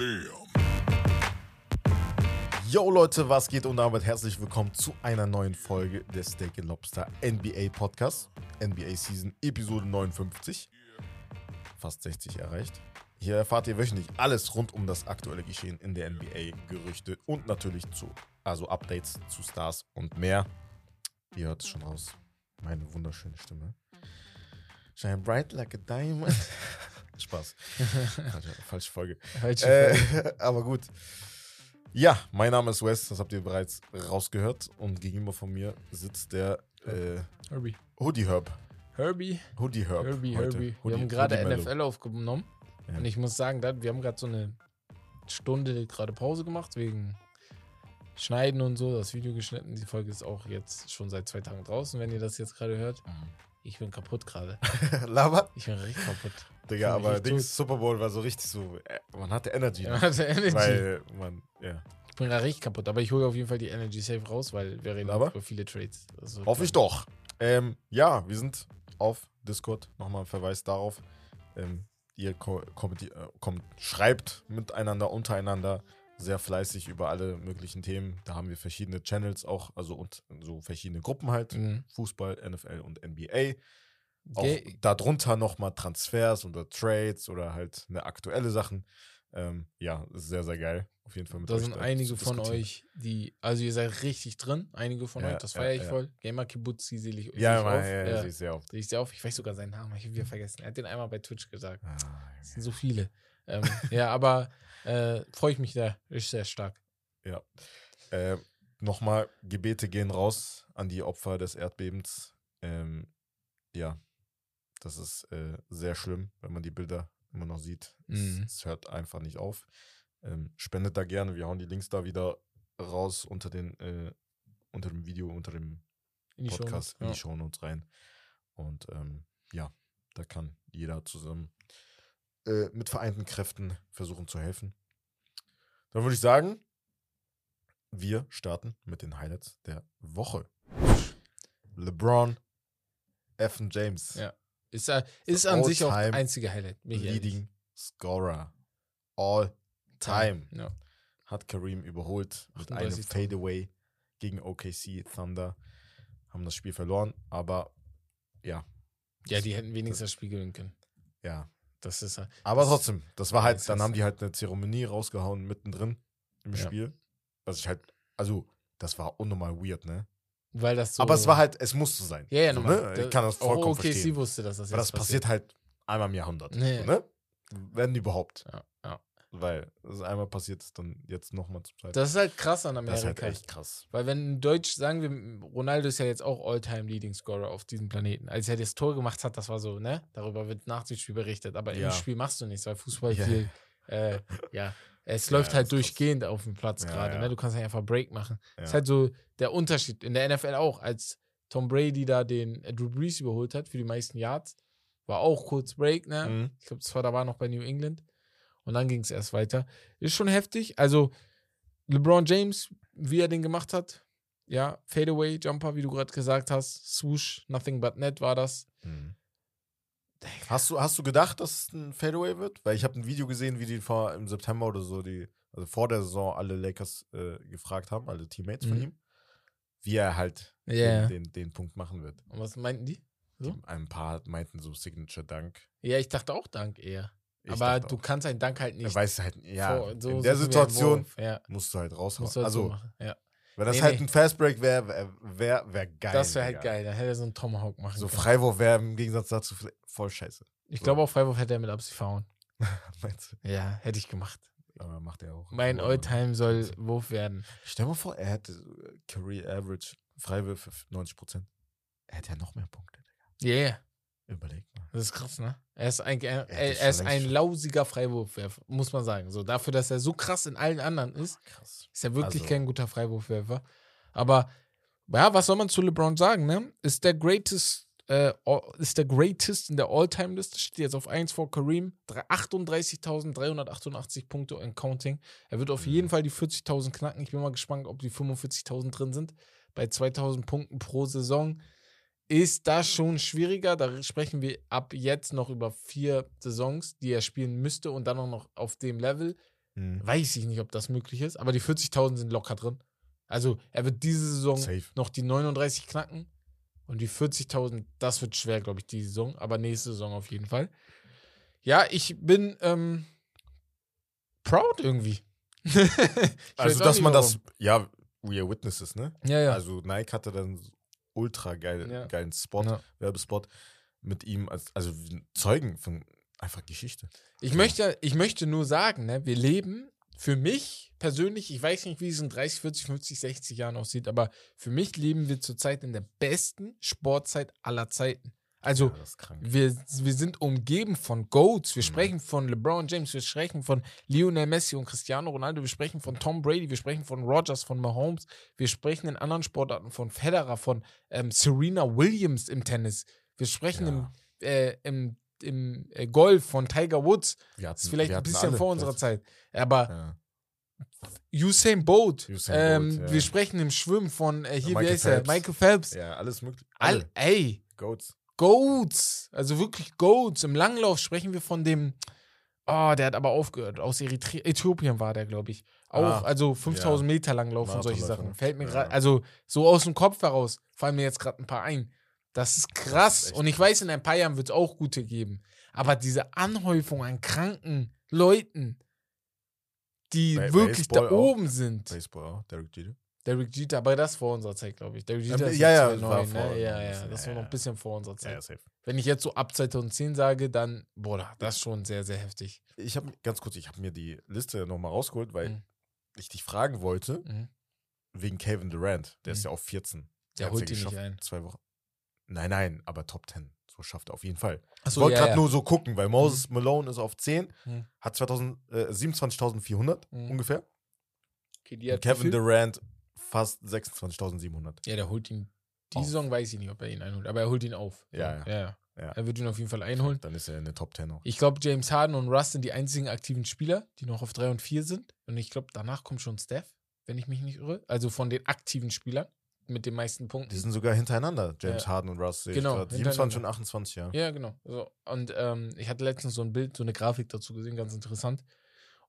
Damn. Yo Leute, was geht und damit herzlich willkommen zu einer neuen Folge des Steak Lobster NBA Podcast. NBA Season Episode 59. Fast 60 erreicht. Hier erfahrt ihr wöchentlich alles rund um das aktuelle Geschehen in der NBA, Gerüchte und natürlich zu, also Updates zu Stars und mehr. Ihr hört es schon raus. Meine wunderschöne Stimme. Shine bright like a diamond. Spaß. Falsche, falsche Folge. Falsche Äh, aber gut. Ja, mein Name ist Wes, das habt ihr bereits rausgehört. Und gegenüber von mir sitzt der äh, Herbie. Hoodie Herb. Herbie. Hoodie Herb. Herbie, heute. Herbie. Hoodie- wir haben gerade. NFL aufgenommen. Ja. Und ich muss sagen, wir haben gerade so eine Stunde gerade Pause gemacht wegen Schneiden und so. Das Video geschnitten. Die Folge ist auch jetzt schon seit zwei Tagen draußen, wenn ihr das jetzt gerade hört. Ich bin kaputt gerade. Lava? Ich bin richtig kaputt. Digga, aber Dings Super Bowl war so richtig so. Äh, man hatte Energy. Ja, ne? hatte Energy. Weil man, ja. ich bin gerade richtig kaputt. Aber ich hole auf jeden Fall die Energy safe raus, weil wir reden über viele Trades. Also, Hoffe ich doch. Ähm, ja, wir sind auf Discord. Nochmal ein Verweis darauf. Ähm, ihr ko kommenti- äh, kommt, schreibt miteinander, untereinander sehr fleißig über alle möglichen Themen. Da haben wir verschiedene Channels auch, also und so verschiedene Gruppen halt. Mhm. Fußball, NFL und NBA. Auch Ge- darunter nochmal Transfers oder Trades oder halt eine aktuelle Sachen. Ähm, ja, sehr, sehr geil. Auf jeden Fall mit Da sind zu einige von euch, die, also ihr seid richtig drin, einige von Ja, euch, das ja, feiere ich ja. voll. Gamer Kibutzi sehe ich, seh Ja, ich auf. ja, ja, Ja, sehe ich sehr oft. sehe ich sehr auf. Ich weiß sogar seinen Namen, ich habe wieder vergessen. Er hat den einmal bei Twitch gesagt. Ah, Es sind so viele. Ähm, ja, aber äh, freue ich mich da, ist sehr stark. Ja. Äh, Nochmal, Gebete gehen raus an die Opfer des Erdbebens. Ähm, ja, das ist äh, sehr schlimm, wenn man die Bilder immer noch sieht. Mhm. Es, es hört einfach nicht auf. Ähm, spendet da gerne. Wir hauen die Links da wieder raus unter, den, äh, unter dem Video, unter dem In Podcast, Shownotes, in ja. die Shownotes rein. Und ähm, ja, da kann jeder zusammen äh, mit vereinten Kräften versuchen zu helfen. Dann würde ich sagen, wir starten mit den Highlights der Woche. LeBron, F. James, Ja. Ist, äh, ist an sich auch das einzige Highlight. ich ehrlich. Leading Scorer, all time, Ja. hat Kareem überholt mit einem 38 Fadeaway gegen OKC Thunder. Haben das Spiel verloren, aber ja, ja, die hätten wenigstens das Spiel gewinnen können. ja. Das ist äh, Aber trotzdem, das war halt, Das dann haben die halt eine Zeremonie rausgehauen mittendrin im Ja. Spiel. Was ich halt, also, das war unnormal weird, ne? weil das so. Aber es war halt, es musste sein. Ja, ja, so, normal. ne? Ich kann das vollkommen auch OKC verstehen. wusste, dass das Aber das passiert halt einmal im Jahrhundert. Nee. So, ne? Wenn überhaupt. Ja. Weil es einmal passiert ist, dann jetzt nochmal zum zweiten. Das ist halt krass an Das Amerika. ist halt echt krass. Weil wenn in Deutsch, sagen wir, Ronaldo ist ja jetzt auch All-Time-Leading-Scorer auf diesem Planeten. Als er das Tor gemacht hat, das war so, ne? Darüber wird nach dem Spiel berichtet. Aber Ja. im Spiel machst du nichts, weil Fußball Ja. viel, äh, ja, es Ja, läuft das halt ist krass. durchgehend auf dem Platz Ja, gerade, ja. ne? Du kannst nicht einfach Break machen. Ja. Ist halt so der Unterschied. In der NFL auch, als Tom Brady da den Drew Brees überholt hat für die meisten Yards, war auch kurz Break, ne? Mhm. Ich glaube, das war, da war noch bei New England. Und dann ging es erst weiter. Ist schon heftig. Also, LeBron James, wie er den gemacht hat, ja, Fadeaway, Jumper, wie du gerade gesagt hast, Swoosh, Nothing but Net war das. Mhm. Hast du, hast du gedacht, dass es ein Fadeaway wird? Weil ich habe ein Video gesehen, wie die vor im September oder so, die, also vor der Saison alle Lakers äh, gefragt haben, alle Teammates von Mhm. ihm, wie er halt Ja. den, den, den Punkt machen wird. Und was meinten die? So? Die, ein paar meinten so Signature Dank. Ja, ich dachte auch Dank eher. Ich Aber du auch. kannst einen Dank halt er nicht. weiß halt, ja, vor- so- in so der Situation. Ja, musst du halt raushauen. du halt so also, machen. Ja. wenn das Nee, halt nee. ein Fastbreak wäre, wäre wär, wär geil. Das wäre halt geil. Dann hätte er so einen Tomahawk machen So können. Freiwurf wäre im Gegensatz dazu voll scheiße. Ich glaube, auch Freiwurf hätte er mit Absicht verhauen. Meinst du? Ja, hätte ich gemacht. Aber macht er auch. Mein Alltime soll Wurf werden. Stell dir mal vor, er hätte äh, Career Average Freiwürfe für 90 Prozent. Er hätte ja noch mehr Punkte. Digga. Yeah. Überleg mal. Das ist krass, ne? Er ist ein, er, er, er ist ein lausiger Freiwurfwerfer, muss man sagen. So, dafür, dass er so krass in allen anderen ist, Krass. ist er wirklich Also- kein guter Freiwurfwerfer. Aber ja, was soll man zu LeBron sagen, ne? Ist der greatest, äh, ist der greatest in der All-Time-Liste, steht jetzt auf 1 vor Kareem, Drei- 38.388 Punkte in Counting. Er wird auf Mhm. jeden Fall die 40.000 knacken. Ich bin mal gespannt, ob die 45.000 drin sind. Bei 2.000 Punkten pro Saison ist das schon schwieriger. Da sprechen wir ab jetzt noch über vier Saisons, die er spielen müsste und dann auch noch auf dem Level. Mhm. Weiß ich nicht, ob das möglich ist, aber die 40.000 sind locker drin. Also er wird diese Saison Safe. noch die 39 knacken und die 40.000, das wird schwer, glaube ich, die Saison, aber nächste Saison auf jeden Fall. Ja, ich bin ähm, proud irgendwie. Also, dass man warum. das, ja, we are witnesses, ne? Ja, ja. Also Nike hatte dann ultra geil, Ja. geilen Spot, Ja. Werbespot mit ihm als, also Zeugen von einfach Geschichte. Ich möchte, ich möchte nur sagen, ne, wir leben für mich persönlich, ich weiß nicht, wie es in 30, 40, 50, 60 Jahren aussieht, aber für mich leben wir zurzeit in der besten Sportzeit aller Zeiten. Also, ja, wir, wir sind umgeben von Goats. Wir Mhm. sprechen von LeBron James, wir sprechen von Lionel Messi und Cristiano Ronaldo, wir sprechen von Tom Brady, wir sprechen von Rogers, von Mahomes, wir sprechen in anderen Sportarten von Federer, von ähm, Serena Williams im Tennis. Wir sprechen Ja. im, äh, im, im äh, Golf von Tiger Woods. Hatten, Das ist vielleicht ein bisschen vor unserer Zeit. Aber Ja. Usain Bolt, Usain ähm, Bolt, ja. wir sprechen im Schwimmen von, äh, hier, Michael wie heißt er? Phelps. Michael Phelps. ja, alles möglich. All, Alle. ey, Goats. Goats, also wirklich Goats. Im Langlauf sprechen wir von dem, oh, der hat aber aufgehört. Aus Eritre Äthiopien war der, glaube ich. Auch, Ah, also 5000 Meter Langlauf und solche. Sachen. Fällt mir Ja. gerade, also so aus dem Kopf heraus fallen mir jetzt gerade ein paar ein. Das ist krass. echt und ich weiß, in ein paar Jahren wird es auch gute geben. Aber diese Anhäufung an kranken Leuten, die Bei- wirklich da Baseball auch. oben sind. Baseball auch, Derek Jeter. Derek Jeter, aber das vor unserer Zeit, glaube ich. Derek Jeter Ähm, ist ja, ja, 2009, war ne? vor- ja, ja, das war noch ein bisschen vor unserer Zeit. ja, safe. Wenn ich jetzt so ab 2010 sage, dann, boah, das ist schon sehr, sehr heftig. Ich habe ganz kurz, ich habe mir die Liste nochmal rausgeholt, weil Mhm. ich dich fragen wollte, Mhm. wegen Kevin Durant. Der ist Mhm. ja auf 14. Der holt ja die nicht ein. Zwei Wochen. Nein, nein, aber Top 10. So schafft er auf jeden Fall. Ich Achso, wollte ja, gerade ja. nur so gucken, weil Moses Malone ist auf 10, Mhm. hat 2000, äh, 27.400 Mhm. ungefähr. Okay, Kevin? Durant fast 26.700. Ja, der holt ihn. Die Auf. Saison weiß ich nicht, ob er ihn einholt, aber er holt ihn auf. Ja, ja. ja. Ja. Er wird ihn auf jeden Fall einholen. Dann ist er in der Top 10 auch. Ich glaube, James Harden und Russ sind die einzigen aktiven Spieler, die noch auf 3 und 4 sind. Und ich glaube, danach kommt schon Steph, wenn ich mich nicht irre. Also von den aktiven Spielern mit den meisten Punkten. Die sind sogar hintereinander, James Ja. Harden und Russ. Genau, grad. 27 und hintereinander. 28, ja. Ja, genau. So. Und ähm, ich hatte letztens so ein Bild, so eine Grafik dazu gesehen, ganz interessant.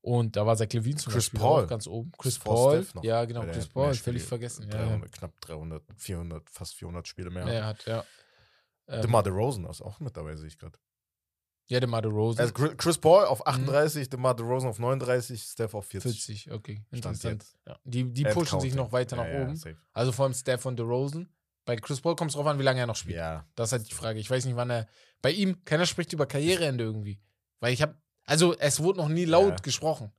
Und da war Zach Levine zum Chris Beispiel Paul. auch ganz oben. Chris Vor Paul. Ja, genau, Chris Paul, völlig vergessen. Ja, ja. 300, Knapp 300, 400, fast 400 Spiele mehr. ja, er hat, ja. Ähm, DeMar DeRozan ist auch mit dabei, sehe ich gerade. ja, DeMar DeRozan. Also Chris- Chris Paul Mhm. auf 38, DeMar DeRozan auf 39, Steph auf 40. 40, okay. Interessant. Ja. Die, die pushen sich noch weiter nach ja, oben. Also vor allem Steph und DeRozan. Bei Chris Paul kommt es drauf an, wie lange er noch spielt. Ja, Das ist halt die Frage. Ich weiß nicht, wann er. Bei ihm, keiner spricht über Karriereende irgendwie. Weil ich habe. Also, es wurde noch nie laut Ja. gesprochen.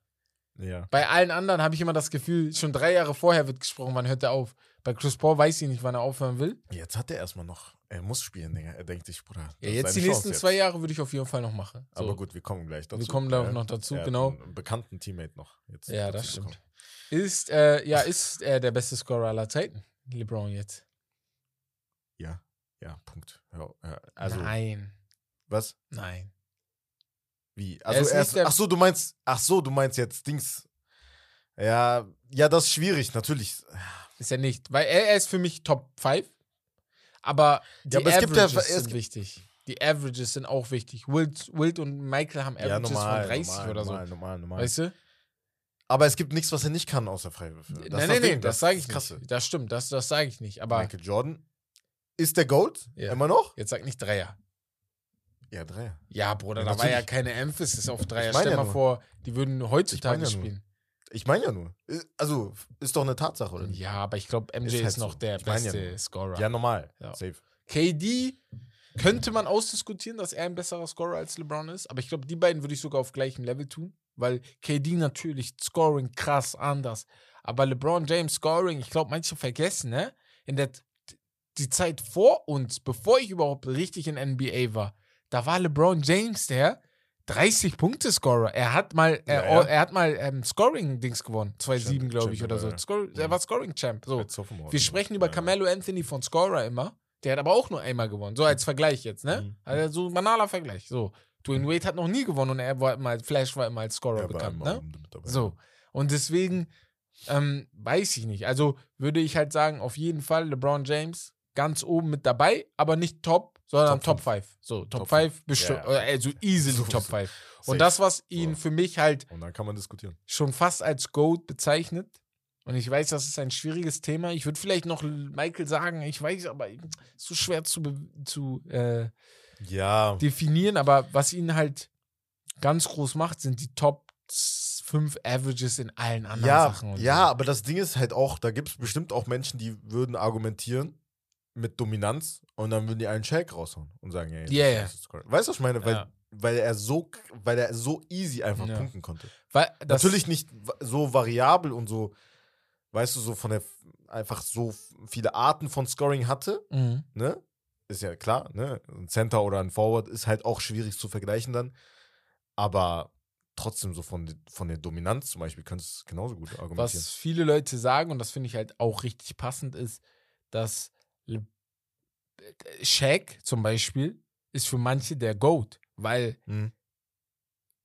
ja. Bei allen anderen habe ich immer das Gefühl, schon drei Jahre vorher wird gesprochen, wann hört er auf. Bei Chris Paul weiß ich nicht, wann er aufhören will. Jetzt hat er erstmal noch, er muss spielen, Digga. Er denkt sich, Bruder. Ja, jetzt die seine nächsten Chance zwei jetzt. Jahre würde ich auf jeden Fall noch machen. So. Aber gut, wir kommen gleich dazu. Wir kommen da noch dazu, Er genau. Einen bekannten Teammate noch. Jetzt Ja, das stimmt. bekommen. Ist, äh, ja, ist er der beste Scorer aller Zeiten? LeBron jetzt. Ja, ja, Punkt. Ja. Also, Nein. was? Nein. Wie? ist Also, nicht erst, der- ach so, du meinst, ach so, du meinst jetzt Dings. Ja, ja, das ist schwierig, natürlich. Ist er nicht. Weil er, er ist für mich Top 5. Aber die Ja, aber es gibt ja- Averages es sind gibt- wichtig. Die Averages sind auch wichtig. Wild, Wild und Michael haben Ja, Averages normal, von 30 normal, oder so. normal, normal, normal. Weißt du? Aber es gibt nichts, was er nicht kann, außer Freiwürfe. Das ist nein, nein, nein, das, sage ist ich Krasse. nicht. Das stimmt, das, das sage ich nicht. Aber Michael Jordan ist der GOAT? Ja. Immer noch? jetzt sag nicht Dreier. Ja, Dreier. Ja, Bruder, Ja, da war ja keine Emphasis auf Dreier. Ich meine Stell ja mal nur. vor, die würden heutzutage Ich meine ja spielen. Ich meine ja nur. Also, ist doch eine Tatsache, oder? Ja, aber ich glaube, MJ Ist ist, halt noch so. der Ich meine ja beste. Scorer. Ja, normal. Ja. Safe. KD könnte man ausdiskutieren, dass er ein besserer Scorer als LeBron ist, aber ich glaube, die beiden würde ich sogar auf gleichem Level tun, weil KD natürlich Scoring krass anders, aber LeBron James Scoring, ich glaube, manche vergessen, ne? In der die Zeit vor uns, bevor ich überhaupt richtig in NBA war, da war LeBron James der 30 Punkte Scorer. Er hat mal Ja, äh, ja. er hat mal ähm, Scoring Dings gewonnen, 2-7 Champ- glaube ich oder so. ja. Scor er war Scoring Champ, so. Wir sprechen über Ja. Carmelo Anthony von Scorer immer. Der hat aber auch nur einmal gewonnen. So als Vergleich jetzt, ne? Mhm. Also so ein banaler Vergleich. So. Dwayne Wade hat noch nie gewonnen und er war immer, Flash war immer als Scorer Ja, bekannt, ne? So. Und deswegen ähm, weiß ich nicht. Also würde ich halt sagen, auf jeden Fall LeBron James ganz oben mit dabei, aber nicht top, sondern Top Top 5. So, Top Top 5 bestimmt, ja. also easily So- Top 5. Safe. Und das, was ihn für mich halt Und dann kann man diskutieren. schon fast als GOAT bezeichnet. Und ich weiß, das ist ein schwieriges Thema. Ich würde vielleicht noch Michael sagen, ich weiß, aber ist so schwer zu, zu äh, Ja. definieren. Aber was ihn halt ganz groß macht, sind die Top 5 Averages in allen anderen Ja, Sachen. ja, so. aber das Ding ist halt auch, da gibt es bestimmt auch Menschen, die würden argumentieren mit Dominanz und dann würden die einen Shake raushauen und sagen, ey, Ja, ja. das ist correct. Weißt du, was ich meine? Weil, Ja. weil er so, weil er so easy einfach Ja. punkten konnte. Weil Natürlich nicht so variabel und so, weißt du, so von der einfach so viele Arten von Scoring hatte, Mhm. ne? Ist ja klar, ne? Ein Center oder ein Forward ist halt auch schwierig zu vergleichen dann. Aber trotzdem so von, von der Dominanz zum Beispiel kannst du es genauso gut argumentieren. Was viele Leute sagen, und das finde ich halt auch richtig passend, ist, dass Shaq zum Beispiel ist für manche der GOAT, weil Mhm.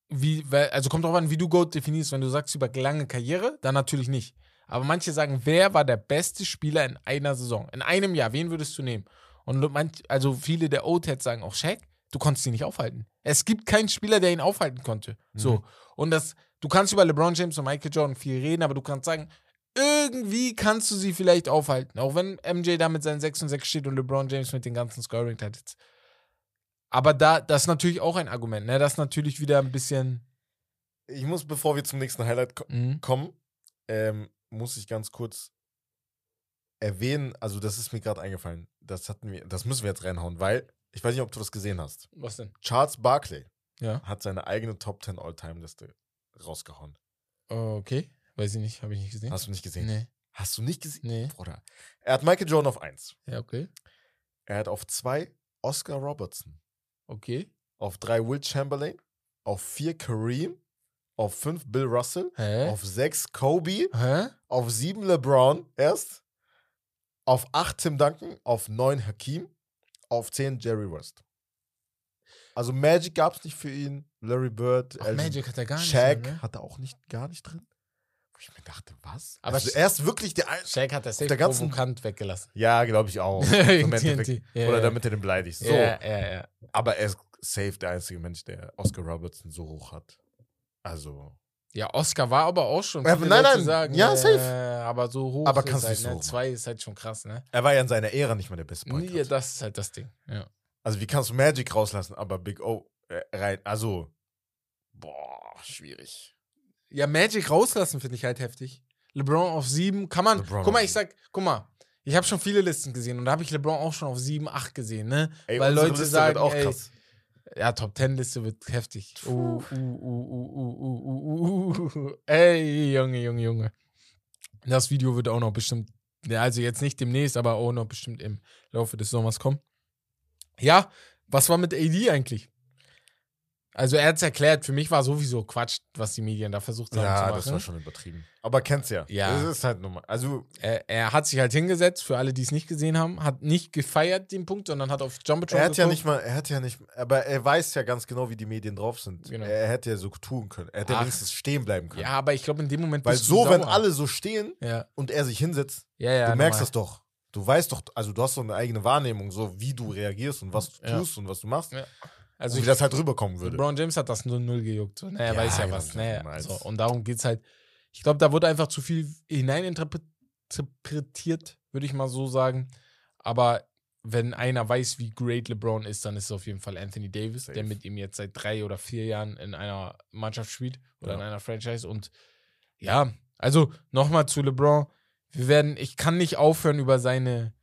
wie, weil, also kommt drauf an, wie du GOAT definierst. Wenn du sagst über lange Karriere, dann natürlich nicht. Aber manche sagen, wer war der beste Spieler in einer Saison? In einem Jahr, wen würdest du nehmen? Und manch, also viele der O-Tats sagen auch, Shaq, du konntest ihn nicht aufhalten. Es gibt keinen Spieler, der ihn aufhalten konnte. So. Mhm. Und das, du kannst über LeBron James und Michael Jordan viel reden, aber du kannst sagen, irgendwie kannst du sie vielleicht aufhalten. Auch wenn MJ da mit seinen 6 und 6 steht und LeBron James mit den ganzen Scoring-Titles. Aber da, das ist natürlich auch ein Argument, ne? Das ist natürlich wieder ein bisschen. Ich muss, bevor wir zum nächsten Highlight ko Mhm. kommen, ähm, muss ich ganz kurz erwähnen, also das ist mir gerade eingefallen. Das hatten wir, das müssen wir jetzt reinhauen, weil ich weiß nicht, ob du das gesehen hast. Was denn? Charles Barkley Ja. hat seine eigene Top 10 All-Time-Liste rausgehauen. Okay. Weiß ich nicht, habe ich nicht gesehen. Hast du nicht gesehen? Nee. Hast du nicht gesehen? Nee. Bruder. Er hat Michael Jordan auf 1. Ja, okay. Er hat auf 2 Oscar Robertson. Okay. Auf 3 Will Chamberlain. Auf 4 Kareem. Auf 5 Bill Russell. Hä? Auf 6 Kobe. Hä? Auf 7 LeBron erst. Auf 8 Tim Duncan. Auf 9 Hakim. Auf 10 Jerry West. Also Magic gab es nicht für ihn. Larry Bird. Ach, Magic hat er gar nicht. Shaq drin, ne? hat er auch nicht, gar nicht drin. Ich mir dachte, was? Aber also er ist wirklich der Ein Shaq hat safe der ganzen- provokant weggelassen. Ja, glaube ich auch. Ja, Oder damit er den beleidigt. So. Ja, ja, ja. Aber er ist safe der einzige Mensch, der Oscar Robertson so hoch hat. Also. Ja, Oscar war aber auch schon. Ja, nein, Leute nein. Sagen, Ja, äh, safe. Aber so hoch Aber ist kannst du halt, nicht so ne? Zwei ist halt schon krass, ne? Er war ja in seiner Ära nicht mal der beste Point Nee, das ist halt das Ding. Ja. Also, wie kannst du Magic rauslassen, aber Big O äh, rein? Also. Boah, schwierig. Ja, Magic rauslassen finde ich halt heftig. LeBron auf sieben kann man. LeBron guck mal, ich sag, guck mal, ich habe schon viele Listen gesehen und da habe ich LeBron auch schon auf sieben, acht gesehen, ne? Ey, Weil Leute Liste sagen, wird auch ey, krass. Ja, Top Ten Liste wird heftig. Uh, uh, uh, uh, uh, uh, uh, uh. Ey, Junge, Junge, Junge. Das Video wird auch noch bestimmt, ja, also jetzt nicht demnächst, aber auch noch bestimmt im Laufe des Sommers kommen. Ja, was war mit AD eigentlich? Also er hat es erklärt, für mich war sowieso Quatsch, was die Medien da versucht haben zu Ja, machen. das war schon übertrieben. Aber kennst ja. Ja. Das ist halt normal. Also, er, er hat sich halt hingesetzt, für alle, die es nicht gesehen haben, hat nicht gefeiert den Punkt, sondern hat auf Jumbotron er hat ja geguckt. nicht mal, er hat ja nicht, aber er weiß ja ganz genau, wie die Medien drauf sind. Genau. Er hätte ja so tun können. Er hätte ja Ach. wenigstens stehen bleiben können. Ja, aber ich glaube in dem Moment Weil so, wenn alle so stehen Ja, und er sich hinsetzt, ja, ja. du merkst normal. das doch. Du weißt doch, also du hast so eine eigene Wahrnehmung, so wie du reagierst und was du Ja. tust und was du machst. Ja. Also wie das halt rüberkommen würde. LeBron James hat das 0-0 gejuckt. So, ne, er Ja, weiß ja genau, was. Ne, nice. so, und darum geht es halt. Ich glaube, da wurde einfach zu viel hineininterpretiert, würde ich mal so sagen. Aber wenn einer weiß, wie great LeBron ist, dann ist es auf jeden Fall Anthony Davis, Safe. der mit ihm jetzt seit drei oder vier Jahren in einer Mannschaft spielt oder Ja. in einer Franchise. Und ja, also nochmal zu LeBron. Wir werden, ich kann nicht aufhören, über seine,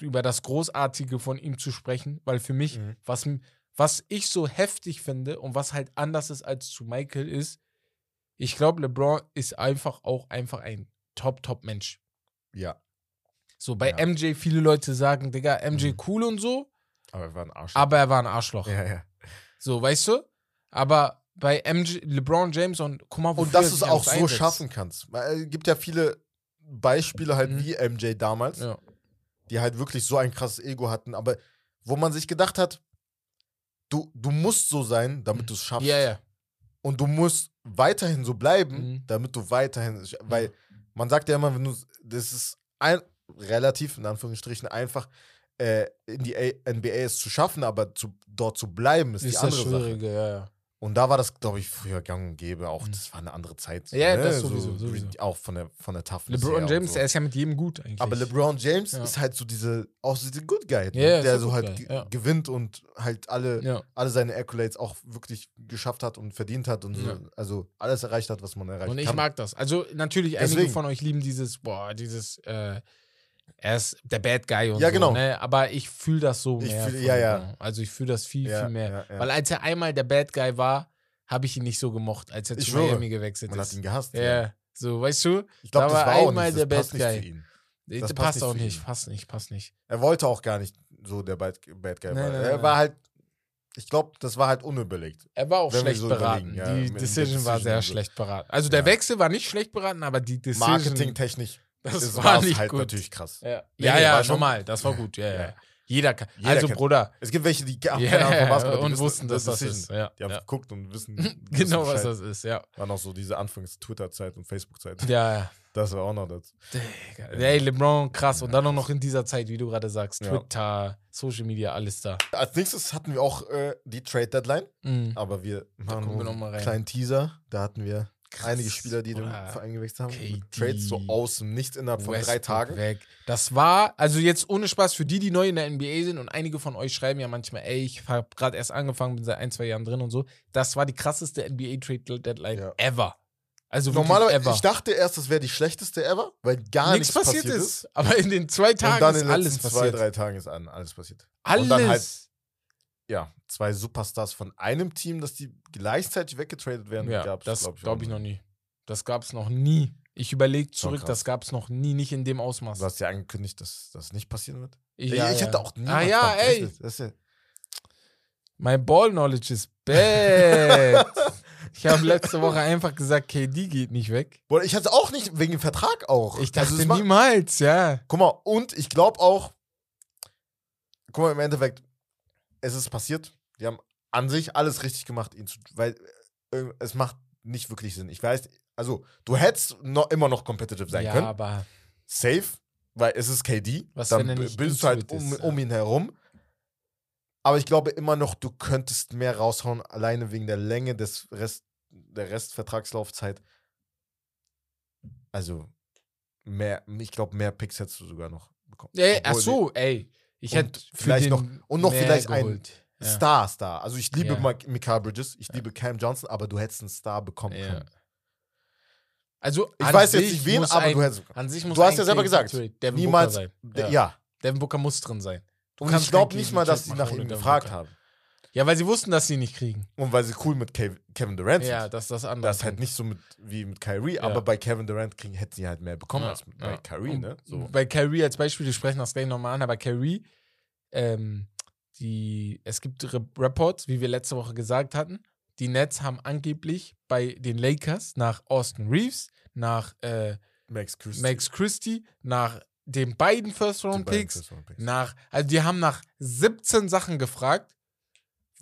über das Großartige von ihm zu sprechen, weil für mich, Mhm. was, was ich so heftig finde und was halt anders ist als zu Michael ist, ich glaube, LeBron ist einfach auch einfach ein Top-Top-Mensch. Ja, So, bei Ja. MJ, viele Leute sagen, Digga, MJ Mhm. cool und so, aber er war ein Arsch. aber er war ein Arschloch. ja, ja. So, weißt du? Aber bei MJ, LeBron James und guck mal, wofür Und dass du es auch so einsetzt. schaffen kannst. Weil es gibt ja viele Beispiele halt Mhm. wie MJ damals, Ja. die halt wirklich so ein krasses Ego hatten, aber wo man sich gedacht hat, du, du musst so sein, damit du es schaffst. Mhm. ja, ja. Und du musst weiterhin so bleiben, Mhm. damit du weiterhin, weil man sagt ja immer, wenn du, das ist ein, relativ, in Anführungsstrichen, einfach, äh, in die A NBA es zu schaffen, aber zu, dort zu bleiben, ist, die Ist das andere Sache. Ja, ja. Und da war das, glaube ich, früher gang und gäbe. Auch Mhm. das war eine andere Zeit. Ja, ne? das sowieso, so, sowieso. Auch von der, von der Toughness LeBron James, so. er ist ja mit jedem gut eigentlich. Aber LeBron James Ja. ist halt so diese, auch so diese Good Guy, ne? Ja, der so halt ja. gewinnt und halt alle, alle seine Accolades auch wirklich geschafft hat und verdient hat und so, also alles erreicht hat, was man erreicht Und ich kann. mag das. Also natürlich, einige Deswegen. von euch lieben dieses, boah, dieses, äh, er ist der Bad Guy und Ja, so, genau. ne? Aber ich fühle das so Ich mehr. fühl- ja, ja. Also ich fühle das viel, Ja, viel mehr. Weil als er einmal der Bad Guy war, habe ich ihn nicht so gemocht, als er Ich zu schwöre, Miami gewechselt Man hat ist. ihn gehasst. Ja, so, weißt du? Ich glaube, Da das war war auch einmal nicht, der das passt Bad nicht Guy. für ihn. Das passt passt, auch nicht, passt nicht, passt nicht. Er wollte auch gar nicht so der Bad, Bad Guy Nein, sein. nein, Er war halt, ich glaube, das war halt unüberlegt. Er war auch schlecht so beraten. ja, die der Decision war Decision sehr so. schlecht beraten. Also der Ja. Wechsel war nicht schlecht beraten, aber die Decision. Marketingtechnisch das ist- war nicht halt gut. natürlich krass. Ja, Nee, ja, nee, ja normal. Das war gut. Ja, ja. Jeder kann. Jeder also, kennt- Bruder. Es gibt welche, die Ja, keine Ahnung von Basketball die und wissen, wussten, dass das Decision. ist. Ja, Die haben ja. geguckt und wissen. Genau, wissen was das ist, ja. War noch so diese Anfangs-Twitter-Zeit und Facebook-Zeit. Ja, ja. Das war auch noch das. Digga. Ey, LeBron, krass. Und dann auch noch in dieser Zeit, wie du gerade sagst. Twitter, Social Media, alles da. Als nächstes hatten wir auch äh, die Trade-Deadline, Mhm. aber wir machen wir einen kleinen Teaser. Da hatten wir Krass, einige Spieler, die den. Verein gewechselt haben. KD. Mit Trades so aus dem Nichts innerhalb von drei Westbrook Tagen. Weg. Das war, also jetzt ohne Spaß für die, die neu in der NBA sind und einige von euch schreiben ja manchmal, ey, ich habe gerade erst angefangen, bin seit ein, zwei Jahren drin und so. Das war die krasseste NBA Trade Deadline Ja. ever. Also Normalerweise, ever. ich dachte erst, das wäre die schlechteste ever, weil gar nichts, passiert ist. Aber in den zwei Und Tagen dann ist in den alles letzten zwei, passiert. drei Tagen ist an- alles passiert. alles. Und dann halt Ja, zwei Superstars von einem Team, dass die gleichzeitig weggetradet werden, ja, gab's, das glaub glaube ich auch noch nie. Das gab es noch nie. Ich überlege zurück, das gab es noch nie, nicht in dem Ausmaß. Du hast ja angekündigt, dass das nicht passieren wird. Ich, ich ja, ich ja. hätte auch nie. Ah ja, ey, Das ist ja, my ball knowledge is bad. ich habe letzte Woche einfach gesagt, KD geht nicht weg. Boah, ich hatte auch nicht wegen dem Vertrag auch. Ich Also dachte war- niemals, ja. Guck mal, und ich glaube auch, guck mal, im Endeffekt, es ist passiert. Die haben an sich alles richtig gemacht, ihn zu, weil äh, es macht nicht wirklich Sinn. Ich weiß, also du hättest noch, immer noch competitive sein ja, können. aber Safe, weil es ist KD. Was, dann bildest du halt um, ist, um ihn herum. Aber ich glaube immer noch, du könntest mehr raushauen, alleine wegen der Länge des Rest, der Restvertragslaufzeit. Also, mehr, ich glaube, mehr Picks hättest du sogar noch bekommen. ey, ach Obwohl so, ey. Ich hätte vielleicht noch- und noch vielleicht ein Ja. Star, Star. Also, ich liebe Ja. ja. Mikael Bridges, ich liebe Cam Johnson, aber du hättest einen Star bekommen Ja. können. Also, Ich weiß jetzt nicht wen, aber ein, du hättest. An sich muss Du hast ja selber gesagt, Devin Niemals. Ja. Ja. Devin Booker muss drin sein. Du Und ich glaube nicht mal, dass sie nach ihm gefragt haben. Ja, weil sie wussten, dass sie ihn nicht kriegen. Und weil sie cool mit Kev- Kevin Durant Ja, sind. das ist das andere. Das ist halt nicht so mit, wie mit Kyrie, Ja. aber bei Kevin Durant kriegen, hätten sie halt mehr bekommen Ja, als bei ja. Kyrie, ne? So. Bei Kyrie als Beispiel, wir sprechen das gleich nochmal an, aber Kyrie, ähm, die, es gibt Re Reports, wie wir letzte Woche gesagt hatten, die Nets haben angeblich bei den Lakers nach Austin Reeves, nach äh, Max Christie. Max Christie, nach den beiden die First-Round-Picks, beiden First-Round-Picks. nach, also die haben nach 17 Sachen gefragt,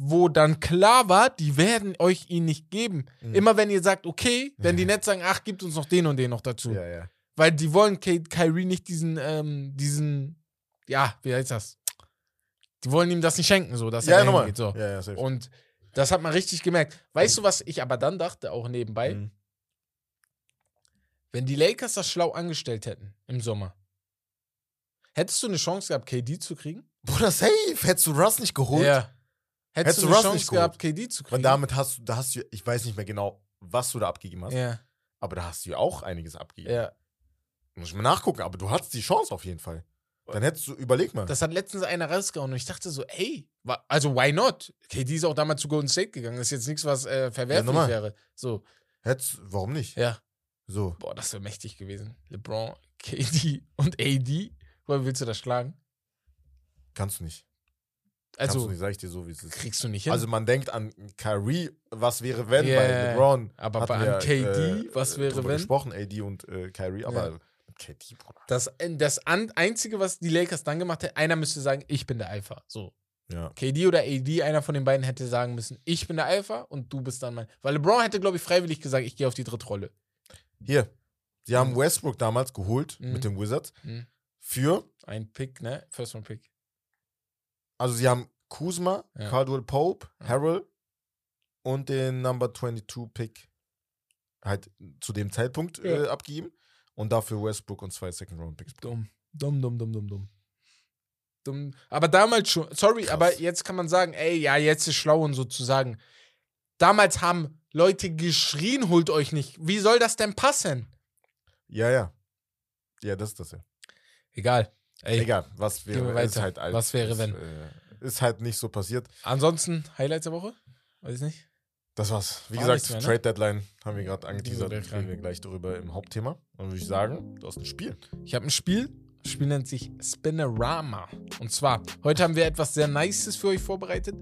wo dann klar war, die werden euch ihn nicht geben. Mhm. Immer wenn ihr sagt, okay, wenn die Nets sagen, ach, gibt uns noch den und den noch dazu. Ja, ja. Weil die wollen Ky Kyrie nicht diesen, ähm, diesen, ja, wie heißt das? Die wollen ihm das nicht schenken, so, dass Ja, er nochmal. geht. So. Ja, ja, safe. Und das hat man richtig gemerkt. Weißt du, was ich aber dann dachte, auch nebenbei? Mhm. Wenn die Lakers das schlau angestellt hätten im Sommer, hättest du eine Chance gehabt, KD zu kriegen? Bruder, safe. Hättest du Russ nicht geholt? Ja. Hättest, Hättest du eine Russ Chance gehabt, KD zu kriegen? Und damit hast du, da hast du, ich weiß nicht mehr genau, was du da abgegeben hast, ja, aber da hast du ja auch einiges abgegeben. ja. Muss ich mal nachgucken, aber du hattest die Chance auf jeden Fall. Dann hättest du, überleg mal. Das hat letztens einer rausgehauen und ich dachte so, ey, also why not? KD ist auch damals zu Golden State gegangen. Das ist jetzt nichts, was äh, verwerflich normal. wäre. So, hättest, warum nicht? ja. So. Boah, das wäre mächtig gewesen. LeBron, KD und AD. Woher willst du das schlagen? Kannst du nicht. Kannst Also, du nicht, sag ich dir so, wie es ist. kriegst du nicht hin. Also man denkt an Kyrie, was wäre wenn, Ja, bei. LeBron. Aber bei- wir, an KD, was wäre, wenn? gesprochen, AD und äh, Kyrie, aber Ja. KD, Bruder. das, äh, das Einzige, was die Lakers dann gemacht hätten, einer müsste sagen, ich bin der Alpha. So. Ja. KD oder AD, einer von den beiden hätte sagen müssen, ich bin der Alpha und du bist dann mein. Weil LeBron hätte, glaube ich, freiwillig gesagt, ich gehe auf die dritte Rolle. Hier, sie haben Mhm. Westbrook damals geholt Mhm. mit den Wizards Mhm. für Ein Pick, ne? First Round Pick. Also sie haben Kuzma, Ja. Caldwell Pope, Ja. Harrell und den Number 22 Pick halt zu dem Zeitpunkt Ja. äh, abgegeben und dafür Westbrook und zwei Second Round Picks. Dumm. Dumm, dumm, dumm, dumm, dumm. Dumm. Aber damals schon, sorry, Krass. aber jetzt kann man sagen, ey, ja, jetzt ist schlau und sozusagen. Damals haben Leute geschrien, holt euch nicht. Wie soll das denn passen? Ja, ja. Ja, das ist das ja. Egal. Ey, Egal, was wäre, ist halt alt. Was wäre, ist, wenn? Äh, ist halt nicht so passiert. Ansonsten, Highlights der Woche? Weiß ich nicht. Das war's. Wie War gesagt, mehr, ne? Trade Deadline haben wir gerade angeteasert. Reden wir gleich darüber im Hauptthema. Und würde ich sagen, du hast ein Spiel. Ich habe ein Spiel. Das Spiel nennt sich Spinnerama. Und zwar, heute haben wir etwas sehr Nices für euch vorbereitet,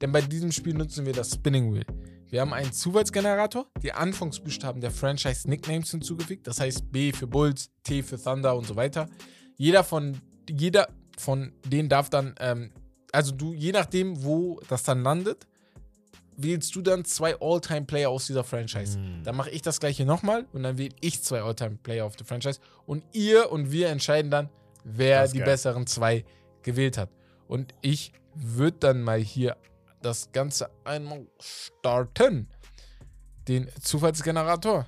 denn bei diesem Spiel nutzen wir das Spinning Wheel. Wir haben einen Zufallsgenerator, die Anfangsbuchstaben der Franchise-Nicknames hinzugefügt, das heißt B für Bulls, T für Thunder und so weiter. Jeder von, jeder von denen darf dann, ähm, also du, je nachdem, wo das dann landet, wählst du dann zwei All-Time-Player aus dieser Franchise. Mm. Dann mache ich das gleiche nochmal und dann wähle ich zwei All-Time-Player auf der Franchise und ihr und wir entscheiden dann, wer die geil. besseren zwei gewählt hat. Und ich würde dann mal hier das Ganze einmal starten. Den Zufallsgenerator.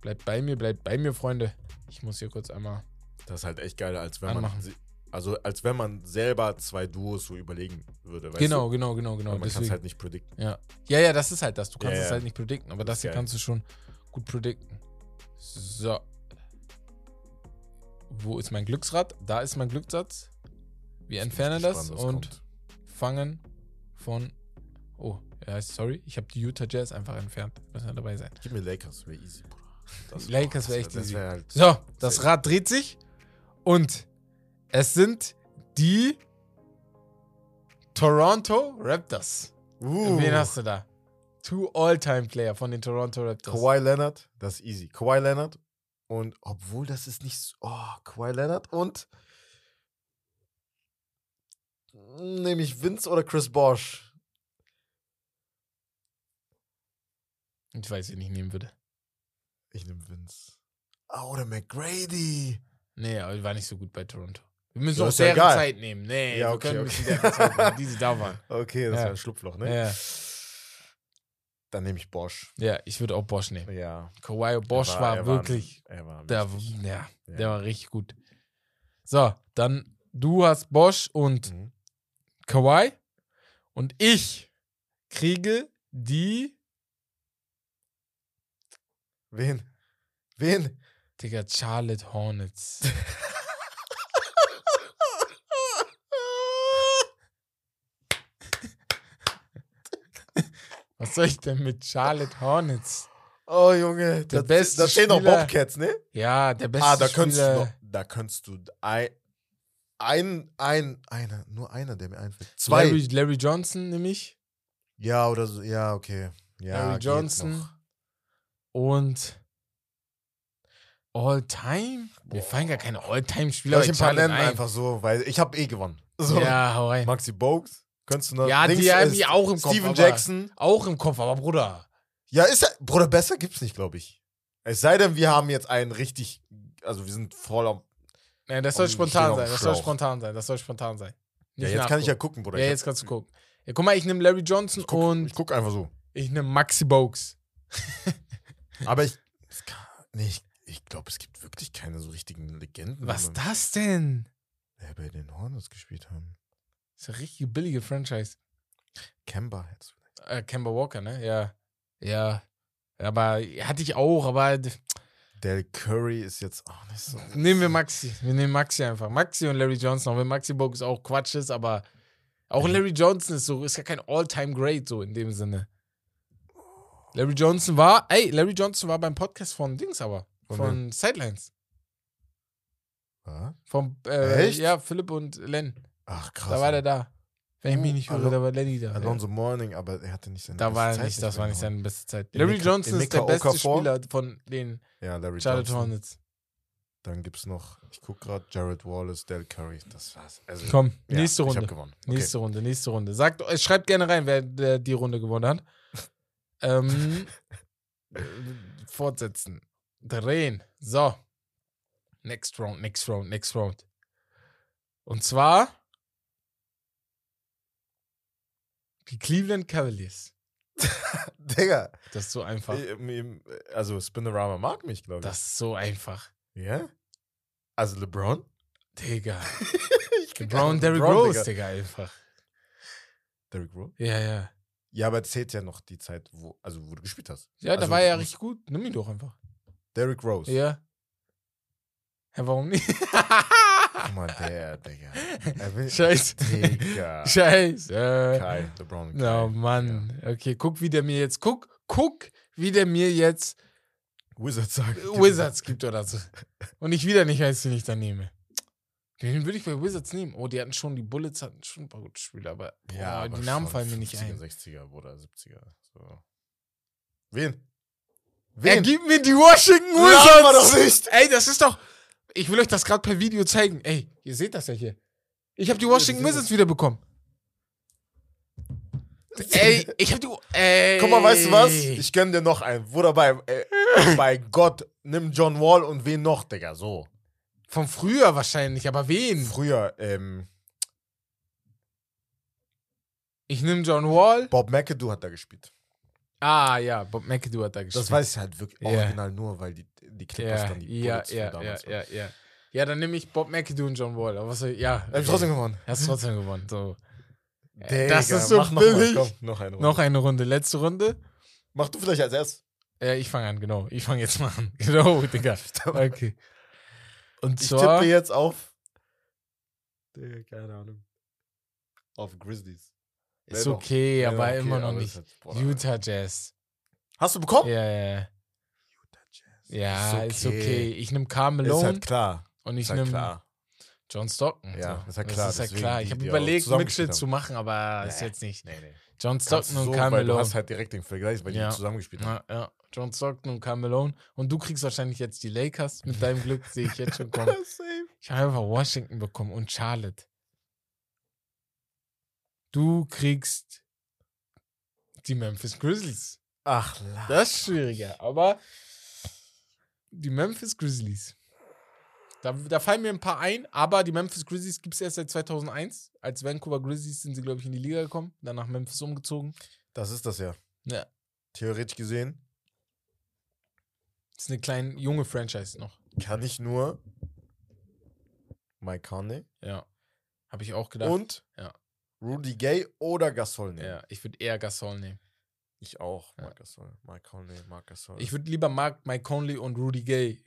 Bleibt bei mir, bleibt bei mir, Freunde. Ich muss hier kurz einmal. Das ist halt echt geil, als wenn man Anmachen. sie- also als wenn man selber zwei Duos so überlegen würde. Genau, du? genau, genau, genau. Weil man kann es halt nicht predikten. Ja. ja, ja, das ist halt das. Du kannst Ja, es ja. halt nicht predikten, aber das, ist hier geil. kannst du schon gut predikten. So. Wo ist mein Glücksrad? Da ist mein Glückssatz. Wir entfernen das was und kommt. fangen von. Oh, ja, sorry. Ich habe die Utah Jazz einfach entfernt. Müssen wir dabei sein. Gib mir Lakers, wäre easy, Bruder. Das, Lakers das wär echt das easy. halt, So, das. Rad dreht sich und es sind die Toronto Raptors. Uh, Wen hast du da? Two All-Time-Player von den Toronto Raptors. Kawhi Leonard, das ist easy. Kawhi Leonard und obwohl das ist nicht so, oh, Kawhi Leonard und nehme ich Vince oder Chris Bosch? Ich weiß, wen ich nehmen würde. Ich nehme Vince. Ah, oder McGrady. Nee, aber die war nicht so gut bei Toronto. Wir müssen Ja, auch ja deren egal. Zeit nehmen. Nee, Ja, wir okay, können okay. deren Zeit nehmen, die sie da waren. Okay, das Ja. war ein Schlupfloch, ne? Ja. Dann nehme ich Bosch. ja, ich würde auch Bosch nehmen. Ja. Kawhi Bosch Er war, er wirklich, Ein, er war der, ja, Ja. der war richtig gut. So, dann du hast Bosch und Mhm. Kawhi und ich kriege die, Wen? Wen? Digga, Charlotte Hornets. Was soll ich denn mit Charlotte Hornets? Oh, Junge. Der da, beste da stehen noch Spieler- Bobcats, ne? Ja, der beste Ah, da könntest du Spieler. noch, da könntest du ein, ein, ein, einer, nur einer, der mir einfällt. Zwei. Larry, Larry Johnson nämlich. Ja, oder so, ja, okay. Ja, Larry Johnson. noch. Und All-Time? Mir fallen gar keine All-Time-Spieler bei ich ein ein. einfach so, weil ich habe eh gewonnen. So. Ja, hau rein. Maxi Bogues, könntest du noch. Ja, die haben ist die auch im Kopf. Steven Jackson. Auch im Kopf, aber Bruder. Ja, ist ja, Bruder, besser gibt's nicht, glaube ich. Es sei denn, wir haben jetzt einen richtig, also wir sind voll am. Nee, das soll spontan sein. Das soll spontan sein. Das soll spontan sein. Ja, Nicht jetzt kann ich ja gucken, Bruder. Ja, jetzt kannst du gucken. Ja, guck mal, ich nehme Larry Johnson Ich guck, und ich guck einfach so. ich nehme Maxi Bogues. Aber ich. Kann, nee, ich, ich glaube, es gibt wirklich keine so richtigen Legenden. Was die das denn? Wer bei den Hornets gespielt haben. Das ist eine richtig billige Franchise. Kemba jetzt. Äh, Kemba Walker, ne? Ja. Ja. Aber hatte ich auch, aber Del Curry ist jetzt auch nicht so. nehmen wir Maxi. Wir nehmen Maxi einfach. Maxi und Larry Johnson, auch wenn Maxi Bogues auch Quatsch ist, aber auch Mhm. Larry Johnson ist so, ist ja kein All-Time-Great so in dem Sinne. Larry Johnson war, ey, Larry Johnson war beim Podcast von Dings aber. Von Sidelines. Was? Vom, äh, Echt? Ja, Philipp und Len. Ach, krass. Da war der da. Wenn ich mich Oh, nicht irre, Alon- da war Lenny da. Alonso Morning, aber er hatte nicht seine Da beste war Zeit nicht, das war nicht seine beste Zeit. Larry Mika- Johnson ist der beste Okafor? Spieler von den Ja, Larry Charlotte Johnson. Hornets. Dann gibt's noch, ich guck gerade, Jared Wallace, Del Curry. Das war's. Also, Komm, ja, nächste Ich Runde. hab gewonnen. Okay. Nächste Runde, nächste Runde. Sagt, schreibt gerne rein, wer der, die Runde gewonnen hat. ähm, äh, fortsetzen. Drehen. So. Next round, next round, next round. Und zwar Die Cleveland Cavaliers. Digga. Das ist so einfach. äh, Also Spinorama mag mich, glaube ich. Das ist so einfach. ja? Also LeBron? Digga. LeBron, Derrick Rose, Digga. Digga, einfach. Derrick Rose? Ja, ja. Ja, aber zählt ja noch die Zeit, wo, also wo du gespielt hast. Ja, da Also, war er ja richtig gut. Nimm ihn doch einfach. Derrick Rose. Ja. Ja, warum nicht? Guck mal, der, Digga. Will, Scheiße. Digga. Scheiße. Kai, LeBron. Oh Kai. Mann. Okay, guck, wie der mir jetzt. Guck, guck, wie der mir jetzt Ja. Wizards sagt. Wizards gibt oder so. Und ich wieder nicht den ich dann nehme. Den würde ich bei Wizards nehmen. Oh, die hatten schon, die Bullets hatten schon ein paar gute Spieler, aber, boah, Ja, aber die Namen fallen mir nicht 50er, ein. 60er oder 70er. So. Wen? Er Wen? gibt mir die Washington Wizards. doch nicht. Ey, das ist doch. Ich will euch das gerade per Video zeigen. Ey, ihr seht das ja hier. Ich habe die Washington Wizards wiederbekommen. Ey, ich habe die. Ey. Guck mal, weißt du was? Ich gönn dir noch einen. Wo dabei? Äh, bei Gott, nimm John Wall und wen noch, Digga? So. Von früher wahrscheinlich, aber wen? Früher, ähm, Ich nehme John Wall. Bob McAdoo hat da gespielt. Ah, ja, Bob McAdoo hat da gespielt. Das weiß ich halt wirklich Ja. original nur, weil die, die Clippers ja, dann die ja, ja, von ja, damals ja, ja. Ja, dann nehme ich Bob McAdoo und John Wall. Aber was soll, ja. Er hat trotzdem gewonnen. Hast trotzdem gewonnen. So. Digga, das ist so mach noch mal, billig. komm, noch eine Runde. Noch eine Runde. Letzte Runde. Mach du vielleicht als erstes. Ja, ich fange an, genau. Ich fange jetzt mal an. Genau, Digga. Okay. Und Ich zwar. tippe jetzt auf. Digga, keine Ahnung. Auf Grizzlies. Ist doch- okay, wäre aber okay, immer noch aber nicht. ist halt-. Utah Jazz. Hast du bekommen? Ja, ja. Utah Jazz. Ja, ist okay. Ich nehme Carmelo Ist halt klar. und ich Ist halt nehme. John Stockton. Ja, so. ist halt Das klar, ist halt klar. Ich habe überlegt, Mitchell zu machen, aber ist Nee. jetzt nicht. Nee, nee. John Stockton du und so, weil du Carmelo. hast halt direkt den Vergleich, weil Ja. die zusammengespielt haben. Ja, ja. John Stockton und Carmelo. Und du kriegst wahrscheinlich jetzt die Lakers. Mit deinem Glück sehe ich jetzt schon kommen. Ich habe einfach Washington bekommen und Charlotte. Du kriegst die Memphis Grizzlies. Ach, la. Das ist schwieriger, aber die Memphis Grizzlies. Da, da fallen mir ein paar ein, aber die Memphis Grizzlies gibt es erst seit 2001. Als Vancouver Grizzlies sind sie, glaube ich, in die Liga gekommen, dann nach Memphis umgezogen. Das ist das ja. Ja, Theoretisch gesehen ist eine kleine, junge Franchise noch. kann ich nur Mike Conley Ja, habe ich auch gedacht. und Ja. Rudy Gay oder Gasol nehmen. Ja, ich würde eher Gasol nehmen. Ich auch. Ja. Marc Gasol. Mike Conley, Marc Gasol. Ich würde lieber Mark, Mike Conley und Rudy Gay,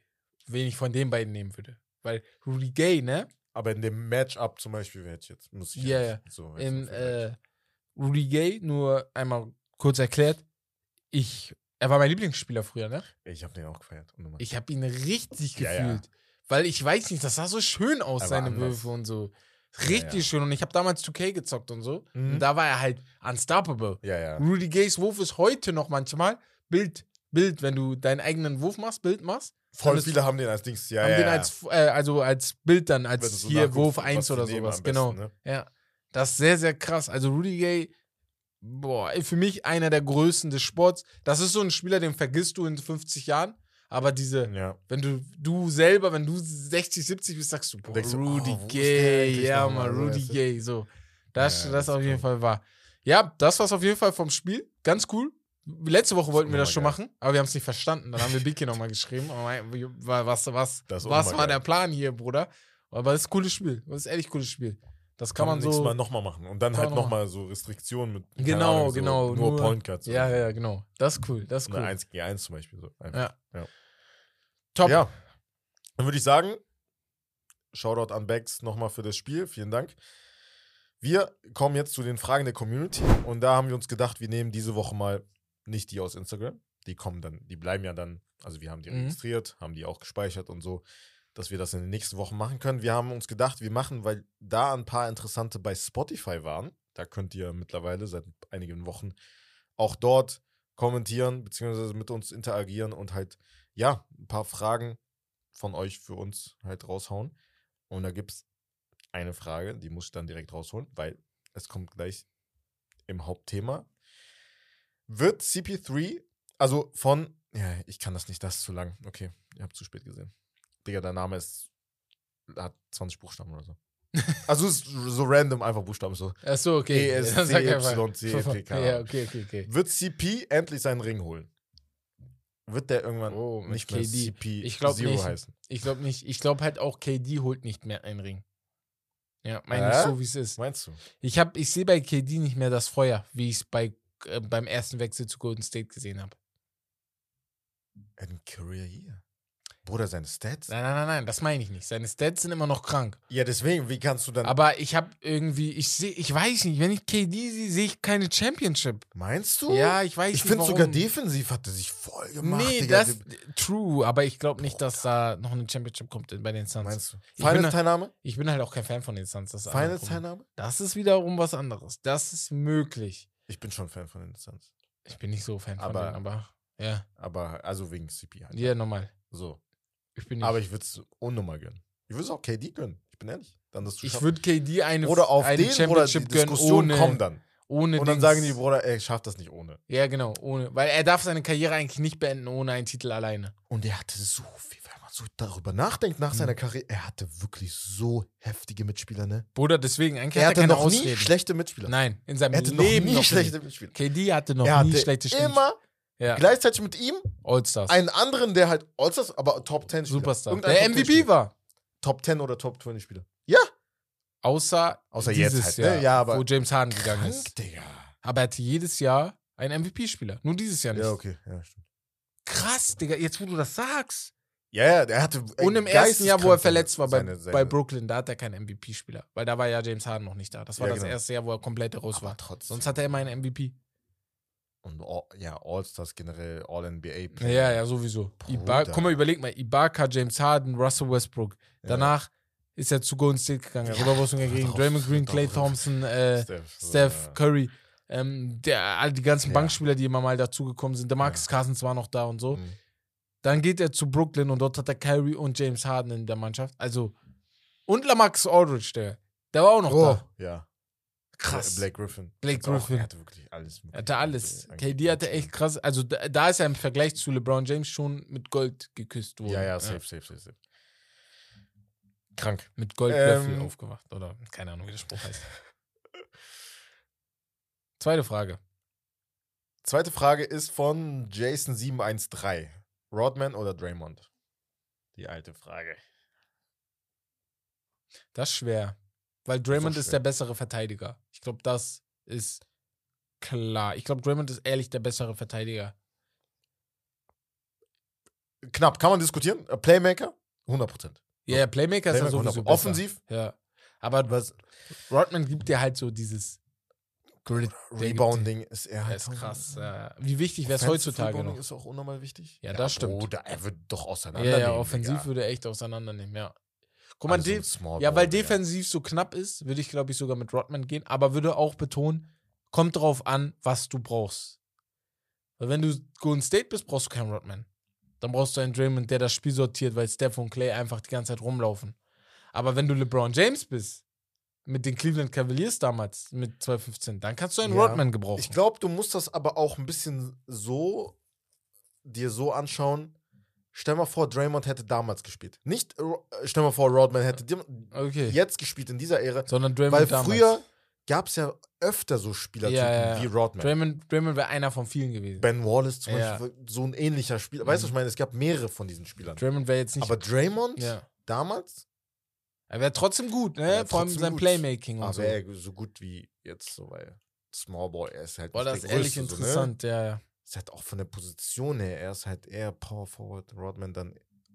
wen ich von den beiden nehmen würde. Weil Rudy Gay, ne? Aber in dem Matchup zum Beispiel wäre ich jetzt, muss ich Ja, jetzt ja. So, In äh, Rudy Gay, nur einmal kurz erklärt, ich, er war mein Lieblingsspieler früher, ne? ich habe den auch gefeiert. Ich habe ihn richtig Ja, ja. gefühlt. Weil ich weiß nicht, das sah so schön aus, Er seine. Würfe und so. Richtig ja. schön. Und ich habe damals 2K gezockt und so. Mhm. Und da war er halt unstoppable. ja, ja. Rudy Gays Wurf ist heute noch manchmal Bild, Bild, wenn du deinen eigenen Wurf machst, Bild machst. Voll ist- viele haben den als Dings. Ja, haben ja. den ja. als, äh, also als Bild dann, als so hier Wurf was 1 die oder sowas. Genau. besten, ne? Ja. Das ist sehr, sehr krass. Also Rudy Gay, boah, für mich einer der Größten des Sports. Das ist so ein Spieler, den vergisst du in 50 Jahren. Aber diese, Ja. wenn du, du selber, wenn du 60, 70 bist, sagst du, boah, Denkst Rudy oh, Gay, ja, mal? Rudy weißt du? Gay, so. Das, Ja, das das auf jeden cool. Fall war. Ja, das war's auf jeden Fall vom Spiel. Ganz cool. Letzte Woche wollten wir das schon unnormal machen, aber wir haben es nicht verstanden. Dann haben wir Biki nochmal geschrieben. wa- Was, was, Das was unnormal war geil. der Plan hier, Bruder? Aber es ist ein cooles Spiel. Das ist ehrlich ein cooles Spiel. Das kann, man nächstes so. Mal nochmal machen. Und dann Kann halt man noch nochmal so Restriktionen mit. Genau, Ahnung, so genau, Nur, nur- Point Guards. Ja, ja, genau. Das ist cool. Das ist so. Eine cool. 1 gegen 1 zum Beispiel. So. Einfach. Ja. Ja. Top. Ja. Dann würde ich sagen, Shoutout an Bex nochmal für das Spiel. Vielen Dank. Wir kommen jetzt zu den Fragen der Community. Und da haben wir uns gedacht, wir nehmen diese Woche mal nicht die aus Instagram. Die kommen dann, die bleiben ja dann, also wir haben die Mhm. registriert, haben die auch gespeichert und so, dass wir das in den nächsten Wochen machen können. Wir haben uns gedacht, wir machen, weil da ein paar interessante bei Spotify waren. Da könnt ihr mittlerweile seit einigen Wochen auch dort kommentieren, beziehungsweise mit uns interagieren und halt, ja, ein paar Fragen von euch für uns halt raushauen. Und da gibt es eine Frage, die muss ich dann direkt rausholen, weil es kommt gleich im Hauptthema. Wird CP3, also von, ja, ich kann das nicht, das ist zu lang. Okay, ihr habt zu spät gesehen. Digga, der Name ist, hat 20 Buchstaben oder so. Also so random, einfach Buchstaben so. Achso, okay. E, S, C. Y, C, P, K. Ja, okay, okay, okay. Wird CP endlich seinen Ring holen? Wird der irgendwann Oh, nicht mehr KD. CP Ich glaub Zero nicht. heißen? Ich glaube nicht. Ich glaube halt auch, KD holt nicht mehr einen Ring. Ja, meine ich Äh? so, wie es ist. Meinst du? Ich, hab- ich sehe bei KD nicht mehr das Feuer, wie ich es bei, äh, beim ersten Wechsel zu Golden State gesehen habe. In Career Year. Bruder, seine Stats? Nein, nein, nein, nein, das meine ich nicht. Seine Stats sind immer noch krank. Ja, deswegen, wie kannst du dann. Aber ich habe irgendwie, ich sehe, ich weiß nicht, wenn ich KD sehe, sehe ich keine Championship. meinst du? Ja, ich weiß Ich nicht. finde sogar defensiv hat er sich voll gemacht. Nee, Digga. das true, aber ich glaube nicht, dass da noch eine Championship kommt bei den Suns. Meinst du? Ich Finals-Teilnahme? ich bin halt auch kein Fan von den Suns. Finals-Teilnahme? Das ist wiederum was anderes. Das ist möglich. Ich bin schon Fan von den Suns. Ich bin nicht so Fan von Aber- denen, aber ja, Aber, also wegen CP halt. ja, normal. So. Ich bin nicht. Aber ich würde es unnummer gönnen. Ich würde es auch KD gönnen. Ich bin ehrlich. Dann das ich würde KD eine, Oder auf eine den, oder die Championship gönnen Diskussion ohne, kommen dann. ohne Und dann Dings. sagen die, Bruder, ey, ich schaff das nicht ohne. Ja, genau, ohne. Weil er darf seine Karriere eigentlich nicht beenden ohne einen Titel alleine. Und er hatte so viel, wenn man so darüber nachdenkt, nach Mhm. seiner Karriere, er hatte wirklich so heftige Mitspieler, ne? Bruder, deswegen, eigentlich Er hat er hatte keine noch nie Ausreden. schlechte Mitspieler. Nein, in seinem er hatte noch Leben nie noch schlechte nie. Mitspieler. KD hatte noch er nie hatte schlechte Spiele. immer ja. gleichzeitig mit ihm All-Stars. einen anderen, der halt Allstars, aber Top 10 Spieler. Superstar. Irgendein Der Top 10 MVP war. Top 10 oder Top 20 Spieler. Ja. Außer, Außer dieses jetzt halt, Jahr, ne? Ja, wo James Harden gegangen Krank, ist. Digga. Aber er hatte jedes Jahr einen MVP-Spieler. Nur dieses Jahr nicht. Ja, okay. Ja, stimmt. Krass, Digga, jetzt wo du das sagst. Ja, ja, der hatte. ey, Und im ersten Jahr, wo er verletzt war bei, seine- seine- bei Brooklyn, da hat er keinen MVP-Spieler. Weil da war ja James Harden noch nicht da. Das war Ja, das genau. erste Jahr, wo er komplett raus war. trotzdem. Sonst hat er immer einen MVP. Und all, ja, All-Stars generell, All-NBA. Ja, ja, sowieso. Iba Bruder. Guck mal, überleg mal. Ibaka, James Harden, Russell Westbrook. Ja. Danach ist er zu Golden State gegangen. Ja, Rüberwurst gegen wird auch- Draymond Green, Clay Thompson, äh, Steph. so, Steph ja. Curry. Ähm, der, all die ganzen Ja. Bankspieler, die immer mal dazugekommen sind. Der Marcus Cousins war noch da und so. Mhm. Dann geht er zu Brooklyn und dort hat er Kyrie und James Harden in der Mannschaft. Also, und Lamarcus Aldridge, der. Der war auch noch Oh, da. ja. Krass. Blake Griffin. Blake auch- Griffin. Er hatte wirklich alles. Er hatte alles. Eigentlich KD hatte echt krass. Also, da, da ist er im Vergleich zu LeBron James schon mit Gold geküsst worden. Ja, ja, safe, safe, safe, safe. Krank. Mit Goldlöffel Ähm, aufgewacht. Oder keine Ahnung, wie der Spruch heißt. Zweite Frage. Zweite Frage ist von Jason713. Rodman oder Draymond? Die alte Frage. Das ist schwer. Weil Draymond ist, schwer. der bessere Verteidiger. Ich glaube, das ist klar. Ich glaube, Draymond ist ehrlich der bessere Verteidiger. Knapp, kann man diskutieren. Äh, Playmaker? 100%. Ja, ja, Playmaker ist ja Playmaker sowieso 100%. besser. Offensiv? Ja. Aber Was? Rodman gibt dir halt so dieses gibt Rebounding ist er dir- halt. Ist krass. Ja. Wie wichtig wäre es heutzutage Rebounding noch? ist auch unnormal wichtig. Ja, das stimmt. Bruder, er wird doch Ja, auseinandernehmen. ja, offensiv Digga. würde er echt auseinandernehmen, ja. Guck mal, Also so ja, weil defensiv so knapp ist, würde ich, glaube ich, sogar mit Rodman gehen, aber würde auch betonen, kommt drauf an, was du brauchst. Weil wenn du Golden State bist, brauchst du keinen Rodman. Dann brauchst du einen Draymond, der das Spiel sortiert, weil Steph und Clay einfach die ganze Zeit rumlaufen. Aber wenn du LeBron James bist, mit den Cleveland Cavaliers damals, mit 2015, dann kannst du einen Ja. Rodman gebrauchen. Ich glaube, du musst das aber auch ein bisschen so dir so anschauen. Stell mal vor, Draymond hätte damals gespielt. Nicht, äh, stell mal vor, Rodman hätte okay. jetzt gespielt in dieser Ära. Sondern Draymond Weil damals. früher gab es ja öfter so Spielertypen Ja, ja, wie Rodman. Draymond, Draymond wäre einer von vielen gewesen. Ben Wallace zum Ja. Beispiel, so ein ähnlicher Spieler. Weißt du, was ich meine? Es gab mehrere von diesen Spielern. Draymond wäre jetzt nicht. Aber Draymond ja. damals Er wäre trotzdem gut, ne? Vor allem sein gut. Playmaking und aber so. er so gut wie jetzt so, weil Small Boy, er ist halt Boah, das ist ehrlich Größte, interessant, ja, ja. Ist halt auch von der Position her, er ist halt eher Power Forward, Rodman dann,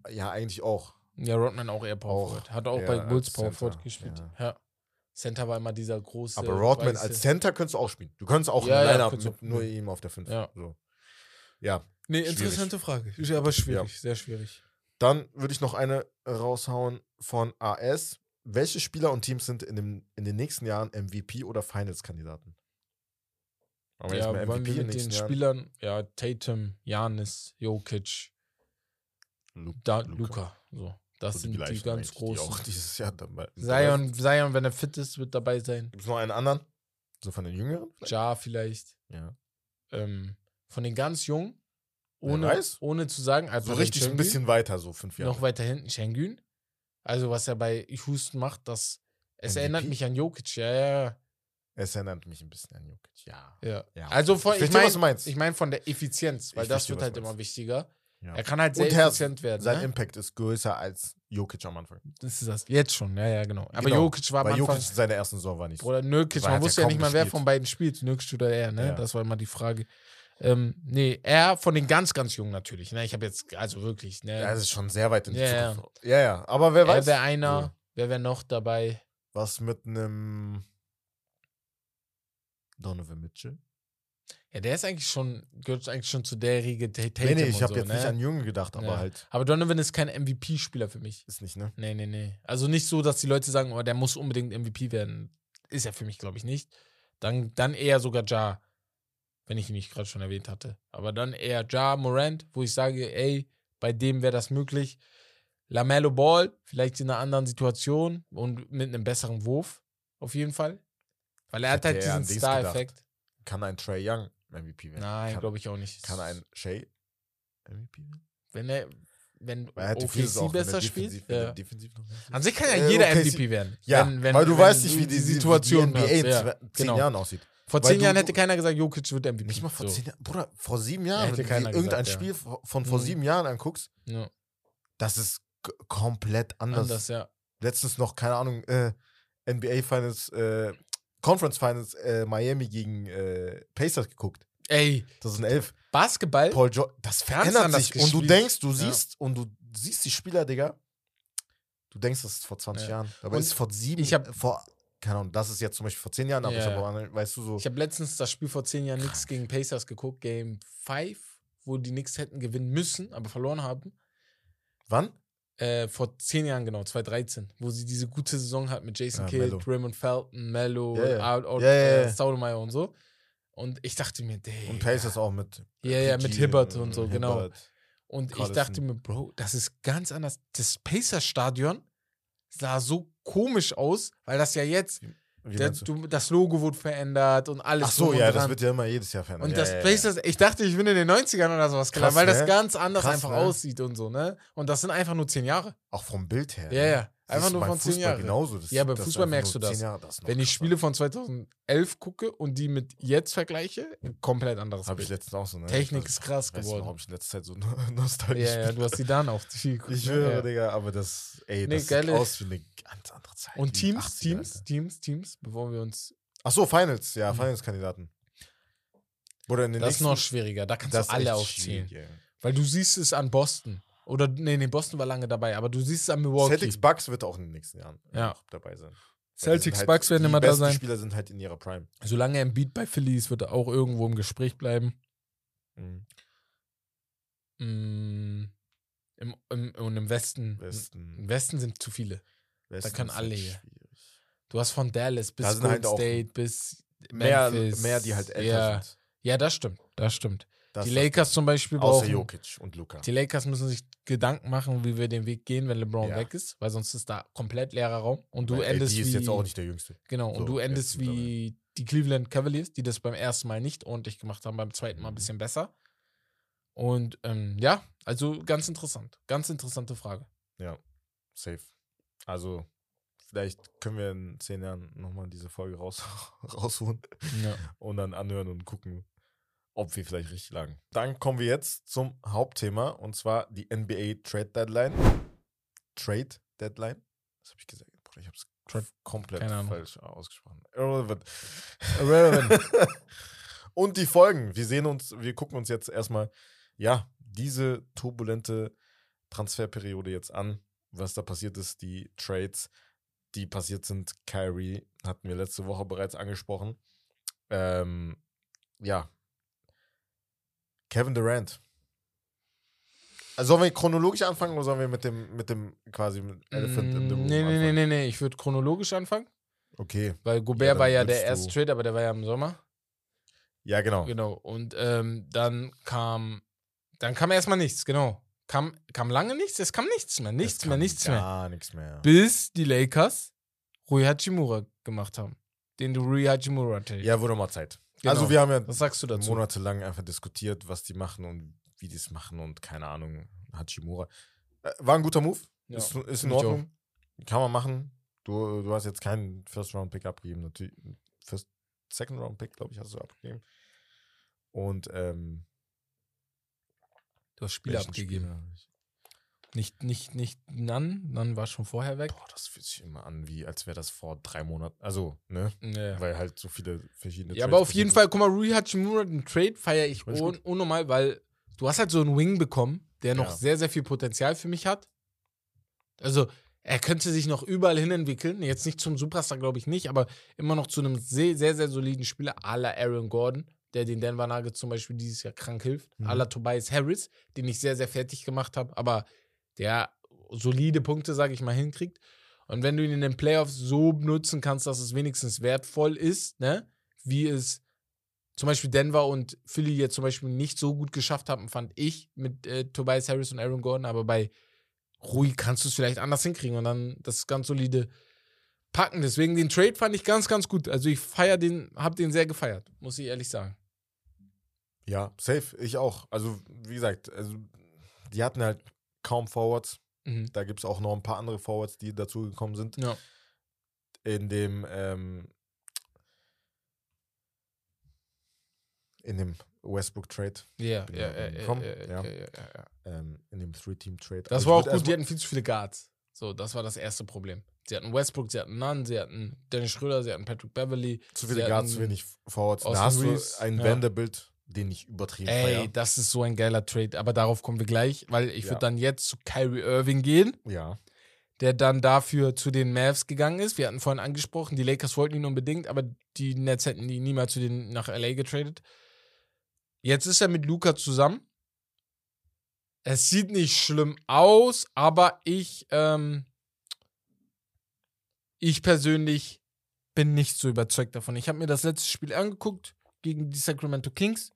ja eigentlich auch. Ja, Rodman auch eher Power Auch Forward. Hat auch bei Bulls Power Forward gespielt. ja. Ja. Center war immer dieser große. Aber Rodman weiße- als Center könntest du auch spielen. Du könntest auch Ja, ja, mit nur ihm auf der 5. Ja. So. ja, Nee, schwierig. interessante Frage. Ist aber schwierig, sehr schwierig. Dann würde ich noch eine raushauen von AS. Welche Spieler und Teams sind in, dem, in den nächsten Jahren MVP oder Finals-Kandidaten? Wir Ja, jetzt wollen wir mit den? Spielern, ja, Tatum, Janis, Jokic, Lu- da, Luka. Luca. So. Das So sind die gleichen ganz eigentlich, die großen. auch dieses Jahr dabei Zion, Zion, wenn er fit ist, wird dabei sein. Gibt es noch einen anderen? So von den Jüngeren? vielleicht? Ja, vielleicht. Ja. Ähm, von den ganz Jungen, ohne, ohne zu sagen, So Alperen richtig ein bisschen weiter, so fünf Jahre. noch weiter hinten Schengen. Also was er bei Houston macht, das Es MVP? erinnert mich an Jokic, ja, ja, Es erinnert mich ein bisschen an Jokic. Ja. ja. ja. Also von, ich ich meine ich mein von der Effizienz, weil Ich das verstehe, wird halt immer wichtiger. Ja. Er kann halt sehr er- effizient werden. Sein ne? Impact ist größer als Jokic am Anfang. Das ist das. Jetzt schon, ja, ja, genau. Aber Genau. Jokic war am Weil Anfang. Jokic seine ersten Saison war nicht. Bruder, Nürkic, man wusste ja ja nicht mal, wer von beiden spielt, Nürkic oder er, ne? Ja. Das war immer die Frage. Ähm, nee, er von den ganz, ganz Jungen natürlich. Ne? Ich habe jetzt, also wirklich, ne? Ja, das ist schon sehr weit in die Ja, ja. Zukunft. Ja, ja. Aber wer er weiß. wäre einer, wer wäre noch dabei? Was mit einem Donovan Mitchell? Ja, der ist eigentlich schon, gehört eigentlich schon zu der Riege Tate Nee, nee, ich habe so, jetzt ne? nicht an Jungen gedacht, aber Ja. halt Aber Donovan ist kein MVP-Spieler für mich. ist nicht, ne? Nee, nee, nee. Also nicht so, dass die Leute sagen, oh, der muss unbedingt MVP werden. Ist er für mich, glaube ich, nicht. Dann, dann eher sogar Ja, wenn ich ihn nicht gerade schon erwähnt hatte. Aber dann eher Ja, Morant, wo ich sage, ey, bei dem wäre das möglich. Lamello Ball, vielleicht in einer anderen Situation und mit einem besseren Wurf, auf jeden Fall. Weil er hat halt diesen dies Star-Effekt. Kann ein Trey Young MVP werden? Nein, glaube ich auch nicht. kann ein Shea MVP werden? Wenn er, wenn Weil er OKC er besser spielt. wenn er Ja. An sich kann ja Äh, jeder OKC MVP werden. Ja, wenn, wenn, weil du wenn weißt nicht, wie die, Situation die NBA in Ja, zehn genau. Jahren aussieht. Vor Weil zehn du- Jahren du- hätte keiner gesagt, Jokic wird MVP. Nicht mal vor So. zehn Jahren. Bruder, vor sieben Jahren, Hätte wenn du irgendein gesagt, Spiel von vor Mhm. sieben Jahren anguckst, Ja, das ist komplett anders. anders, ja. Letztens noch, keine Ahnung, äh, NBA Finals, äh, Conference Finals, äh, Miami gegen äh, Pacers geguckt. Ey, Das sind elf. Basketball, Paul jo das verändert sich. Und du gespielt. denkst, du Ja. siehst, und du siehst die Spieler, Digga. Du denkst, das ist vor 20 Ja. Jahren. Aber Und es ist vor sieben, ich hab- vor, keine Ahnung, das ist jetzt zum Beispiel vor zehn Jahren, aber Ja, ich habe ja. auch, weißt du, so. ich habe letztens das Spiel vor zehn Jahren Knicks gegen Pacers geguckt, Game 5, wo die Knicks hätten gewinnen müssen, aber verloren haben. Wann? Äh, vor zehn Jahren genau, 2013, wo sie diese gute Saison hat mit Jason Ja, Kidd. Raymond Felton, Mello. Out, Out, Ja, ja, äh. Stoudemire und so. Und ich dachte mir, ey, Und Pacers auch mit. Ja, ja, mit Hibbert äh, und so, genau. Hibbert. Und ich Collison. dachte mir, Bro, das ist ganz anders. Das Pacers-Stadion sah so komisch aus, weil das ja jetzt, der, du? das Logo wurde verändert und alles. Ach so, ja, das wird ja immer jedes Jahr verändert. Und ja, das ja. Pacers, ich dachte, ich bin in den 90ern oder sowas gelandet, weil das ne? ganz anders Krass, einfach ne? aussieht und so, ne? Und das sind einfach nur zehn Jahre. Auch vom Bild her. Ja, ne? ja. Einfach nur von zehn Jahren. Genauso. Das, Ja, beim Fußball merkst du das. Jahre, das Wenn ich. Spiele von 2011 gucke und die mit jetzt vergleiche, komplett anderes Habe ich Bild. letztens auch so, ne? Technik Ich ist krass weiß geworden. warum ich in letzter Zeit so nostalgisch Ja, ja, du hast die dann auch viel geguckt. Ich ne? höre, ja. Digga, aber das, ey, Nee, das geile- sieht aus wie eine ganz andere Zeit. Und Teams, 80er, Teams, Alter. Teams, Teams, bevor wir uns. Ach so, Finals, ja, Mhm. Finals-Kandidaten. Oder in den Das ist noch schwieriger, da kannst du alle ey. Weil du siehst es an Boston. Oder, nee, nee, Boston war lange dabei, aber du siehst es an Milwaukee. Celtics Bucks wird auch in den nächsten Jahren Ja. dabei sein. Die Celtics sind Bucks werden die immer da sein. Spieler sind halt in ihrer Prime. Solange er im Beat bei Philly ist, wird er auch irgendwo im Gespräch bleiben. Mhm. Mm, im, im, und im Westen. Westen, Im Westen sind zu viele. Westen können ist alle halt hier. Du hast von Dallas bis Da sind Golden halt State bis Mehr, Memphis. mehr, die halt älter ja. sind. Ja, das stimmt. Das stimmt. Das die Lakers zum Beispiel Außer brauchen. Jokic und Luca. Die Lakers müssen sich Gedanken machen, wie wir den Weg gehen, wenn LeBron Ja. weg ist, weil sonst ist da komplett leerer Raum. Und du Weil endest AD wie ist jetzt auch nicht der Jüngste. genau und so, du jetzt endest wie die Cleveland Cavaliers, die das beim ersten Mal nicht ordentlich gemacht haben, beim zweiten Mal ein Mhm. bisschen besser. Und ähm, ja, also ganz interessant, ganz interessante Frage. Ja, safe. Also, vielleicht können wir in zehn Jahren nochmal diese Folge raus, rausholen Ja. und dann anhören und gucken, ob wir vielleicht richtig lagen. Dann kommen wir jetzt zum Hauptthema und zwar die NBA Trade Deadline. Trade Deadline? Was habe ich gesagt? Ich habe es komplett falsch ausgesprochen. Irrelevant. Irrelevant. und die Folgen. Wir sehen uns, wir gucken uns jetzt erstmal, ja, diese turbulente Transferperiode jetzt an, was da passiert ist, die Trades, die passiert sind. Kyrie hatten wir letzte Woche bereits angesprochen. Ähm, ja. Kevin Durant. Also sollen wir chronologisch anfangen oder sollen wir mit dem, mit dem quasi mit Elephant in the Room Mm, nee, nee, nee, anfangen? nee, nee, ich würde chronologisch anfangen, Okay. weil Ja, Gobert dann war ja der erste Trade, aber der war ja im Sommer. Ja, genau. Genau. Und ähm, dann kam, dann kam erstmal nichts, genau. Kam, kam lange nichts, es kam nichts mehr, nichts mehr, nichts mehr. Gar nichts mehr. Bis die Lakers Rui Hachimura gemacht haben. Den du Rui Hachimura trägst. Ja, wurde mal Zeit. Genau. Also wir haben ja Was sagst du dazu? monatelang einfach diskutiert, was die machen und wie die es machen und keine Ahnung, Hachimura. Äh, war ein guter Move. Ja, ist ist in Ordnung. Kann man machen. Du, du hast jetzt keinen First-Round-Pick abgegeben. Natürlich, First, Second-Round-Pick, glaube ich, hast du abgegeben. Und, ähm, Du hast Spieler welchen abgegeben. Ich- Nicht, nicht, nicht Nan. Nan war schon vorher weg. Boah, das fühlt sich immer an, wie als wäre das vor drei Monaten. Also, ne? Ja. Weil halt so viele verschiedene. Ja, Trades aber auf jeden Fall, guck mal, Rui Hachimura, den Trade feiere ich un unnormal, weil du hast halt so einen Wing bekommen, der noch Ja. sehr, sehr viel Potenzial für mich hat. Also, er könnte sich noch überall hin entwickeln. Jetzt nicht zum Superstar, glaube ich nicht, aber immer noch zu einem sehr, sehr, sehr soliden Spieler, à la Aaron Gordon, der den Denver Nuggets zum Beispiel dieses Jahr krank hilft. Mhm. La Tobias Harris, den ich sehr, sehr fertig gemacht habe, aber der solide Punkte, sage ich mal, hinkriegt. Und wenn du ihn in den Playoffs so benutzen kannst, dass es wenigstens wertvoll ist, ne? wie es zum Beispiel Denver und Philly jetzt zum Beispiel nicht so gut geschafft haben, fand ich mit äh, Tobias Harris und Aaron Gordon, aber bei Rui kannst du es vielleicht anders hinkriegen und dann das ganz solide packen. Deswegen den Trade fand ich ganz, ganz gut. Also ich feier den, hab den sehr gefeiert, muss ich ehrlich sagen. Ja, safe. Ich auch. Also, wie gesagt, also, die hatten halt kaum Forwards. Mhm. Da gibt es auch noch ein paar andere Forwards, die dazugekommen sind. Ja. In dem, ähm, in dem Westbrook-Trade, Ja, Bin ja, da ja, ja, ja, ja. ja, ja, ja. ähm, in dem Three-Team-Trade. Das Aber war auch gut, die hatten viel zu viele Guards. So, das war das erste Problem. Sie hatten Westbrook, sie hatten Nunn, sie hatten Dennis Schröder, sie hatten Patrick Beverly. Zu viele Guards, zu wenig Forwards. Austin Da hast Reeves, du einen ja. Vanderbilt, den ich übertrieben Ey, feier. das ist so ein geiler Trade, aber darauf kommen wir gleich, weil ich Ja. würde dann jetzt zu Kyrie Irving gehen, Ja. der dann dafür zu den Mavs gegangen ist. Wir hatten vorhin angesprochen, die Lakers wollten ihn unbedingt, aber die Nets hätten ihn niemals zu den nach LA getradet. Jetzt ist er mit Luca zusammen. Es sieht nicht schlimm aus, aber ich, ähm, ich persönlich bin nicht so überzeugt davon. Ich habe mir das letzte Spiel angeguckt gegen die Sacramento Kings,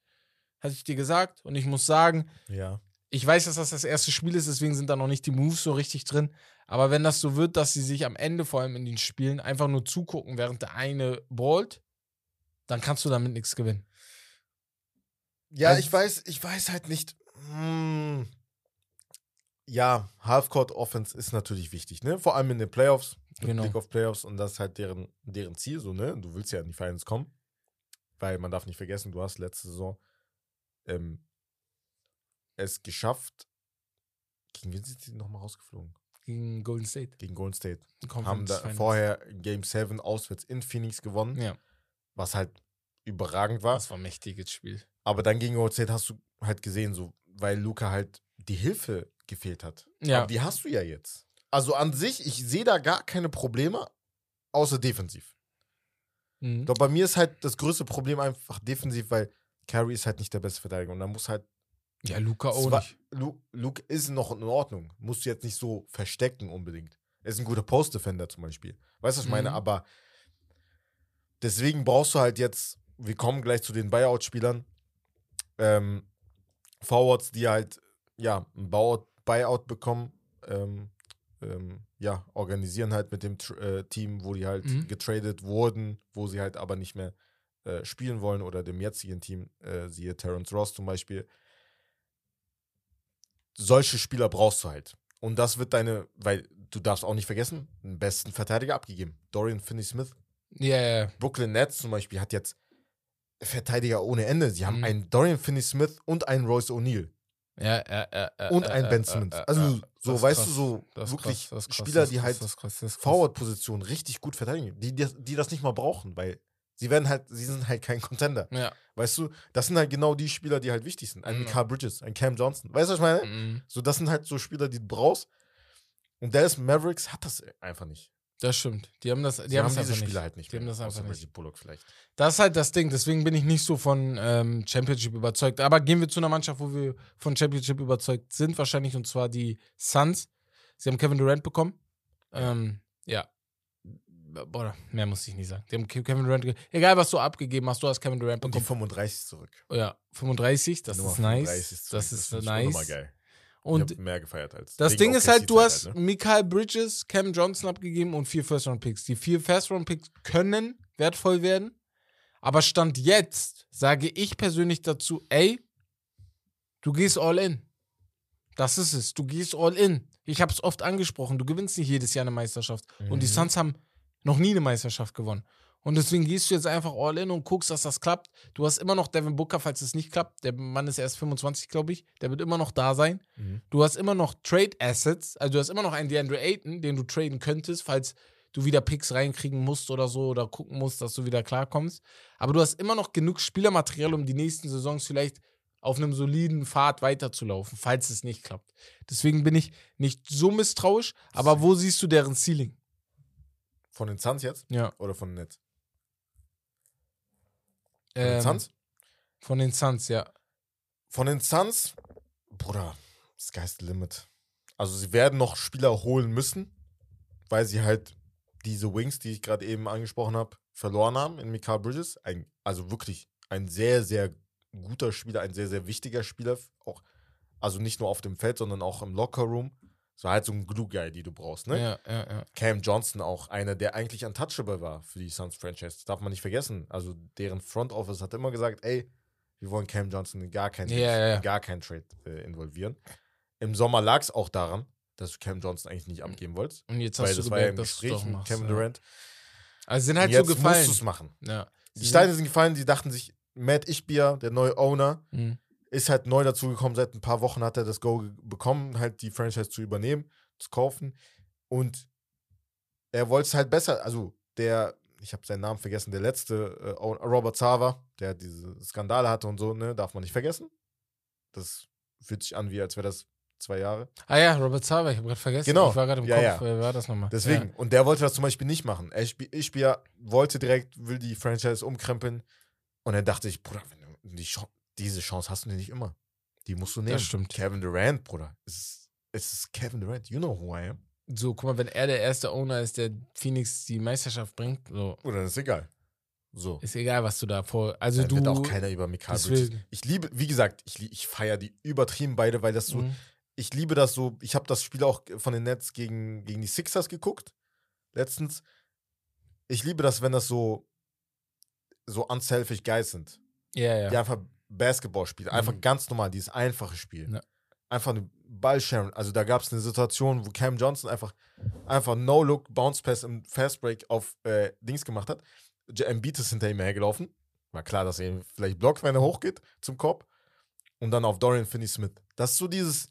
hatte ich dir gesagt, und ich muss sagen, Ja. ich weiß, dass das das erste Spiel ist, deswegen sind da noch nicht die Moves so richtig drin. Aber wenn das so wird, dass sie sich am Ende, vor allem in den Spielen, einfach nur zugucken, während der eine ballt, dann kannst du damit nichts gewinnen. Ja, Also- ich weiß, ich weiß halt nicht. Hm, ja, Halfcourt Offense ist natürlich wichtig, ne? Vor allem in den Playoffs, mit Genau. Blick auf Playoffs und das ist halt deren, deren Ziel, so, ne? Du willst ja in die Finals kommen, weil man darf nicht vergessen, du hast letzte Saison ähm, es geschafft. Gegen wen sind sie nochmal rausgeflogen? Gegen Golden State. Gegen Golden State. Haben Conference da Finals. vorher Game 7 auswärts in Phoenix gewonnen, Ja, was halt überragend war. das war ein mächtiges Spiel. Aber dann gegen Golden State hast du halt gesehen, so, weil Luca halt die Hilfe gefehlt hat. Ja. Aber die hast du ja jetzt. Also an sich, ich sehe da gar keine Probleme, außer defensiv. Mhm. Doch bei mir ist halt das größte Problem einfach defensiv, weil Carrie ist halt nicht der beste Verteidiger. Und da muss halt. Ja, Luca auch Zwar- nicht. Lu- Luke ist noch in Ordnung. Musst du jetzt nicht so verstecken unbedingt. Er ist ein guter Post-Defender zum Beispiel. Weißt du, was ich meine? Mhm. Aber deswegen brauchst du halt jetzt, wir kommen gleich zu den Buyout-Spielern, ähm, Forwards, die halt, ja, ein Buyout, Buyout bekommen, ähm, ähm, ja, organisieren halt mit dem äh, Team, wo die halt Mhm. getradet wurden, wo sie halt aber nicht mehr äh, spielen wollen oder dem jetzigen Team, äh, siehe Terrence Ross zum Beispiel. Solche Spieler brauchst du halt. Und das wird deine, weil du darfst auch nicht vergessen, einen besten Verteidiger abgegeben. Dorian Finney-Smith. Ja, ja. Brooklyn Nets zum Beispiel hat jetzt Verteidiger ohne Ende. Sie haben Mhm. einen Dorian Finney-Smith und einen Royce O'Neal. Ja, ja, ja, ja, Und ja, Ben Simmons. Also, so, weißt krass. du, so wirklich krass, krass, Spieler, die halt das ist krass, das ist krass. Forward-Position richtig gut verteidigen, die, die, die das nicht mal brauchen, weil sie werden halt, sie sind halt kein Contender. Weißt du, das sind halt genau die Spieler, die halt wichtig sind. Ein Mhm. Carl Bridges, ein Cam Johnson. Weißt du, was ich meine? Mhm. So, das sind halt so Spieler, die du brauchst. Und Dallas Mavericks hat das einfach nicht. Das stimmt. Die haben das, die Die haben haben das diese nicht. halt nicht Die haben das einfach nicht. Reggie Bullock vielleicht. Das ist halt das Ding. Deswegen bin ich nicht so von ähm, Championship überzeugt. Aber gehen wir zu einer Mannschaft, wo wir von Championship überzeugt sind, wahrscheinlich, und zwar die Suns. Sie haben Kevin Durant bekommen. Ähm, ja. Boah, mehr muss ich nicht sagen. Die haben Ke- Kevin Durant. Egal, was du abgegeben hast, du hast Kevin Durant Und die bekommen. 35 zurück. Oh ja, 35, das Nummer ist nice. 35 zurück. Das ist find ich nice. unnormal geil. Und mehr gefeiert als. Das Ding ist halt, du hast halt, ne? Mikael Bridges, Cam Johnson abgegeben und vier First-Round-Picks. Die vier First-Round-Picks können wertvoll werden. Aber Stand jetzt sage ich persönlich dazu, ey, du gehst all in. Das ist es. Du gehst all in. Ich habe es oft angesprochen. Du gewinnst nicht jedes Jahr eine Meisterschaft. Und die Mhm. Suns haben noch nie eine Meisterschaft gewonnen. Und deswegen gehst du jetzt einfach all in und guckst, dass das klappt. Du hast immer noch Devin Booker, falls es nicht klappt. Der Mann ist erst 25, glaube ich. Der wird immer noch da sein. Mhm. Du hast immer noch Trade Assets. Also du hast immer noch einen DeAndre Ayton, den du traden könntest, falls du wieder Picks reinkriegen musst oder so oder gucken musst, dass du wieder klarkommst. Aber du hast immer noch genug Spielermaterial, um die nächsten Saisons vielleicht auf einem soliden Pfad weiterzulaufen, falls es nicht klappt. Deswegen bin ich nicht so misstrauisch, aber wo siehst du deren Ceiling? Von den Suns jetzt? Ja. Oder von den Nets? Von Ähm, den Suns? Von den Suns, ja. Von den Suns, Bruder, sky's the limit. Also sie werden noch Spieler holen müssen, weil sie halt diese Wings, die ich gerade eben angesprochen habe, verloren haben in Mikael Bridges. Ein, also wirklich ein sehr, sehr guter Spieler, ein sehr, sehr wichtiger Spieler. Auch, also nicht nur auf dem Feld, sondern auch im Lockerroom. So halt so ein Glue-Guy, die du brauchst, ne? Ja, ja, ja. Cam Johnson auch einer, der eigentlich untouchable war für die Suns Franchise. Das darf man nicht vergessen. Also deren Front Office hat immer gesagt, ey, wir wollen Cam Johnson in gar keinen, Ja, ja, ja. in gar keinen Trade äh, involvieren. Im Sommer lag es auch daran, dass du Cam Johnson eigentlich nicht abgeben wolltest. Und jetzt weil hast du das war ja im gemerkt, Gespräch mit machst. Kevin. Durant. Also sind Und halt jetzt so gefallen. musst du es machen. Die Steine sind gefallen, die dachten sich, Matt Ishbia, der neue Owner, Mhm. Ist halt neu dazugekommen. Seit ein paar Wochen hat er das Go bekommen, halt die Franchise zu übernehmen, zu kaufen. Und er wollte es halt besser. Also, der, ich habe seinen Namen vergessen, der letzte, äh, Robert Sava, der diese Skandale hatte und so, ne, darf man nicht vergessen. Das fühlt sich an, wie als wäre das zwei Jahre. Ah ja, Robert Sava, ich habe gerade vergessen. Genau. Ich war gerade im Ja, Kopf. ja. Wer war das nochmal? Deswegen. Und der wollte das zum Beispiel nicht machen. Ishbia wollte direkt, will die Franchise umkrempeln. Und er dachte ich, Bruder, wenn du die Chance, diese Chance hast du nicht immer. Die musst du nehmen. stimmt. Kevin Durant, Bruder. Es ist, ist Kevin Durant. You know who I am. So, guck mal, wenn er der erste Owner ist, der Phoenix die Meisterschaft bringt, so, Oder das ist egal. So. ist egal, was du da vor. Also Dann du. wird auch keiner über deswegen. Ich liebe, wie gesagt, ich, ich feiere die übertrieben beide, weil das so, Mhm. ich liebe das so. Ich habe das Spiel auch von den Nets gegen, gegen die Sixers geguckt. Letztens. Ich liebe das, wenn das so, so unselfish Guys sind. Ja, ja. die einfach Basketball spielen. Einfach Mhm. ganz normal, dieses einfache Spiel. Ja. Einfach eine Ballsharen. Also da gab es eine Situation, wo Cam Johnson einfach, einfach No-Look, Bounce-Pass im Fastbreak auf äh, Dings gemacht hat. Embiid ist hinter ihm hergelaufen. War klar, dass er ihn vielleicht blockt, wenn er hochgeht zum Korb. Und dann auf Dorian Finney-Smith. Das ist so dieses.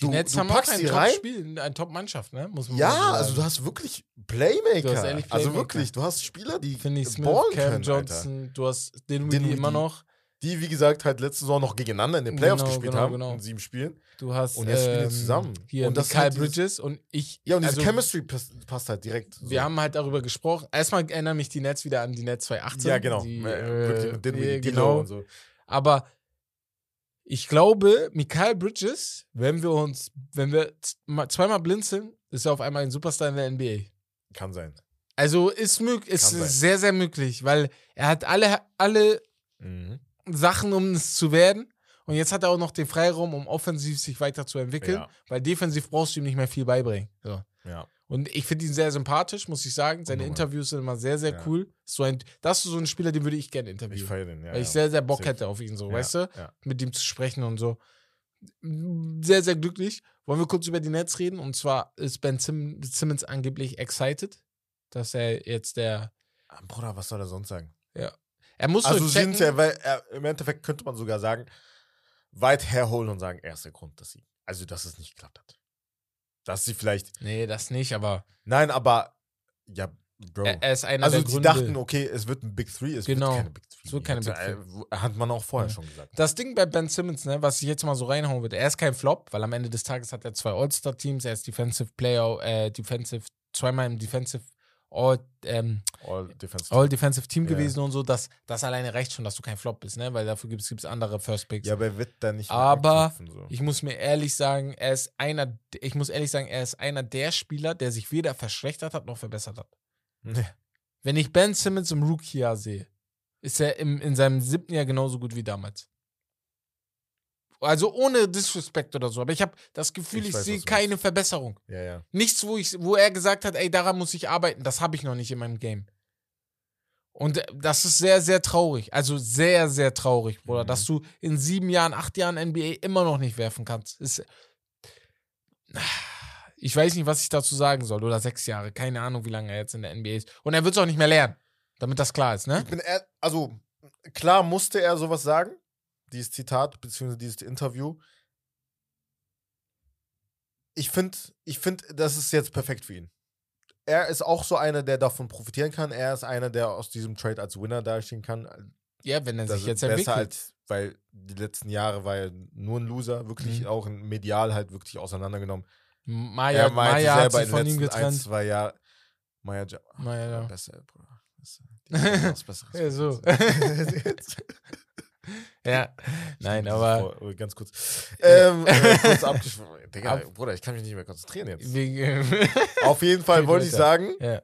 Die Du, Nets du haben auch packst ein die rein. Top-Spiel, eine Top-Mannschaft, ne? Muss man Ja, so sagen. also du hast wirklich Playmaker. Du hast Also Playmaker. wirklich, du hast Spieler, die Finney Smith, ballen Cam können, Johnson, du hast den Dinwiddie immer noch. Die, wie gesagt, halt letzte Saison noch gegeneinander in den Playoffs Genau, gespielt genau, haben. genau. In sieben Spielen. Du hast Und jetzt spielen die ähm, zusammen. hier Und das Mikal halt dieses- Bridges und ich. Ja, und diese also, Chemistry passt, passt halt direkt. So. Wir haben halt darüber gesprochen. Erstmal erinnern mich die Nets wieder an die Nets 2018. ja, genau. Die, Äh, Dinwiddie, äh, genau. und so. Aber ich glaube, Mikal Bridges, wenn wir uns, wenn wir zweimal blinzeln, ist er auf einmal ein Superstar in der NBA. Kann sein. Also ist möglich, ist sein. sehr, sehr möglich, weil er hat alle, alle Mhm. Sachen, um es zu werden. Und jetzt hat er auch noch den Freiraum, um offensiv sich weiterzuentwickeln, Ja. weil defensiv brauchst du ihm nicht mehr viel beibringen. So. Ja. Und ich finde ihn sehr sympathisch, muss ich sagen. Seine. Interviews sind immer sehr, sehr Ja. cool. So ein, das ist so ein Spieler, den würde ich gerne Ich interviewen. feiere den, ja. weil ich ja. sehr, sehr Bock Safe. hätte auf ihn, so, Ja, weißt du? Ja. Mit ihm zu sprechen und so. Sehr, sehr glücklich. Wollen wir kurz über die Nets reden? Und zwar ist Ben Sim Simmons angeblich excited, dass er jetzt der. Bruder, was soll er sonst sagen? Er muss Also so checken. sind ja, weil er, im Endeffekt könnte man sogar sagen, weit herholen und sagen, er ist der Grund, dass sie, also dass es nicht geklappt hat. Dass sie vielleicht, Nee, das nicht, aber nein, aber, ja, Bro. er, er ist einer also der sie Gründe. dachten, okay, es wird ein Big Three, es Genau. wird keine Big Three. Es wird keine Big äh, Hat man auch vorher Ja. schon gesagt. Das Ding bei Ben Simmons, ne, was ich jetzt mal so reinhauen würde, er ist kein Flop, weil am Ende des Tages hat er zwei All-Star-Teams, er ist Defensive Player, äh, Defensive, zweimal im Defensive All, ähm, All Defense. All Defensive Team Ja. gewesen und so, das, das alleine reicht schon, dass du kein Flop bist, ne? Weil dafür gibt es andere First Picks. ja, aber er wird da nicht mehr Aber anknüpfen, so. Ich muss mir ehrlich sagen, er ist einer, ich muss ehrlich sagen, er ist einer der Spieler, der sich weder verschlechtert hat noch verbessert hat. Nee. Wenn ich Ben Simmons im Rookie-Jahr sehe, ist er im, in seinem siebten Jahr genauso gut wie damals. Also ohne Disrespect oder so, aber ich habe das Gefühl, Ich ich, weiß, sehe keine Verbesserung. Ja, ja. Nichts, wo, ich, wo er gesagt hat, ey, daran muss ich arbeiten. Das habe ich noch nicht in meinem Game. Und äh, das ist sehr, sehr traurig. Also sehr, sehr traurig, Bruder, Mhm. dass du in sieben Jahren, acht Jahren NBA immer noch nicht werfen kannst. Ist, ich weiß nicht, was ich dazu sagen soll. Oder sechs Jahre. Keine Ahnung, wie lange er jetzt in der NBA ist. Und er wird es auch nicht mehr lernen. Damit das klar ist, ne? Ich bin ehr- also klar musste er sowas sagen, dieses Zitat beziehungsweise dieses Interview. Ich finde, ich finde, das ist jetzt perfekt für ihn. Er ist auch so einer, der davon profitieren kann. Er ist einer, der aus diesem Trade als Winner dastehen kann. Ja, wenn er Das sich jetzt entwickelt. als, weil die letzten Jahre war er nur ein Loser, wirklich Mhm. auch medial halt wirklich auseinandergenommen. Maya, er Maya hat sich von ihm letzten ein, getrennt. zwei Jahren, Maya, Maya, ja. besser, Bruder. Besser. Besseres. Ja, so. Jetzt. Ja, nein, aber vor- ganz kurz. Ähm, äh, kurz. Digga, Ab- Bruder, ich kann mich nicht mehr konzentrieren jetzt. wegen, Auf jeden Fall wollte ich sagen, ja.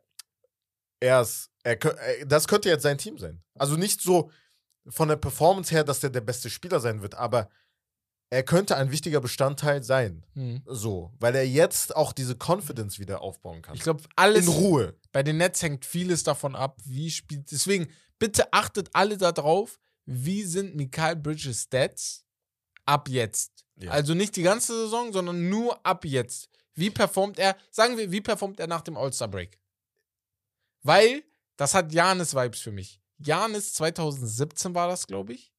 er ist, er, äh, das könnte jetzt sein Team sein. Also nicht so von der Performance her, dass der der beste Spieler sein wird, aber er könnte ein wichtiger Bestandteil sein. Hm. So, weil er jetzt auch diese Confidence wieder aufbauen kann. Ich glaube, alles In Ruhe. bei den Nets hängt vieles davon ab, wie spielt. Deswegen, bitte achtet alle darauf, wie sind Mikael Bridges Stats ab jetzt. Ja. Also nicht die ganze Saison, sondern nur ab jetzt. Wie performt er, sagen wir, wie performt er nach dem All-Star-Break? Weil, das hat Janis-Vibes für mich. Janis 2017 war das, glaube ich.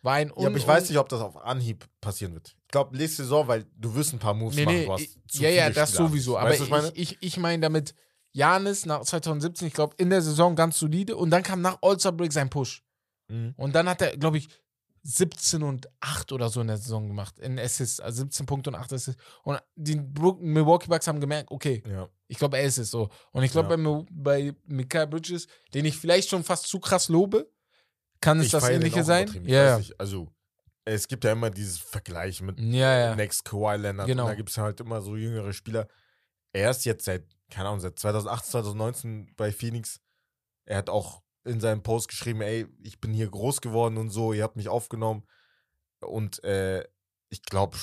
War ein Ja, aber ich weiß nicht, ob das auf Anhieb passieren wird. Ich glaube, nächste Saison, weil du wirst ein paar Moves Nee, machen. nee, Du hast ja, ja, das Spieler. sowieso. Aber Weißt ich, meine? ich, ich meine damit, Janis nach 2017, ich glaube, in der Saison ganz solide und dann kam nach All-Star-Break sein Push. Mhm. Und dann hat er, glaube ich, 17 und 8 oder so in der Saison gemacht. In Assists, also 17 Punkte und 8 Assists. Und die Milwaukee Bucks haben gemerkt, okay, Ja. ich glaube, er ist es so. Und ich glaube, Ja. bei, bei Mikael Bridges, den ich vielleicht schon fast zu krass lobe, kann es Ich das ähnliche sein. Ja, nicht, Also, es gibt ja immer dieses Vergleich mit ja. Next Kawhi Leonard. Genau. Und da gibt es halt immer so jüngere Spieler. Er ist jetzt seit, keine Ahnung, seit 2018, 2019 bei Phoenix. Er hat auch in seinem Post geschrieben, ey, ich bin hier groß geworden und so, ihr habt mich aufgenommen. Und äh, ich glaube,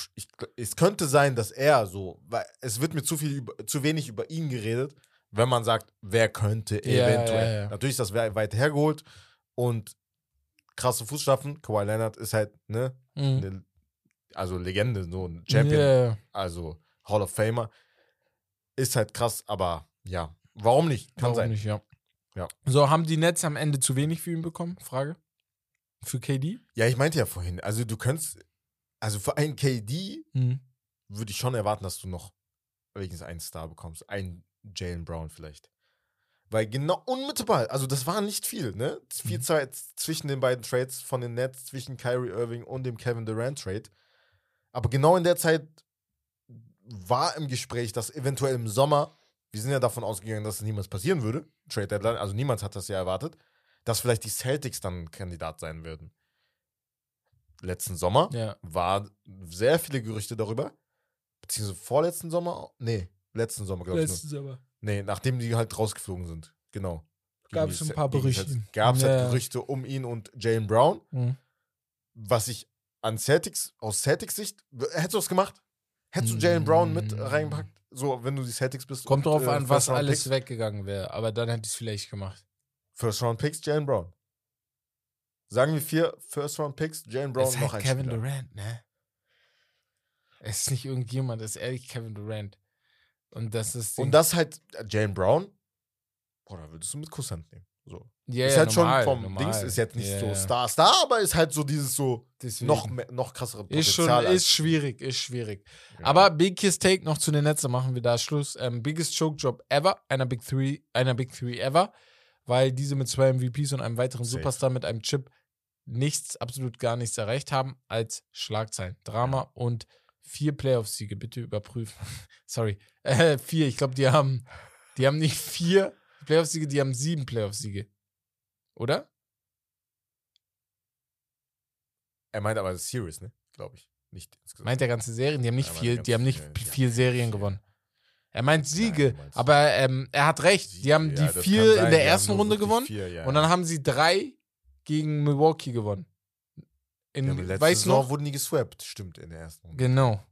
es könnte sein, dass er so, weil es wird mir zu viel, über, zu wenig über ihn geredet, wenn man sagt, wer könnte Ja, eventuell. ja, ja. Natürlich ist das weit weit hergeholt und krasse Fußstapfen. Kawhi Leonard ist halt, ne, Mhm. eine, also Legende, so ein Champion, also Hall of Famer. Ist halt krass, aber ja, warum nicht? Kann Warum sein. nicht, ja. Ja. So, haben die Nets am Ende zu wenig für ihn bekommen? Frage. Für KD? Ja, ich meinte ja vorhin, also du könntest, also für einen KD Mhm. würde ich schon erwarten, dass du noch wenigstens einen Star bekommst. Einen Jalen Brown vielleicht. Weil genau unmittelbar, also das war nicht viel, ne? Viel Mhm. Zeit zwischen den beiden Trades von den Nets, zwischen Kyrie Irving und dem Kevin Durant Trade. Aber genau in der Zeit war im Gespräch, dass eventuell im Sommer, wir sind ja davon ausgegangen, dass es niemals passieren würde, Trade Deadline, also niemand hat das ja erwartet, dass vielleicht die Celtics dann Kandidat sein würden. Letzten Sommer Ja. war sehr viele Gerüchte darüber. Beziehungsweise vorletzten Sommer? Nee, letzten Sommer, glaube ich. Nur. Letztens aber. Nee, nachdem die halt rausgeflogen sind. Genau. Gab es ein paar Gerüchte. Gab es Ja. halt Gerüchte um ihn und Jalen Brown. Mhm. Was ich an Celtics, aus Celtics Sicht, hättest du das gemacht? Hättest du Jalen Brown mit Mm. reingepackt? So, wenn du die Celtics bist. Kommt drauf äh, an, was alles Picks? weggegangen wäre. Aber dann hätte ich es vielleicht gemacht. First Round Picks, Jalen Brown. Sagen wir vier First Round Picks, Jalen Brown es ist noch halt ein Kevin Spieler. Durant, ne? Es ist nicht irgendjemand, es ist ehrlich Kevin Durant. Und das ist. Und das halt äh, Jalen Brown. Boah, würdest du mit Kusshand nehmen. So. ja, ist ja, halt normal, schon vom normal. Dings, ist jetzt nicht Ja, so ja. Star, Star, aber ist halt so dieses so Deswegen. noch, mehr, noch krassere Ist schon, Potenzial. ist schwierig, ist schwierig. Ja. Aber Biggest Take noch zu den Netzen, machen wir da Schluss. Ähm, biggest Choke Job ever, einer Big Three, einer Big Three ever, weil diese mit zwei MVPs und einem weiteren Safe. Superstar mit einem Chip nichts, absolut gar nichts erreicht haben als Schlagzeilen. Drama und vier Playoff-Siege, bitte überprüfen. Sorry. Äh, vier, ich glaube, die haben, die haben nicht vier Playoff-Siege, die haben sieben Playoff-Siege. Oder? er meint aber Series, ne? Glaube ich. Nicht insgesamt. Meint der ganze Serien? Die haben nicht Ja, meint viel, die haben nicht ganze Serie, vier ja. Serien gewonnen. Er meint Siege, meinst- aber ähm, er hat recht. Die haben Ja, die kann vier in der ersten Runde gewonnen Vier, ja. und dann haben sie drei gegen Milwaukee gewonnen. In, ja, aber letzte weißt du Saison noch? wurden die geswappt, stimmt, in der ersten Runde. Genau.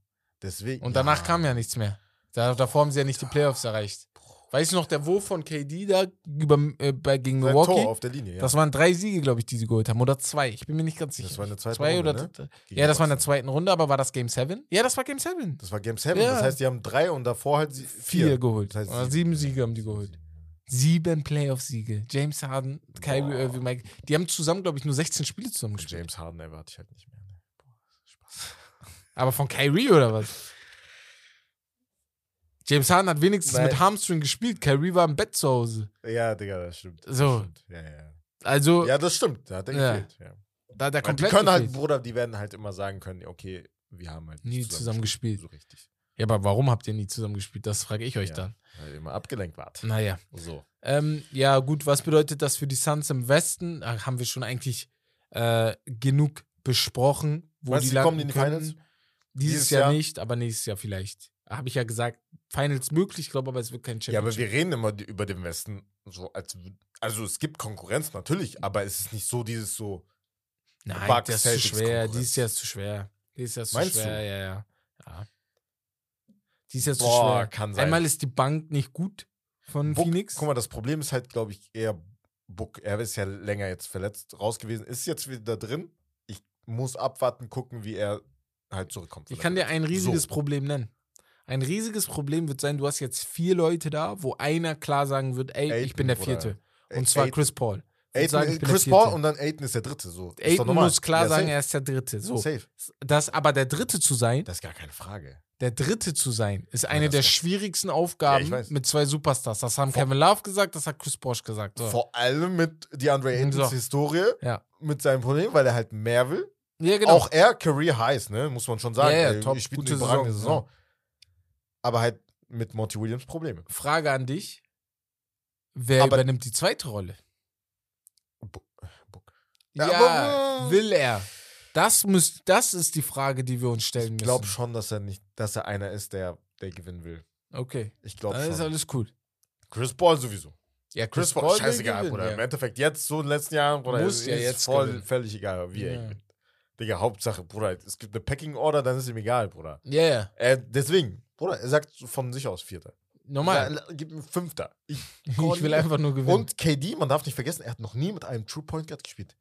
Deswegen. Und danach kam ja nichts mehr. Da, davor haben sie ja nicht die Playoffs erreicht. Weißt du noch, der Wurf von KD da über, äh, bei, gegen Sein Milwaukee? Tor auf der Linie, ja. Das waren drei Siege, glaube ich, die sie geholt haben. Oder zwei. Ich bin mir nicht ganz sicher. Das war in der zweiten zwei Runde, oder ne? Ja, das war in der zweiten Runde, aber war das Game 7? Ja, das war Game 7. Das war Game 7. Ja. Das heißt, die haben drei und davor halt sie- Vier, vier. geholt. Das heißt Oder sieben Siege haben die geholt. Sieben Playoff-Siege. James Harden, Kyrie Boah. Irving, Mike. Die haben zusammen, glaube ich, nur 16 Spiele zusammen gespielt. James Harden erwarte ich halt nicht mehr. Boah, Spaß. Aber von Kyrie oder was? James Harden hat wenigstens Nein. mit Hamstring gespielt. Kyrie war im Bett zu Hause. Ja, Digga, das stimmt. Das So. Stimmt. Ja, ja. Also, ja, das stimmt. Da hat er Ja. gefehlt. Ja. da der Weil Die komplett können halt, gefehlt. Bruder, die werden halt immer sagen können, okay, wir haben halt Nie zusammen gespielt. So richtig. Ja, aber warum habt ihr nie zusammen gespielt? Das frage ich euch Ja. dann. Weil ihr immer abgelenkt wart. Naja. So. Ähm, ja, gut, was bedeutet das für die Suns im Westen? Ach, haben wir schon eigentlich äh, genug besprochen, wo Meinst die die kommen in die. Finals? Dieses, Dieses Jahr, Jahr? nicht, aber nächstes Jahr vielleicht. Habe ich ja gesagt, Finals möglich, ich glaube aber, es wird kein Ja, aber Championship. wir reden immer über den Westen so, als also es gibt Konkurrenz natürlich, aber es ist nicht so dieses so. Nein, Bucks, das ist zu Celtics schwer. Dieses Jahr ist zu schwer. Dieses Jahr ist zu Meinst du? schwer, ja, ja. ja. Dieses Jahr ist zu Boah, schwer. kann sein. Einmal ist die Bank nicht gut von Book, Phoenix. Guck mal, das Problem ist halt, glaube ich, eher Book. Er ist ja länger jetzt verletzt raus gewesen, ist jetzt wieder drin. Ich muss abwarten, gucken, wie er halt zurückkommt. Ich kann dir ein riesiges So. Problem nennen. Ein riesiges Problem wird sein, du hast jetzt vier Leute da, wo einer klar sagen wird, ey, ich Aiden bin der Vierte. Und zwar Aiden- Chris Paul. Aiden, sagen, ich Chris Paul und dann Aiden ist der Dritte. So. Aiden muss klar Ja, sagen, safe. er ist der Dritte. So. Safe. Das aber der Dritte zu sein, Das ist gar keine Frage. der Dritte zu sein, ist eine das der ist- schwierigsten Ja, Aufgaben ich weiß. mit zwei Superstars. Das haben Vor- Kevin Love gesagt, das hat Chris Bosch gesagt. So. Vor allem mit DeAndre Aitons So. Historie, Ja. mit seinem Problem, weil er halt mehr will. Ja, genau. Auch er, Career Highs, ne? Muss man schon sagen. Ja, ja, top, Ich gute Saison, Saison. Aber halt mit Monty Williams Probleme. Frage an dich. Wer Aber- übernimmt die zweite Rolle? Book. Ja, Ja, aber- will er? Das, müsst, das ist die Frage, die wir uns stellen Ich glaube müssen. schon, dass er nicht, dass er einer ist, der, der gewinnen will. Okay, Ich glaube dann ist schon. alles cool. Chris Paul sowieso. Ja, Chris Paul, will scheißegal, gewinnen, Bruder. ja. Im Endeffekt jetzt, so in den letzten Jahren, Bruder, Muss ist ja jetzt voll gewinnen. völlig egal, wie er Ja. gewinnt. Digga, Hauptsache, Bruder, es gibt eine Packing Order, dann ist ihm egal, Bruder. Ja, ja, Er, deswegen, Bruder, er sagt von sich aus Vierter. normal. Ja, Gib ihm Fünfter. Ich, Ich will einfach nur gewinnen. Und KD, man darf nicht vergessen, er hat noch nie mit einem True Point Guard gespielt.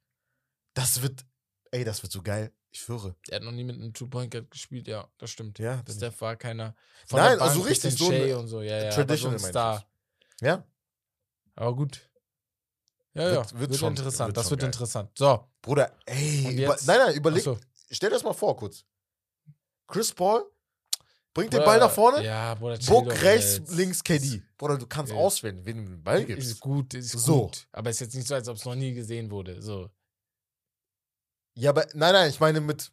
Das wird, ey, das wird so geil. Ich schwöre. er hat noch nie mit einem Two-Point-Guard gespielt, ja, das stimmt. Ja, das Steph war keiner. Nein, der also richtig, so eine und so, ja, ja. Traditional so ein Star. Ja, Aber gut. Ja, Wird- ja, wird wird, schon- interessant. wird das schon wird geil. interessant. So, Bruder, ey. Über, nein, nein, überleg. achso. Stell dir das mal vor, kurz. Chris Paul bringt den Bruder, Ball nach vorne. Ja, Bruder, Book rechts, jetzt. links KD. Bruder, du kannst Ja. auswählen, wen du den Ball Ist gibst. gut, ist So. gut. Aber ist jetzt nicht so, als ob es noch nie gesehen wurde. So. Ja, aber nein, nein, ich meine mit.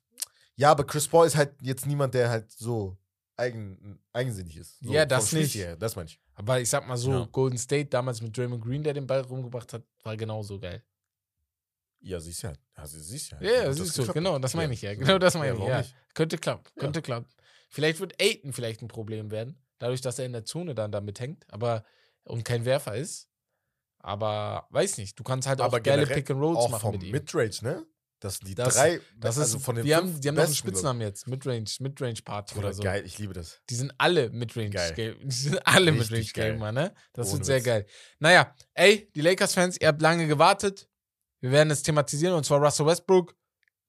Ja, aber Chris Paul ist halt jetzt niemand, der halt so eigen, eigensinnig ist. So Ja, das nicht. Her, das meine ich. Aber ich sag mal so, Ja. Golden State damals mit Draymond Green, der den Ball rumgebracht hat, war genauso geil. Ja, ja. ja sie- siehst ja. Ja, ja, siehst du, genau, das meine ich ja. Genau das meine ich, warum ja. Könnte klappen, Ja. könnte klappen. Vielleicht wird Aiton vielleicht ein Problem werden, dadurch, dass er in der Zone dann damit hängt, aber und kein Werfer ist. Aber weiß nicht, du kannst halt auch Aber geile generell Pick and Rolls Auch machen vom mit ihm. Midrange, ne? Das sind die Das- drei. Das also ist, von den die haben, die haben noch einen ich. Spitznamen jetzt, Midrange, Midrange Party Oder so. geil, ich liebe das. Die sind alle Midrange Geil. Game. Die sind alle Midrange. Gamer, ne? Das Ohne wird sehr Witz. geil. Naja, ey, die Lakers-Fans, ihr habt lange gewartet. Wir werden es thematisieren und zwar Russell Westbrook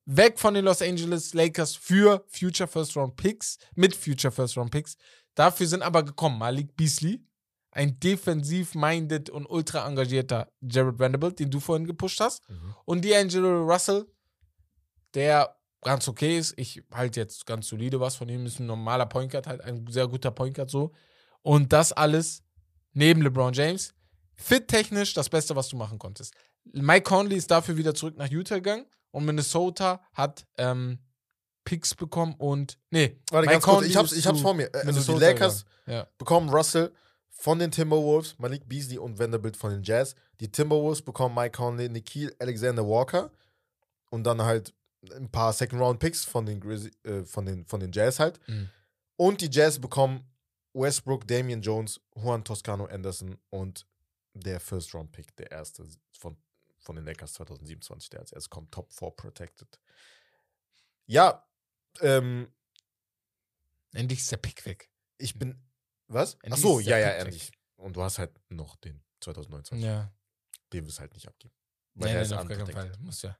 weg von den Los Angeles Lakers für Future First Round Picks, mit Future First Round Picks. Dafür sind aber gekommen Malik Beasley, ein defensiv-minded und ultra engagierter Jared Vanderbilt, den du vorhin gepusht hast, Mhm. und D'Angelo Russell, der ganz okay ist. Ich halte jetzt ganz solide was von ihm. Ist ein normaler Point Guard, halt ein sehr guter Point Guard so. Und das alles neben LeBron James. Fit-technisch das Beste, was du machen konntest. Mike Conley ist dafür wieder zurück nach Utah gegangen und Minnesota hat ähm, Picks bekommen und. Nee, Warte, Mike ganz kurz, ich hab's, ich hab's vor mir. Äh, Also die Lakers. Ja. bekommen Russell von den Timberwolves, Malik Beasley und Vanderbilt von den Jazz. Die Timberwolves bekommen Mike Conley, Nikhil Alexander Walker und dann halt ein paar Second-Round-Picks von den, Grizz- äh, von, den, von den Jazz halt. Mhm. Und die Jazz bekommen Westbrook, Damian Jones, Juan Toscano Anderson und der First-Round-Pick, der erste von, von den Lakers 2027, der als erstes kommt, Top 4 Protected. Ja, ähm, Endlich ist der Pick weg. ich bin. Was? Endlich Ach so, ja, ja, Pick weg. endlich. Und du hast halt noch den 2029. Ja. Den wirst du halt nicht abgeben. Weil Nee, der nee, ist auf gar keinen. Fall. Muss ja.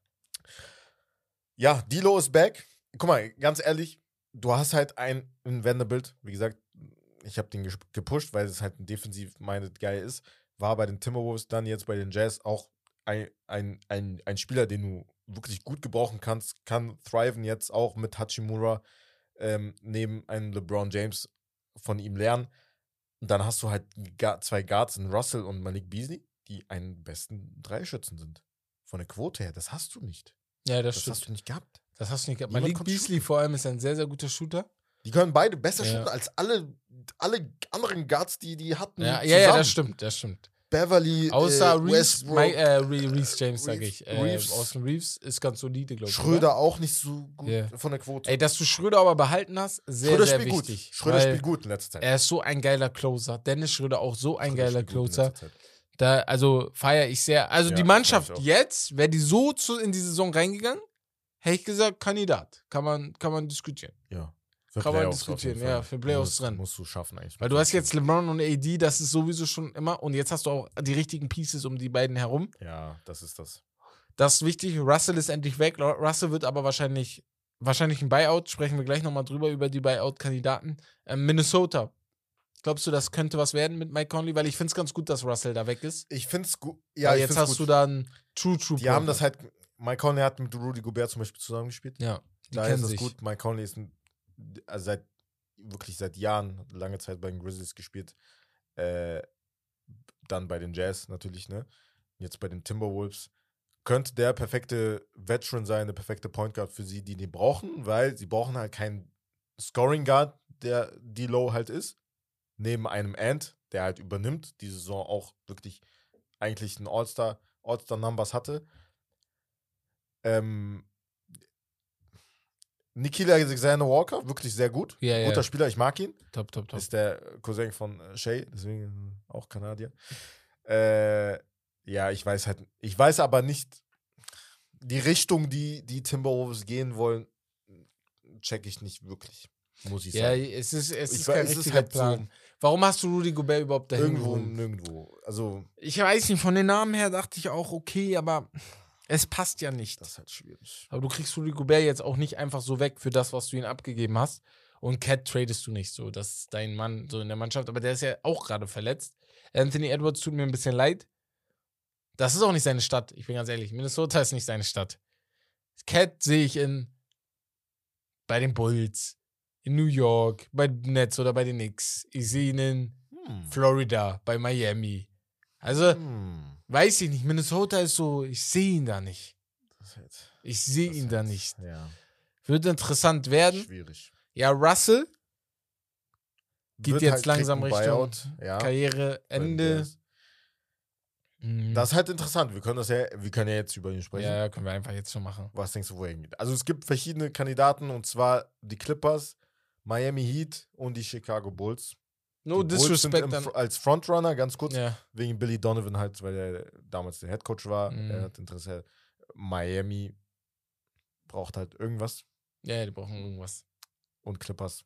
Ja, Dilo ist back. Guck mal, ganz ehrlich, du hast halt ein, ein Vanderbilt, wie gesagt, ich habe den gepusht, weil es halt ein defensiv-minded Guy ist. War bei den Timberwolves, dann jetzt bei den Jazz auch ein, ein, ein, ein Spieler, den du wirklich gut gebrauchen kannst, kann thriven jetzt auch mit Hachimura ähm, neben einem LeBron James von ihm lernen. Und dann hast du halt zwei Guards in Russell und Malik Beasley, die einen besten Dreischützen sind. Von der Quote her, das hast du nicht. Ja, das, Das stimmt. hast du nicht gehabt. Das hast du nicht gehabt. Niemand Malik Beasley vor allem ist ein sehr, sehr guter Shooter. Die können beide besser Ja. shooten als alle, alle anderen Guards, die die hatten. Ja, ja, ja, das stimmt, das stimmt. Beverly, Außer äh, Reeves, Westbrook, Mike, äh, Re- Reeves James, sage Reeves- ich. Äh, Reeves. Austin Reeves ist ganz solide, glaube ich. Schröder Oder? auch nicht so gut Ja. von der Quote. Ey, dass du Schröder aber behalten hast, sehr, Schröder sehr wichtig. gut. Schröder spielt gut in letzter Zeit. Er ist so ein geiler Closer. Dennis Schröder auch so ein Schröder geiler Closer. Da, also feiere ich sehr. Also Ja, die Mannschaft jetzt, wäre die so zu, in die Saison reingegangen, hätte ich gesagt, Kandidat. Kann man, kann man diskutieren. Ja. Für Kann man diskutieren, ja, für Playoffs drin. Musst du schaffen eigentlich. Weil du hast jetzt LeBron und AD, das ist sowieso schon immer. Und jetzt hast du auch die richtigen Pieces um die beiden herum. Ja, das ist das. Das ist wichtig. Russell ist endlich weg. Ru- Russell wird aber wahrscheinlich, wahrscheinlich ein Buyout. Sprechen wir gleich nochmal drüber, über die Buyout-Kandidaten. Ähm, Minnesota. Glaubst du, das könnte was werden mit Mike Conley? Weil ich finde es ganz gut, dass Russell da weg ist. Ich finde es gut. Ja, Weil jetzt hast gut. du dann True True. Die haben das halt. Mike Conley hat mit Rudy Gobert zum Beispiel zusammengespielt. Ja, die da ist kennen es sich. gut. Mike Conley ist ein, also seit wirklich seit Jahren, lange Zeit bei den Grizzlies gespielt. Äh, dann bei den Jazz natürlich, ne? Jetzt bei den Timberwolves. Könnte der perfekte Veteran sein, der perfekte Point Guard für sie, die die brauchen, weil sie brauchen halt keinen Scoring Guard, der die Low halt ist. Neben einem Ant, der halt übernimmt, die Saison auch wirklich eigentlich ein All-Star, All-Star-Numbers hatte. Ähm, Nikila Alexander Walker, wirklich sehr gut. Ja, ja. Guter Spieler, ich mag ihn. Top, top, top. Ist der Cousin von äh, Shay, deswegen äh, auch Kanadier. Äh, ja, ich weiß halt, ich weiß aber nicht die Richtung, die die Timberwolves gehen wollen, check ich nicht wirklich, muss ich Ja, sagen. es ist, es ist weiß, kein ist richtiger halt so- Plan. Warum hast du Rudy Gobert überhaupt dahin Irgendwo, geholt? nirgendwo. Also, Ich weiß nicht, von den Namen her dachte ich auch, okay, aber es passt ja nicht. das ist halt schwierig. Aber du kriegst Rudy Gobert jetzt auch nicht einfach so weg für das, was du ihn abgegeben hast. Und Cat tradest du nicht so. Das ist dein Mann so in der Mannschaft. Aber der ist ja auch gerade verletzt. Anthony Edwards tut mir ein bisschen leid. Das ist auch nicht seine Stadt. Ich bin ganz ehrlich. Minnesota ist nicht seine Stadt. Cat sehe ich in bei den Bulls, in New York, bei den Nets oder bei den Knicks. Ich sehe ihn in Hm. Florida, bei Miami. Also, Hm. Weiß ich nicht. Minnesota ist so, ich sehe ihn da nicht. Ich sehe ihn da nicht. Ja, Wird interessant werden. schwierig. Ja, Russell, Geht Wird jetzt halt langsam Richtung ja, Karriereende. Mhm. Das ist halt interessant. Wir können das ja, wir können ja jetzt über ihn sprechen. ja, ja, können wir einfach jetzt schon machen. Was denkst du, wo er hingeht? Also es gibt verschiedene Kandidaten und zwar die Clippers, Miami Heat und die Chicago Bulls. No die disrespect im, als Frontrunner, ganz kurz, Ja. wegen Billy Donovan halt, weil er damals der Headcoach war. Mhm. Er hat Interesse. Miami braucht halt irgendwas ja, die brauchen irgendwas. und Clippers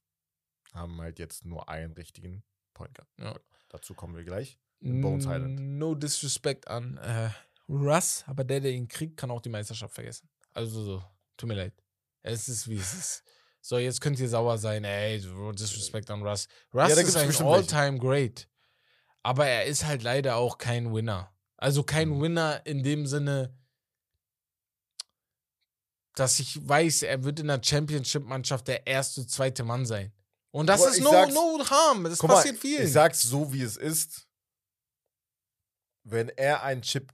haben halt jetzt nur einen richtigen Point Guard. Ja. Dazu kommen wir gleich. In Bones Island. No disrespect an äh, Russ, aber der, der ihn kriegt, kann auch die Meisterschaft vergessen. Also so, tut mir leid. Es ist wie es ist. So, jetzt könnt ihr sauer sein, ey, disrespect an Russ. Russ Ja, ist ein bestimmt welche. All-Time Great. Aber er ist halt leider auch kein Winner. Also kein Mhm. Winner in dem Sinne, dass ich weiß, er wird in der Championship-Mannschaft der erste, zweite Mann sein. Und das Boah, ist no, no harm. Das mal, passiert vielen. Ich sag's so, wie es ist. Wenn er einen Chip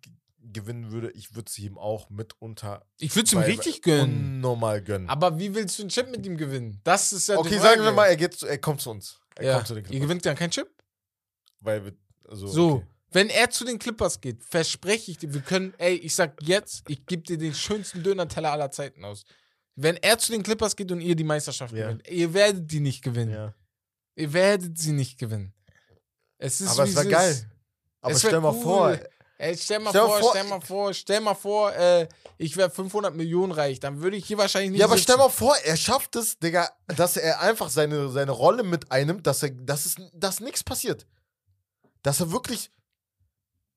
gewinnen würde, ich würde es ihm auch mitunter Ich würde es ihm richtig gönnen. unnormal gönnen. Aber wie willst du einen Chip mit ihm gewinnen? Das ist ja okay, sagen wir mal, er, geht zu, er kommt zu uns. Er ja. kommt zu den Ihr Clippers. gewinnt dann keinen Chip? Weil wir, also, So, okay. wenn er zu den Clippers geht, verspreche ich dir, wir können, ey, ich sag jetzt, ich gebe dir den schönsten Döner-Teller aller Zeiten aus. Wenn er zu den Clippers geht und ihr die Meisterschaft Ja. gewinnt, ihr werdet die nicht gewinnen. Ja. Ihr werdet sie nicht gewinnen. Es ist Aber es ist. geil. Aber stell mal cool. vor, Ey, stell mal Stell mal vor, vor- stell mal vor, stell mal vor, äh, ich wäre 500 Millionen reich, dann würde ich hier wahrscheinlich nicht ja, aber sitzen. stell mal vor, er schafft es, Digga, dass er einfach seine, seine Rolle mit einnimmt, dass er, dass es, dass nichts passiert. dass er wirklich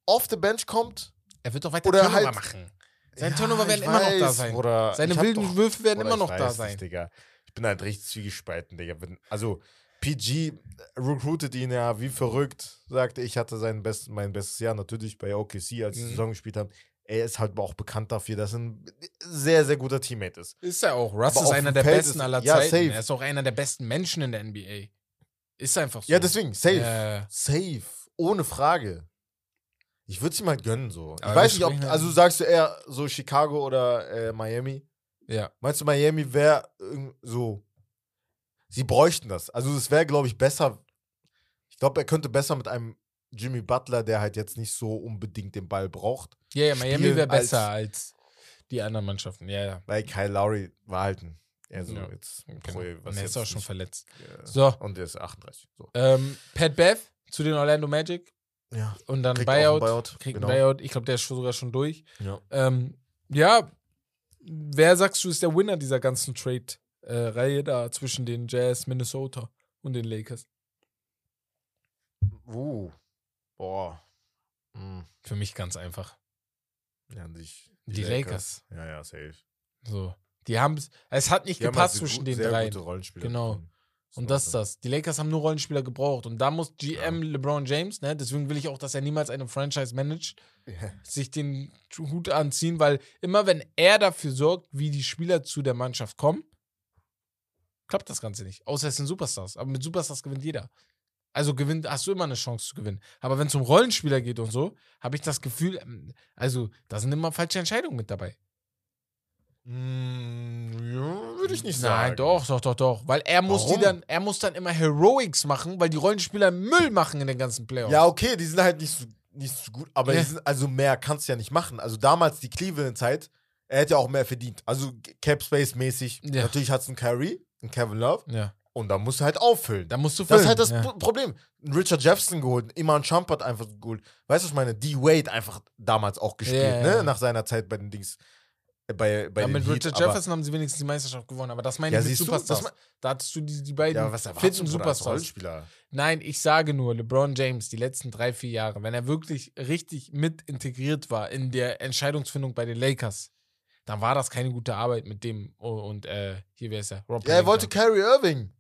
off the bench kommt. Er wird doch weiter Oder Turnover halt- machen. Seine Ja, Turnover werden immer noch da weiß, sein. Bruder. Seine wilden doch- Würfe werden immer ich noch da weiß sein. Nicht, Digga. Ich bin halt richtig zwiegespalten, Digga. Also, PG recruited ihn ja wie verrückt, sagte ich, hatte sein best, mein bestes Jahr natürlich bei OKC, als sie Mhm. Saison gespielt haben. Er ist halt auch bekannt dafür, dass er ein sehr, sehr guter Teammate ist. Ist er auch. Russ Aber ist einer der Feld besten ist- aller ja, Zeiten. safe. Er ist auch einer der besten Menschen in der NBA. Ist einfach so. Ja, deswegen, safe. Äh, Safe. Ohne Frage. Ich würde es ihm halt gönnen, so. Ich Aber weiß wir nicht, ob, also sagst du eher so Chicago oder äh, Miami? ja. Meinst du, Miami wäre so. Sie bräuchten das. Also, es wäre, glaube ich, besser. Ich glaube, er könnte besser mit einem Jimmy Butler, der halt jetzt nicht so unbedingt den Ball braucht. Ja, ja, Miami wäre als- besser als, die anderen Mannschaften. Ja, ja. Weil Kyle Lowry war halt ein. Also, Ja, jetzt. Genau. Was er ist auch schon nicht, verletzt. äh, So. Und der ist 38. So. Ähm, Pat Bev zu den Orlando Magic Ja. und dann Kriegt Buyout. Buyout, Kriegt genau. einen Buyout. Ich glaube, der ist schon sogar schon durch. Ja. Ähm, ja, wer sagst du ist der Winner dieser ganzen Trade-Reihe da zwischen den Jazz, Minnesota und den Lakers? Uh. Boah. Hm. Für mich ganz einfach. Ja, an sich. Die Lakers. Ja, ja, safe. So. Die haben es hat nicht Die gepasst halt so zwischen gut- den dreien. Genau. bekommen. Und das ist das. Die Lakers haben nur Rollenspieler gebraucht. Und da muss GM LeBron James, ne, deswegen will ich auch, dass er niemals eine Franchise managt. Ja. sich den Hut anziehen, weil immer wenn er dafür sorgt, wie die Spieler zu der Mannschaft kommen, klappt das Ganze nicht. Außer es sind Superstars. Aber mit Superstars gewinnt jeder. Also gewinnt, hast du immer eine Chance zu gewinnen. Aber wenn es um Rollenspieler geht und so, habe ich das Gefühl, ähm, also da sind immer falsche Entscheidungen mit dabei. Mm, ja, würde ich nicht sagen. Nein, doch, doch, doch, doch. Weil er muss Warum? die dann, er muss dann immer Heroics machen, weil die Rollenspieler Müll machen in den ganzen Playoffs. Ja, okay, die sind halt nicht so, nicht so gut, aber Ja. die sind, also mehr kannst du ja nicht machen. Also damals die Cleveland-Zeit, er hätte ja auch mehr verdient. Also Cap Space-mäßig. Ja. Natürlich hat es einen Kyrie, einen Kevin Love Ja. und da musst du halt auffüllen. Da musst du Das ist füllen. halt das ja. Pro- Problem. Richard Jefferson geholt, Iman Shumpert einfach geholt. Weißt du, was ich meine? D-Wade einfach damals auch gespielt, ne? Nach seiner Zeit bei den Dings. äh, Bei, bei ja, mit Richard Jefferson haben sie wenigstens die Meisterschaft gewonnen, aber das meine Ja, ich mit du, Superstars. da hattest du die, die beiden Ja, was fitten Superstars. Nein, ich sage nur, LeBron James, die letzten drei, vier Jahre, wenn er wirklich richtig mit integriert war in der Entscheidungsfindung bei den Lakers, dann war das keine gute Arbeit mit dem oh, und äh, hier wäre es ja. Rob Ja, er wollte Kyrie Irving.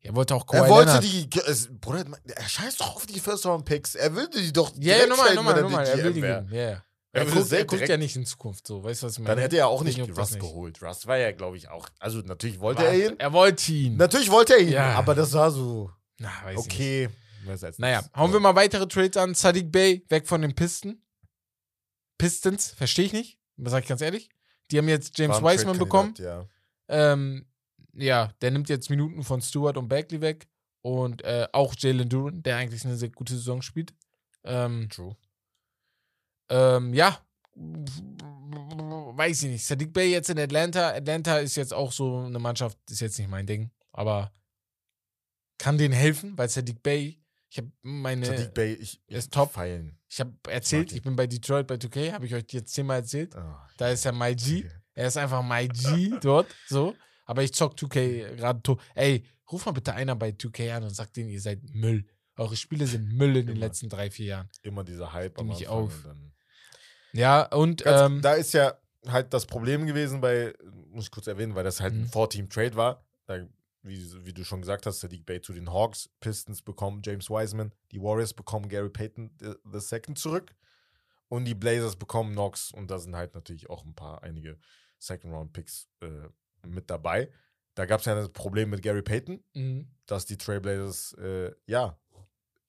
er wollte auch Kawhi Er wollte Leonard. die. Es, Bruder, er scheißt doch auf die First-Round-Picks. Er will die doch. Ja, nochmal, nochmal, nochmal. Er will die. Ja, ja. Er Er, guckt, er guckt ja nicht in Zukunft, so. Weißt du, was ich meine? Dann hätte er auch nicht Russ nicht. geholt. Russ war ja, glaube ich, auch. Also, natürlich wollte War- er ihn. Er wollte ihn. Natürlich wollte er ihn. Ja. Aber das war so. Na, weiß ich nicht. Okay. Jetzt Naja, hauen wir mal weitere Trades an. Sadiq Bey weg von den Pisten. Pistons, verstehe ich nicht. Das sage ich ganz ehrlich. Die haben jetzt James Wiseman bekommen. Ja. Ähm, ja, der nimmt jetzt Minuten von Stewart und Bagley weg. Und äh, auch Jalen Duran, der eigentlich eine sehr gute Saison spielt. Ähm, True. ähm, ja, weiß ich nicht. Sadiq Bey jetzt in Atlanta. Atlanta ist jetzt auch so eine Mannschaft, ist jetzt nicht mein Ding. Aber kann denen helfen, weil Sadiq Bey, ich habe meine, Sadiq Bey, ich, ich ist top. Feilen. ich habe erzählt, ihn. ich bin bei Detroit bei 2K, habe ich euch jetzt zehnmal erzählt. Oh, Da ist ja My G. okay. Er ist einfach My G dort, so. Aber ich zock 2K gerade to. Ey, ruf mal bitte einer bei 2K an und sagt denen, ihr seid Müll. Eure Spiele sind Müll in den Immer. letzten drei, vier Jahren. Immer dieser Hype am mich auf. und dann- Ja, und Ganz, ähm, da ist ja halt das Problem gewesen bei, muss ich kurz erwähnen, weil das halt Mhm. ein Four-Team-Trade war. Da, wie, wie du schon gesagt hast, Sadiq Bay zu den Hawks, Pistons bekommen James Wiseman, die Warriors bekommen Gary Payton the, the Second zurück und die Blazers bekommen Knox und da sind halt natürlich auch ein paar, einige Second-Round-Picks äh, mit dabei. Da gab es ja das Problem mit Gary Payton, mhm. dass die Trailblazers, äh, ja,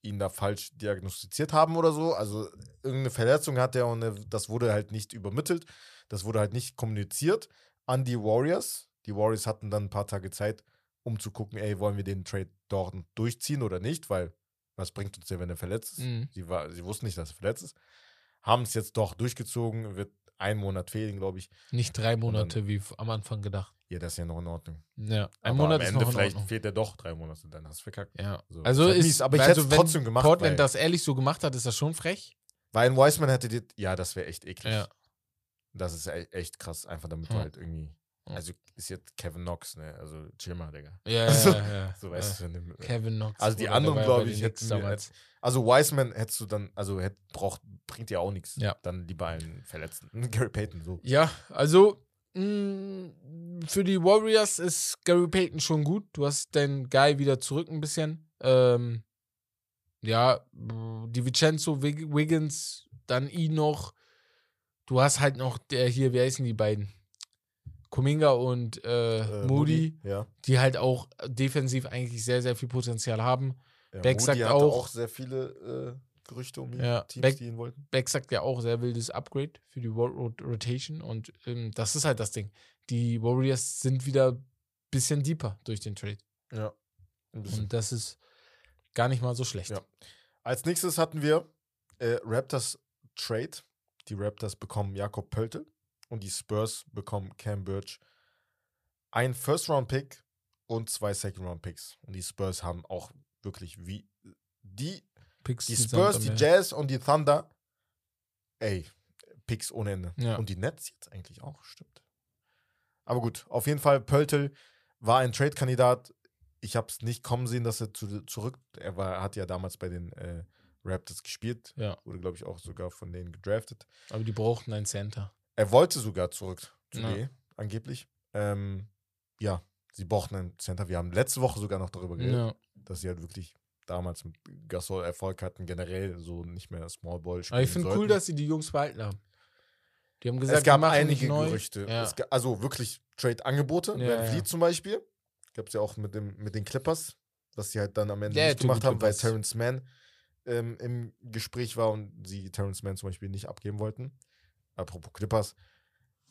ihn da falsch diagnostiziert haben oder so. Also irgendeine Verletzung hat er und äh, das wurde halt nicht übermittelt. Das wurde halt nicht kommuniziert an die Warriors. Die Warriors hatten dann ein paar Tage Zeit, um zu gucken, ey, wollen wir den Trade dort durchziehen oder nicht, weil was bringt uns der, wenn er verletzt ist? Mhm. Sie, war, sie wussten nicht, dass er verletzt ist. Haben es jetzt doch durchgezogen, wird ein Monat fehlen, glaube ich. nicht drei Monate, wie f- am Anfang gedacht. Ja, das ist ja noch in Ordnung. Ja, ein Aber Monat am ist Ende noch in vielleicht fehlt er doch drei Monate, dann hast du verkackt. Ja. So, Also ist halt ist, mies, aber ich also hätte es trotzdem gemacht, Portland das ehrlich so gemacht hat, ist das schon frech. Weil ein Wiseman hätte die, ja, das wäre echt eklig. Ja. Das ist e- echt krass, einfach damit Ja. du halt irgendwie. Also ist jetzt Kevin Knox, ne, also chill mal, Digga. Ja, Also, ja, ja. So ja. weißt du, ne, Kevin Knox. Also die anderen, der war ja glaub bei ich, hätten damals. Also Wiseman hättest du dann, also hätt, braucht, bringt dir auch nichts. Ja. Dann lieber einen Verletzten. Gary Payton, so. Ja, also mh, für die Warriors ist Gary Payton schon gut. Du hast deinen Guy wieder zurück ein bisschen. Ähm, ja, die Vincenzo Wig- Wiggins, dann ihn noch. Du hast halt noch der hier, wie heißen die beiden? Kuminga und äh, Äh, Moody, Ja. die halt auch defensiv eigentlich sehr, sehr viel Potenzial haben. ja Beck Moody sagt hatte auch- auch sehr viele äh, Gerüchte um ihn. Ja, Teams, Beck- die ihn wollten. Beck sagt ja auch sehr wildes Upgrade für die World Rot- Rotation und ähm, das ist halt das Ding. Die Warriors sind wieder ein bisschen deeper durch den Trade Ja. Und das ist gar nicht mal so schlecht. Ja. Als nächstes hatten wir äh, Raptors Trade. Die Raptors bekommen Jakob Pöltl und die Spurs bekommen Cam Birch. Ein First-Round-Pick und zwei Second-Round-Picks. Und die Spurs haben auch wirklich wie die, Picks die Spurs, die. Jazz und die Thunder. Ey, Picks ohne Ende. Ja. Und die Nets jetzt eigentlich auch, stimmt. Aber gut, auf jeden Fall, Pöltl war ein Trade-Kandidat. Ich habe es nicht kommen sehen, dass er zu, zurück. Er war, hat ja damals bei den äh, Raptors gespielt. Ja. Wurde, glaube ich, auch sogar von denen gedraftet. Aber die brauchten einen Center. Er wollte sogar zurück zu Ja. D, angeblich. Ähm, ja, sie brauchten einen Center. Wir haben letzte Woche sogar noch darüber geredet, Ja. dass sie halt wirklich damals mit Gasol Erfolg hatten, generell so nicht mehr Small Ball spielen Aber ich finde cool, dass sie die Jungs behalten haben. Die haben gesagt, es gab einige. Gerüchte. Ja. Es ga, also wirklich Trade-Angebote. Ja, Van ja. Zum Beispiel. Gab es ja auch mit, dem, mit den Clippers, was sie halt dann am Ende Ja, nicht gemacht haben, weil. Terrence Mann ähm, im Gespräch war und sie Terrence Mann zum Beispiel nicht abgeben wollten. Apropos Clippers.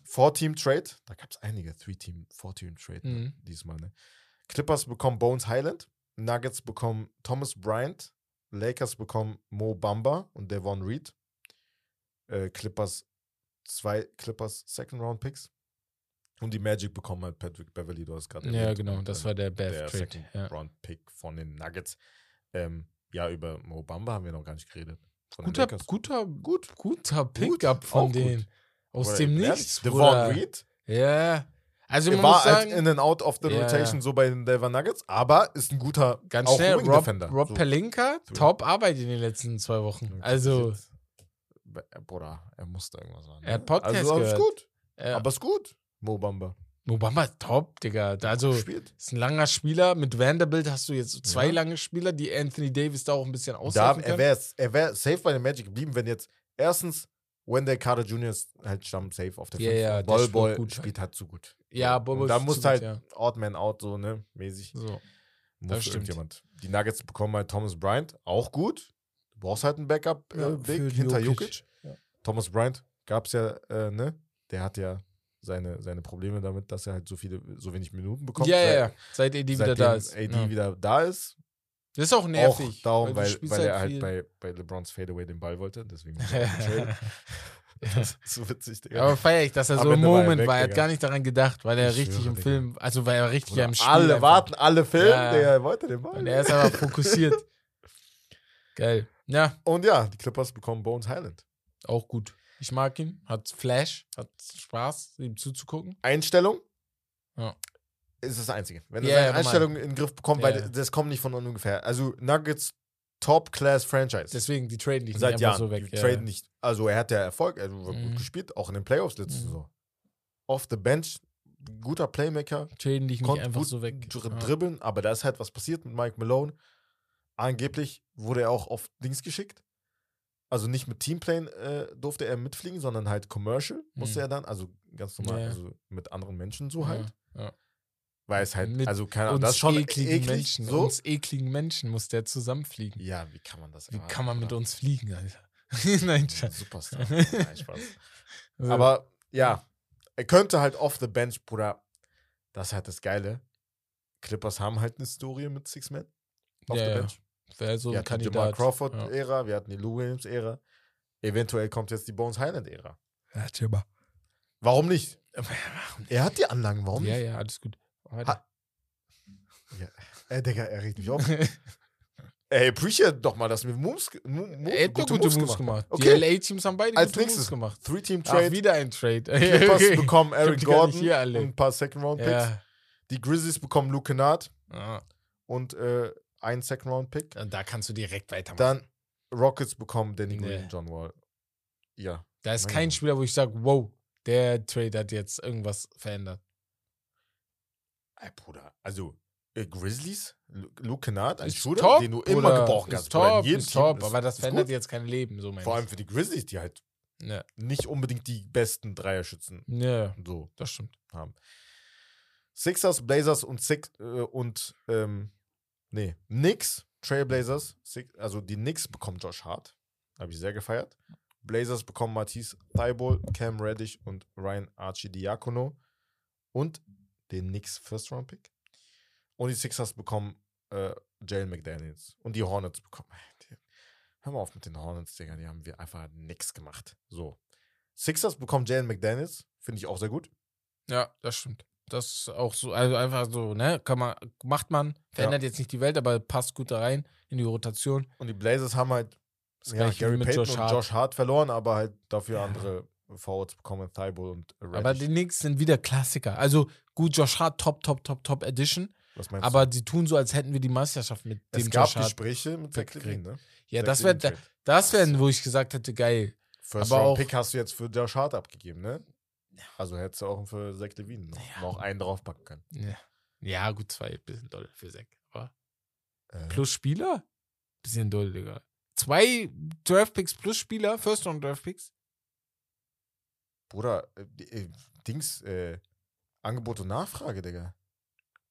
Four-Team-Trade. Da gab es einige. Three-Team, Four-Team-Trade Mhm. diesmal. Ne? Clippers bekommen Bones Highland. Nuggets bekommen Thomas Bryant. Lakers bekommen Mo Bamba und Devon Reed. Äh, Clippers zwei Clippers Second Round Picks. Und die Magic bekommen halt Patrick Beverly, du hast gerade Ja, genau. Und Das war der der Trade. Second Ja. Round Pick von den Nuggets. Ähm, ja, über Mo Bamba haben wir noch gar nicht geredet. Guter, guter, Gut. guter Pickup von gut. denen. Aus Oder dem Nichts. Devon. Reed. Ja. Also Er man war muss halt sagen, in and out of the Ja, rotation so bei den Denver Nuggets, aber ist ein guter ganz auch schnell, Rob, Defender. Rob So. Pelinka, So. top Arbeit in den letzten zwei Wochen. Also, Bruder, er musste irgendwas machen. Er hat? Podcast Also, gehört. gut. ja. Aber ist gut. Mo Bamba. Mobamba top, Digga. Also, Spielt. ist ein langer Spieler. Mit Vanderbilt hast du jetzt zwei Ja. lange Spieler, die Anthony Davis da auch ein bisschen Da, aushelfen er wäre er wär safe bei den Magic geblieben, wenn jetzt erstens Wendell Carter Jr. ist halt stamm safe auf der Ja, 5. ja, der Ball spielt Boy gut spielt halt zu gut. Ja. Ball Und da muss zu gut, halt ja. Odd Man Out, so, ne, mäßig. So. Muss stimmt. irgendjemand. Die Nuggets bekommen halt Thomas Bryant, auch gut. Du brauchst halt einen Backup Ja, äh, für hinter Jokic. Jokic. Ja. Thomas Bryant gab es ja, äh, ne? Der hat ja seine, seine Probleme damit, dass er halt so viele, so wenig Minuten bekommt. Ja, ja, seit- ja. Seit AD wieder da ist. AD ja. wieder da ist. Das ist auch nervig. Auch darum, weil, spielst weil er halt viel. bei, bei LeBrons Fadeaway den Ball wollte. Deswegen. Das ist so witzig, Digga. Aber feier ich, dass er so im Ende war er Moment war. Er hat gar nicht daran gedacht, weil er Ich richtig schwöre, im Digga. Film, also weil er richtig Bruder, am Spiel alle einfach. warten, alle filmen, Ja. Digga, er wollte den Ball. Und er ist aber fokussiert. Geil. Ja, Und ja, die Clippers bekommen Bones Highland. auch gut. Ich mag ihn. Hat Flash. Hat Spaß, ihm zuzugucken. Einstellung Ja. ist das Einzige. Wenn er Ja, seine. Einstellung in den Griff bekommt, weil ja. das kommt nicht von ungefähr. Also Nuggets Top-Class-Franchise. Deswegen, die traden nicht Seit einfach Jahren. so weg. die ja. traden nicht. Also er hat ja Erfolg, er hat Mhm. gut gespielt, auch in den Playoffs letzte Mhm. Saison. Off the bench, guter Playmaker, Traden dich nicht konnte einfach so weg. dr Ja. dribbeln, aber da ist halt was passiert mit Mike Malone. Angeblich wurde er auch auf Dings geschickt. Also nicht mit Teamplane äh, durfte er mitfliegen, sondern halt Commercial musste Mhm. er dann, also ganz normal, Ja. also mit anderen Menschen so halt. Ja, ja. Weil es halt, Mit also keine Ahnung, das ist schon ekligen eklig, Menschen. so. Uns ekligen Menschen muss der zusammenfliegen. Ja, wie kann man das Wie kann man mit uns fliegen, Alter? Nein. Superstar. Nein, Spaß. So. Aber ja, er könnte halt off the bench, Bruder. Das ist halt das Geile. Clippers haben halt eine Story mit Six Men auf Ja, der ja. Bench. Wäre so wir ein hatten die Kandidat. Jamal ja. Crawford-Ära, wir hatten die Lou Williams-Ära. Eventuell kommt jetzt die Bones Highland-Ära. Ja, Chibba. Warum nicht? Er hat die Anlagen, warum Ja, nicht? ja, alles gut. Ha- Ey, Digga, er regt mich auf. Ey, appreciate doch mal, dass wir Moves, Mo, Mo, Er hat nur gute Moves gemacht. Okay. Die LA-Teams haben beide Als gute nächstes Moves gemacht. Ach, Three-Team-Trade. wieder ein Trade. Clippers Okay. bekommen Eric die Gordon und ein paar Second-Round-Picks. Ja. Die Grizzlies bekommen Luke Kennard Ah, und äh, einen Second-Round-Pick. Da kannst du direkt weitermachen. Dann Rockets bekommen Danny Nee. Green, John Wall. Ja. Da ist kein Güte. Spieler, wo ich sage, wow, der Trade hat jetzt irgendwas verändert. Ey, Bruder, also äh, Grizzlies, Lu- Luke Kennard, ein Ist Shooter, top, den du immer Bruder, gebrauchen ist kannst. Bruder. In Top, jedem ist Team top, ist- aber das ist verändert gut. jetzt kein Leben, so Vor allem für die Grizzlies, die halt Ja, nicht unbedingt die besten Dreierschützen ja, so das stimmt. haben. Sixers, Blazers und Six, äh, und ähm, nee, Knicks, Trailblazers, also die Knicks bekommen Josh Hart. Habe ich sehr gefeiert. Blazers bekommen Matisse Thibault, Cam Reddish und Ryan Archidiakono und den Knicks First Round Pick. Und die Sixers bekommen äh, Jalen McDaniels. Und die Hornets bekommen. Die, hör mal auf mit den Hornets, Digga. Die haben wir einfach nix gemacht. So. Sixers bekommen Jalen McDaniels. Finde ich auch sehr gut. Ja, das stimmt. Das auch so, also einfach so, ne? Kann man, macht man, verändert jetzt nicht die Welt, aber passt gut da rein in die Rotation. Und die Blazers haben halt Das ja, Gary Payton Josh und Hart. Josh Hart verloren, aber halt dafür Ja. andere Forwards bekommen, Thibault und Reddish. Aber die Knicks sind wieder Klassiker. Also gut, Josh Hart, top, top, top, top Edition. Was meinst Aber die tun so, als hätten wir die Meisterschaft mit du? dem Es gab Josh Hart. Gespräche mit Zach. Levine, ne? Ja, Zach das wäre das wär, wo ich gesagt hätte, geil. First aber Round auch- Pick hast du jetzt für Josh Hart abgegeben, ne? Also hättest du auch für Zach Levine noch, Ja. noch einen draufpacken können. Ja, ja gut, zwei bisschen doll für Zack. Aber Äh, plus Spieler? Bisschen doll, Digga. Zwei Draftpicks plus Spieler, First Round Draftpicks. Bruder, äh, äh, Dings, äh, Angebot und Nachfrage, Digga.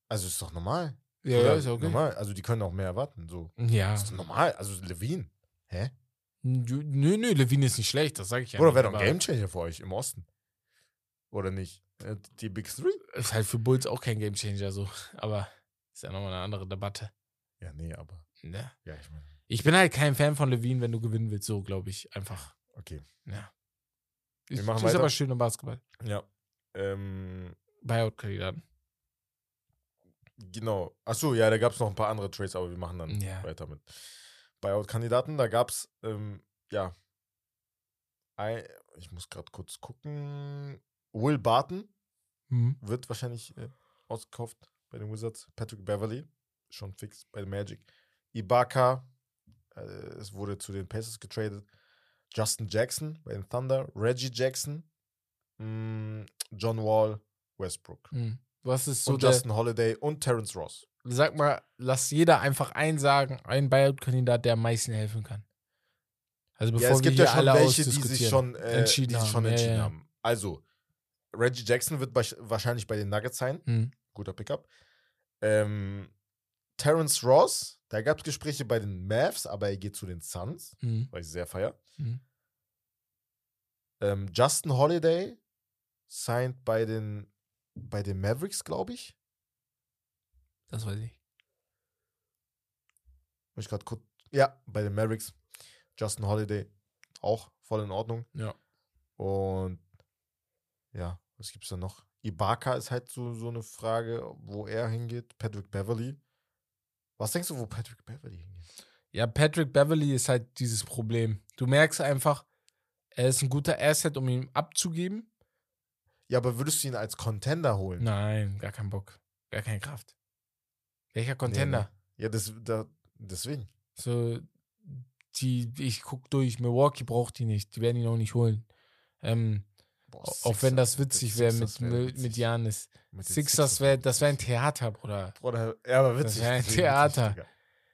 Also ist doch normal. Ja, Oder ja, ist okay. Normal. Also die können auch mehr erwarten. So. Ja. Ist doch normal. Also Levine. Hä? Nö, nö, Levine ist nicht schlecht, das sage ich ja. Oder wäre doch ein aber Gamechanger für euch im Osten. Oder nicht? Äh, Die Big Three? Ist halt für Bulls auch kein Gamechanger so. Aber ist ja nochmal eine andere Debatte. Ja, nee, aber. Ja. Ja, ich meine. Ich bin halt kein Fan von Levine, wenn du gewinnen willst, so glaube ich. Einfach. Okay. Ja. Wir Ist, machen ist weiter. aber schön im Basketball. Ja. Ähm, Buyout-Kandidaten. genau. Achso, ja, da gab es noch ein paar andere Trades, aber wir machen dann Ja. weiter mit Buyout-Kandidaten. Da gab es, ähm, ja, ich muss gerade kurz gucken. Will Barton Mhm. wird wahrscheinlich äh, ausgekauft bei den Wizards. Patrick Beverly, schon fix bei den Magic. Ibaka, äh, es wurde zu den Pacers getradet. Justin Jackson bei den Thunder. Reggie Jackson, mh, John Wall, Westbrook. Mhm. Was ist so und Justin Holiday und Terrence Ross. sag mal, lass jeder einfach einen sagen, einen Buyout-Kandidat, der am meisten helfen kann. Also bevor ja, es gibt wir ja hier schon alle welche, die sich schon, äh, Entschieden die sich schon. Ja, entschieden ja. haben. Also, Reggie Jackson wird wahrscheinlich bei den Nuggets sein. Mhm. Guter Pickup. Ähm, Terrence Ross, da gab es Gespräche bei den Mavs, aber er geht zu den Suns, Mhm. weil ich sehr feier. Mhm. Ähm, Justin Holiday signed bei den, bei den Mavericks, glaube ich. Das weiß ich. Muss ich gerade kurz. Ja, bei den Mavericks. Justin Holiday auch voll in Ordnung. Ja. Und ja, was gibt's da noch? Ibaka ist halt so, so eine Frage, wo er hingeht. Patrick Beverly. Was denkst du, wo Patrick Beverly hingeht? Ja, Patrick Beverly ist halt dieses Problem. Du merkst einfach, er ist ein guter Asset, um ihn abzugeben. Ja, aber würdest du ihn als Contender holen? Nein, gar keinen Bock. Gar keine Kraft. Welcher Contender? Ja, das, da, deswegen. So, die, ich guck durch, Milwaukee braucht die nicht. Die werden ihn auch nicht holen. Ähm, Boah, auch wenn das witzig wäre mit, wär mit, witzig. mit Janis. Mit Sixers wäre, das wäre ein Theater, Bruder. Bruder, ja, aber Das witzig. wär ein Witzig, Theater. Digga.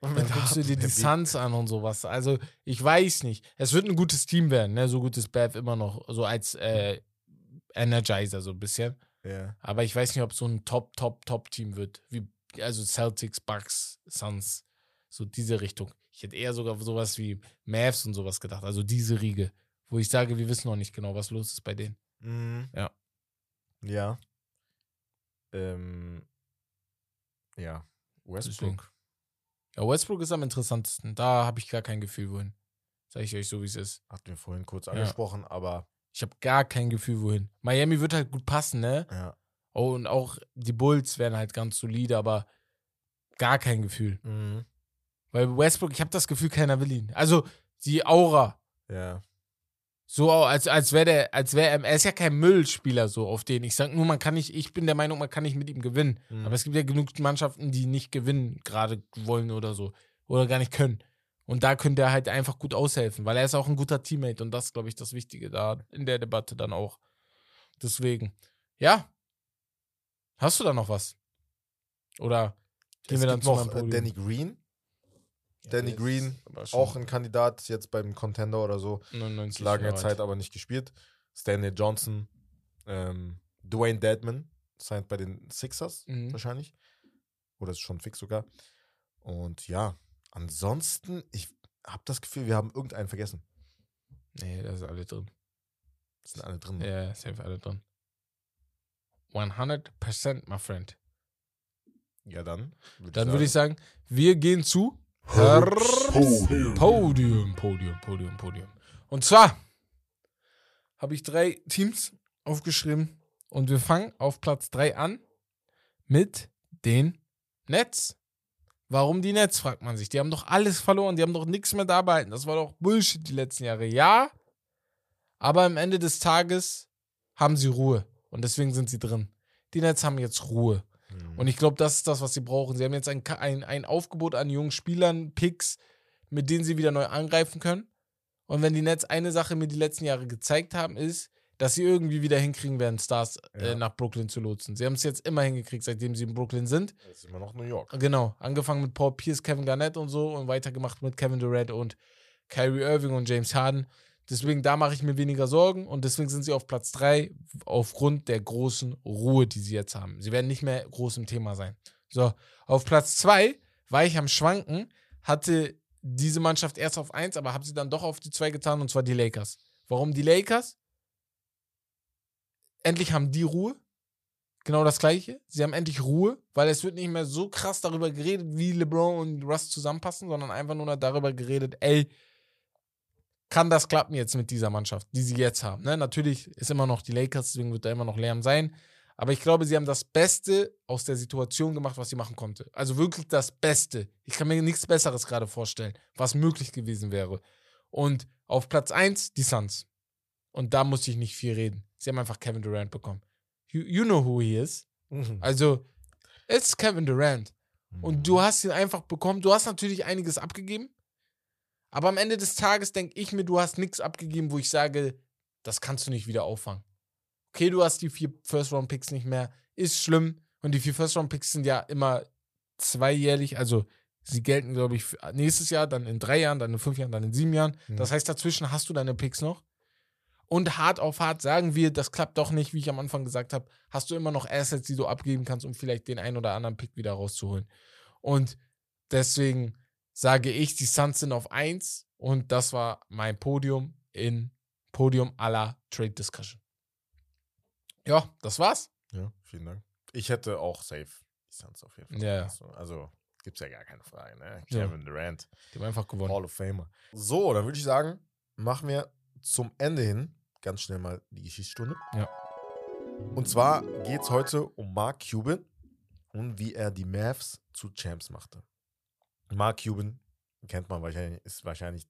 Dann guckst du dir die Suns an und sowas. Also, ich weiß nicht. Es wird ein gutes Team werden, ne? So gut ist Bev immer noch, so als äh, Energizer so ein bisschen. Ja. Aber ich weiß nicht, ob so ein Top, Top, Top-Team wird. Wie, also Celtics, Bucks, Suns. So diese Richtung. Ich hätte eher sogar sowas wie Mavs und sowas gedacht. Also diese Riege. Wo ich sage, wir wissen noch nicht genau, was los ist bei denen. Mhm. Ja. Ja. Ähm, ja. Westbrook. Ja, Westbrook ist am interessantesten. Da habe ich gar kein Gefühl, wohin. Sag ich euch so, wie es ist. Hatten wir vorhin kurz angesprochen, aber Ich habe gar kein Gefühl, wohin. Miami wird halt gut passen, ne? ja. Oh, und auch die Bulls wären halt ganz solide, aber gar kein Gefühl. Mhm. Weil Westbrook, ich habe das Gefühl, keiner will ihn. Also die Aura. Ja. So als, als wäre der, als wäre er, er ist ja kein Müllspieler so auf den. Ich sag nur, man kann nicht, ich bin der Meinung, man kann nicht mit ihm gewinnen. Mhm. Aber es gibt ja genug Mannschaften, die nicht gewinnen gerade wollen oder so. Oder gar nicht können. Und da könnte er halt einfach gut aushelfen, weil er ist auch ein guter Teammate und das glaube ich, das Wichtige da in der Debatte dann auch. Deswegen, ja. Hast du da noch was? Oder gehen es wir dann noch äh? Danny Green, Danny Green, auch ein Kandidat jetzt beim Contender oder so. 99 Lange Zeit aber nicht gespielt. Stanley Johnson, ähm, Dwayne Deadman, signed bei den Sixers Mhm. wahrscheinlich. Oder ist schon fix sogar. Und ja, ansonsten, ich habe das Gefühl, wir haben irgendeinen vergessen. Nee, da sind alle drin. Sind alle drin. Ja, safe alle drin. 100%, my friend. Ja, dann. Würd Dann würde ich sagen, wir gehen zu Herbst Podium, Podium, Podium, Podium. Und zwar habe ich drei Teams aufgeschrieben und wir fangen auf Platz 3 an mit den Nets. Warum die Nets, fragt man sich. Die haben doch alles verloren, die haben doch nichts mehr da behalten. Das war doch Bullshit die letzten Jahre. Ja, aber am Ende des Tages haben sie Ruhe und deswegen sind sie drin. Die Nets haben jetzt Ruhe. Mhm. Und ich glaube, das ist das, was sie brauchen. Sie haben jetzt ein, ein, ein Aufgebot an jungen Spielern, Picks, mit denen sie wieder neu angreifen können. Und wenn die Nets eine Sache mir die letzten Jahre gezeigt haben, ist, dass sie irgendwie wieder hinkriegen werden, Stars äh, Ja. nach Brooklyn zu lotsen. Sie haben es jetzt immer hingekriegt, seitdem sie in Brooklyn sind. Jetzt sind wir noch New York. Genau, angefangen mit Paul Pierce, Kevin Garnett und so und weitergemacht mit Kevin Durant und Kyrie Irving und James Harden. Deswegen, da mache ich mir weniger Sorgen und deswegen sind sie auf Platz 3 aufgrund der großen Ruhe, die sie jetzt haben. Sie werden nicht mehr groß im Thema sein. So, auf Platz 2 war ich am Schwanken, hatte diese Mannschaft erst auf 1, aber habe sie dann doch auf die 2 getan und zwar die Lakers. Warum die Lakers? Endlich haben die Ruhe. Genau das gleiche. Sie haben endlich Ruhe, weil es wird nicht mehr so krass darüber geredet, wie LeBron und Russ zusammenpassen, sondern einfach nur darüber geredet, ey, kann das klappen jetzt mit dieser Mannschaft, die sie jetzt haben. Ne? Natürlich ist immer noch die Lakers, deswegen wird da immer noch Lärm sein. Aber ich glaube, sie haben das Beste aus der Situation gemacht, was sie machen konnte. Also wirklich das Beste. Ich kann mir nichts Besseres gerade vorstellen, was möglich gewesen wäre. Und auf Platz 1 die Suns. Und da musste ich nicht viel reden. Sie haben einfach Kevin Durant bekommen. You, you know who he is. Mhm. Also, es ist Kevin Durant. Und du hast ihn einfach bekommen. Du hast natürlich einiges abgegeben. Aber am Ende des Tages denke ich mir, du hast nichts abgegeben, wo ich sage, das kannst du nicht wieder auffangen. Okay, du hast die vier First-Round-Picks nicht mehr. Ist schlimm. Und die vier First-Round-Picks sind ja immer zweijährlich. Also, sie gelten, glaube ich, für nächstes Jahr, dann in drei Jahren, dann in fünf Jahren, dann in sieben Jahren. Mhm. Das heißt, dazwischen hast du deine Picks noch. Und hart auf hart sagen wir, das klappt doch nicht, wie ich am Anfang gesagt habe, hast du immer noch Assets, die du abgeben kannst, um vielleicht den einen oder anderen Pick wieder rauszuholen. Und deswegen sage ich, die Suns sind auf 1 und das war mein Podium in Podium aller Trade Discussion. Ja, das war's. Ja, vielen Dank. Ich hätte auch safe die Suns auf jeden Fall. Ja, ja. Also, gibt's ja gar keine Frage, ne? Ja. Kevin Durant, Die haben einfach gewonnen. Hall of Famer. So, dann würde ich sagen, machen wir zum Ende hin ganz schnell mal die Geschichtsstunde. Ja. Und zwar geht es heute um Mark Cuban und wie er die Mavs zu Champs machte. Mark Cuban kennt man wahrscheinlich, ist wahrscheinlich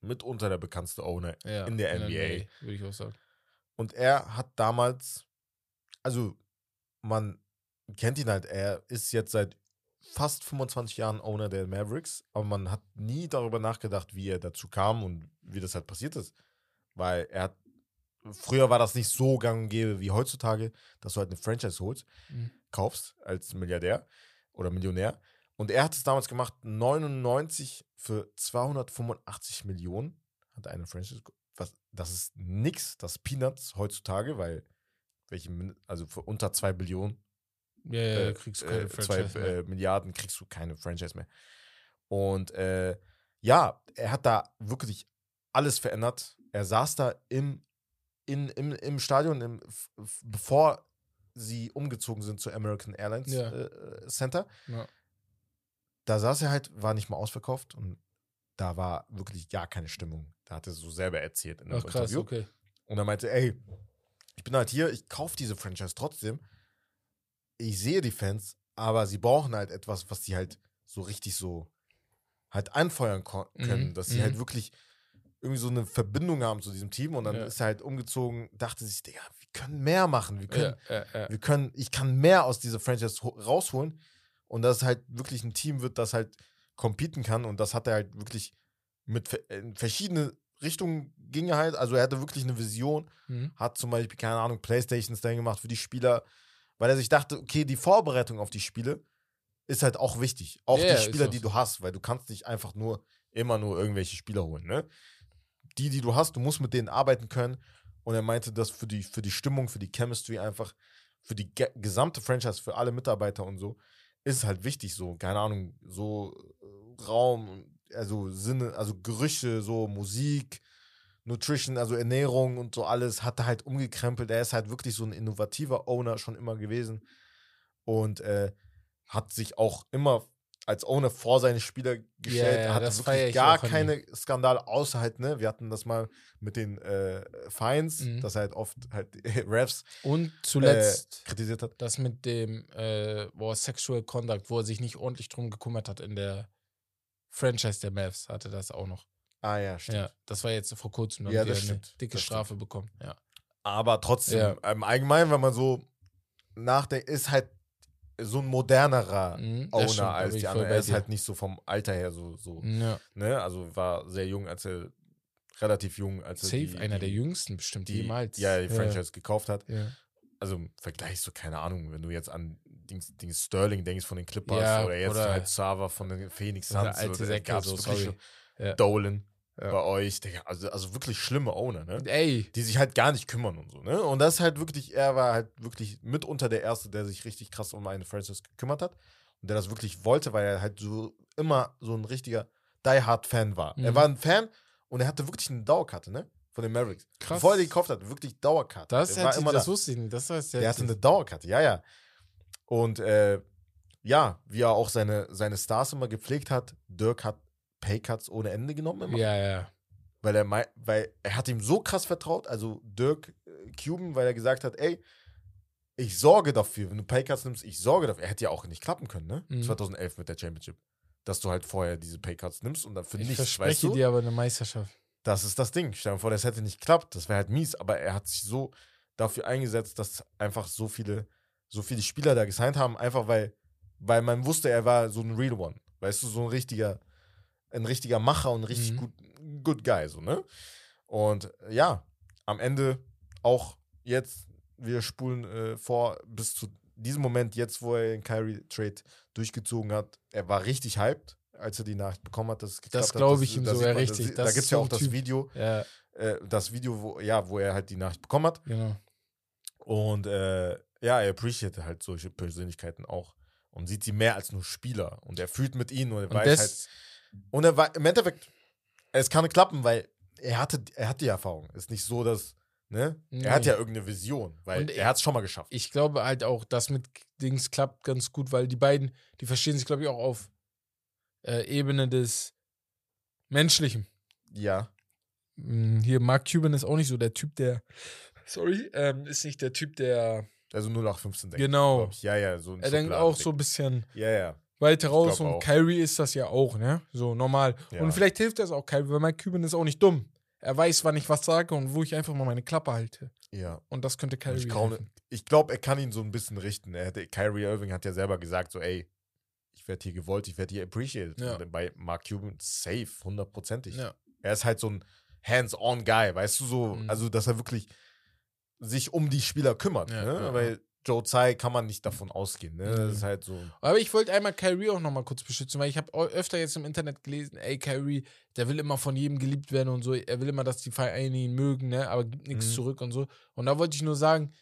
mitunter der bekannteste Owner Ja, in der NBA. Würde ich auch sagen. Und er hat damals, also man kennt ihn halt, er ist jetzt seit fast 25 Jahren Owner der Mavericks, aber man hat nie darüber nachgedacht, wie er dazu kam und wie das halt passiert ist. Weil er hat, früher war das nicht so gang und gäbe wie heutzutage, dass du halt eine Franchise holst, Mhm. kaufst als Milliardär oder Millionär. Und er hat es damals gemacht, 99 für 285 Millionen hat er eine Franchise. Was, das ist nix, das Peanuts heutzutage, weil welche, also für unter 2 Billionen, Ja, ja, äh, kriegst keine äh, zwei mehr. äh, Milliarden kriegst du keine Franchise mehr. Und äh, ja, er hat da wirklich alles verändert. Er saß da im, in, im, im Stadion, im, bevor sie umgezogen sind zur American Airlines Ja. äh, Center. Ja. Da saß er halt, war nicht mal ausverkauft und da war wirklich gar keine Stimmung. Da hat er so selber erzählt in einem Ach krass, Interview. okay. Und er meinte, ey, ich bin halt hier, ich kaufe diese Franchise trotzdem. Ich sehe die Fans, aber sie brauchen halt etwas, was sie halt so richtig so halt anfeuern ko- können, Mhm, dass sie mhm. halt wirklich irgendwie so eine Verbindung haben zu diesem Team und dann Ja. ist er halt umgezogen, dachte sich, Digga, wir können mehr machen, wir können, Ja, ja, wir können, ich kann mehr aus dieser Franchise ho- rausholen und dass es halt wirklich ein Team wird, das halt competen kann und das hat er halt wirklich mit ver- in verschiedene Richtungen ging er halt. Also er hatte wirklich eine Vision, Mhm. hat zum Beispiel, keine Ahnung, Playstations dann gemacht für die Spieler, weil er sich dachte, okay, die Vorbereitung auf die Spiele ist halt auch wichtig. Auch Ja, die Spieler, die du hast, weil du kannst nicht einfach nur immer nur irgendwelche Spieler holen, ne? Die, die du hast, du musst mit denen arbeiten können. Und er meinte, dass für die, für die Stimmung, für die Chemistry einfach, für die ge gesamte Franchise, für alle Mitarbeiter und so, ist halt wichtig, so, keine Ahnung, so äh, Raum, also Sinne, also Gerüche, so Musik, Nutrition, also Ernährung und so alles, hat er halt umgekrempelt. Er ist halt wirklich so ein innovativer Owner schon immer gewesen und äh, hat sich auch immer als Owner vor seine Spieler gestellt. ja, hatte das wirklich ich gar keine Skandale, außer halt, ne, wir hatten das mal mit den äh, Fines, Mhm. dass er halt oft halt Refs Und zuletzt äh, kritisiert hat. das mit dem äh, boah, Sexual Conduct, wo er sich nicht ordentlich drum gekümmert hat in der Franchise der Mavs, hatte das auch noch. Ah ja, stimmt. Ja, das war jetzt vor kurzem. Da Ja, hat er das eine stimmt. dicke Das Strafe bekommen. Ja. Aber trotzdem, Ja. im Allgemeinen, wenn man so nachdenkt, ist halt so ein modernerer Mhm, Owner stimmt, als die anderen. Er ist halt nicht so vom Alter her so, so ja. ne? Also war sehr jung, als er relativ jung, als er Safe, die, einer die, der jüngsten bestimmt die, jemals. ja, die Franchise gekauft hat. Ja. Also im Vergleich so, keine Ahnung, wenn du jetzt an Dings, Dings Sterling denkst von den Clippers Ja, oder jetzt oder- halt Sava von den Phoenix Oder Suns. alte oder Säcke, so, sorry. Ja. Dolan Ja. bei euch. Digga, also, also wirklich schlimme Owner, ne? Ey, die sich halt gar nicht kümmern und so, ne? Und das ist halt wirklich, er war halt wirklich mitunter der Erste, der sich richtig krass um eine Franchise gekümmert hat und der das wirklich wollte, weil er halt so immer so ein richtiger Die Hard Fan war. Er Mhm. war ein Fan und er hatte wirklich eine Dauerkarte, ne? Von den Mavericks. Krass. Bevor er die gekauft hat, wirklich Dauerkarte. das, er war immer das da. wusste ich nicht. Das heißt, Der hatte eine Dauerkarte, ja, ja. Und äh, ja, wie er auch seine, seine Stars immer gepflegt hat, Dirk hat Paycuts ohne Ende genommen immer Ja, ja. weil er, weil er hat ihm so krass vertraut, also Dirk äh, Cuban, weil er gesagt hat, ey, ich sorge dafür, wenn du Paycuts nimmst, ich sorge dafür. Er hätte ja auch nicht klappen können, ne? Mhm. 2011 mit der Championship. Dass du halt vorher diese Paycuts nimmst und dann für Ich nichts, verspreche weißt du? dir aber eine Meisterschaft. Das ist das Ding. Stell dir vor, das hätte nicht geklappt. Das wäre halt mies. Aber er hat sich so dafür eingesetzt, dass einfach so viele, so viele Spieler da gesigned haben, einfach weil, weil man wusste, er war so ein Real One. Weißt du, so ein richtiger, ein richtiger Macher und ein richtig Mhm. gut, good Guy, so, ne? Und äh, ja, am Ende auch jetzt, wir spulen äh, vor bis zu diesem Moment, jetzt, wo er den Kyrie-Trade durchgezogen hat, er war richtig hyped, als er die Nachricht bekommen hat, dass es geklappt Das glaube ich ihm sogar richtig. Da, Das da gibt es ja auch das Typ. Video, Ja, äh, das Video, wo, ja, wo er halt die Nachricht bekommen hat. genau. Und äh, ja, er appreciate halt solche Persönlichkeiten auch und sieht sie mehr als nur Spieler. Und er fühlt mit ihnen und er Und weiß halt. Und er war, im Endeffekt, es kann klappen, weil er hatte, er hat die Erfahrung. Ist nicht so, dass, ne? Er hat Nee. ja irgendeine Vision, weil Und er hat es schon mal geschafft. ich glaube halt auch, das mit Dings klappt ganz gut, weil die beiden, die verstehen sich, glaube ich, auch auf äh, Ebene des Menschlichen. ja. Mm, Hier, Mark Cuban ist auch nicht so der Typ, der. Sorry, ähm, ist nicht der Typ, der. Also 0 nach 15 denkt. Genau. ich. Ja, ja, so ein Er denkt auch so ein bisschen Ja, ja. Weiter raus glaub und auch. Kyrie ist das ja auch, ne? So normal. Ja. Und vielleicht hilft das auch Kyrie, weil Mark Cuban ist auch nicht dumm. Er weiß, wann ich was sage und wo ich einfach mal meine Klappe halte. Ja. Und das könnte Und Kyrie ich glaube, helfen. ich glaub, er kann ihn so ein bisschen richten. Er hätte, Kyrie Irving hat ja selber gesagt, so, ey, ich werde hier gewollt, ich werde hier appreciated. Ja. Und bei Mark Cuban safe, hundertprozentig. Ja. Er ist halt so ein hands-on Guy, weißt du, so, Mhm. also, dass er wirklich sich um die Spieler kümmert, Ja, ne? Weil Joe Tsai kann man nicht davon ausgehen, ne? Das Mhm. ist halt so, Aber ich wollte einmal Kyrie auch nochmal kurz beschützen, weil ich habe öfter jetzt im Internet gelesen, ey, Kyrie, der will immer von jedem geliebt werden und so. Er will immer, dass die Vereine ihn mögen, ne? Aber gibt nichts Mhm. zurück und so. Und da wollte ich nur sagen,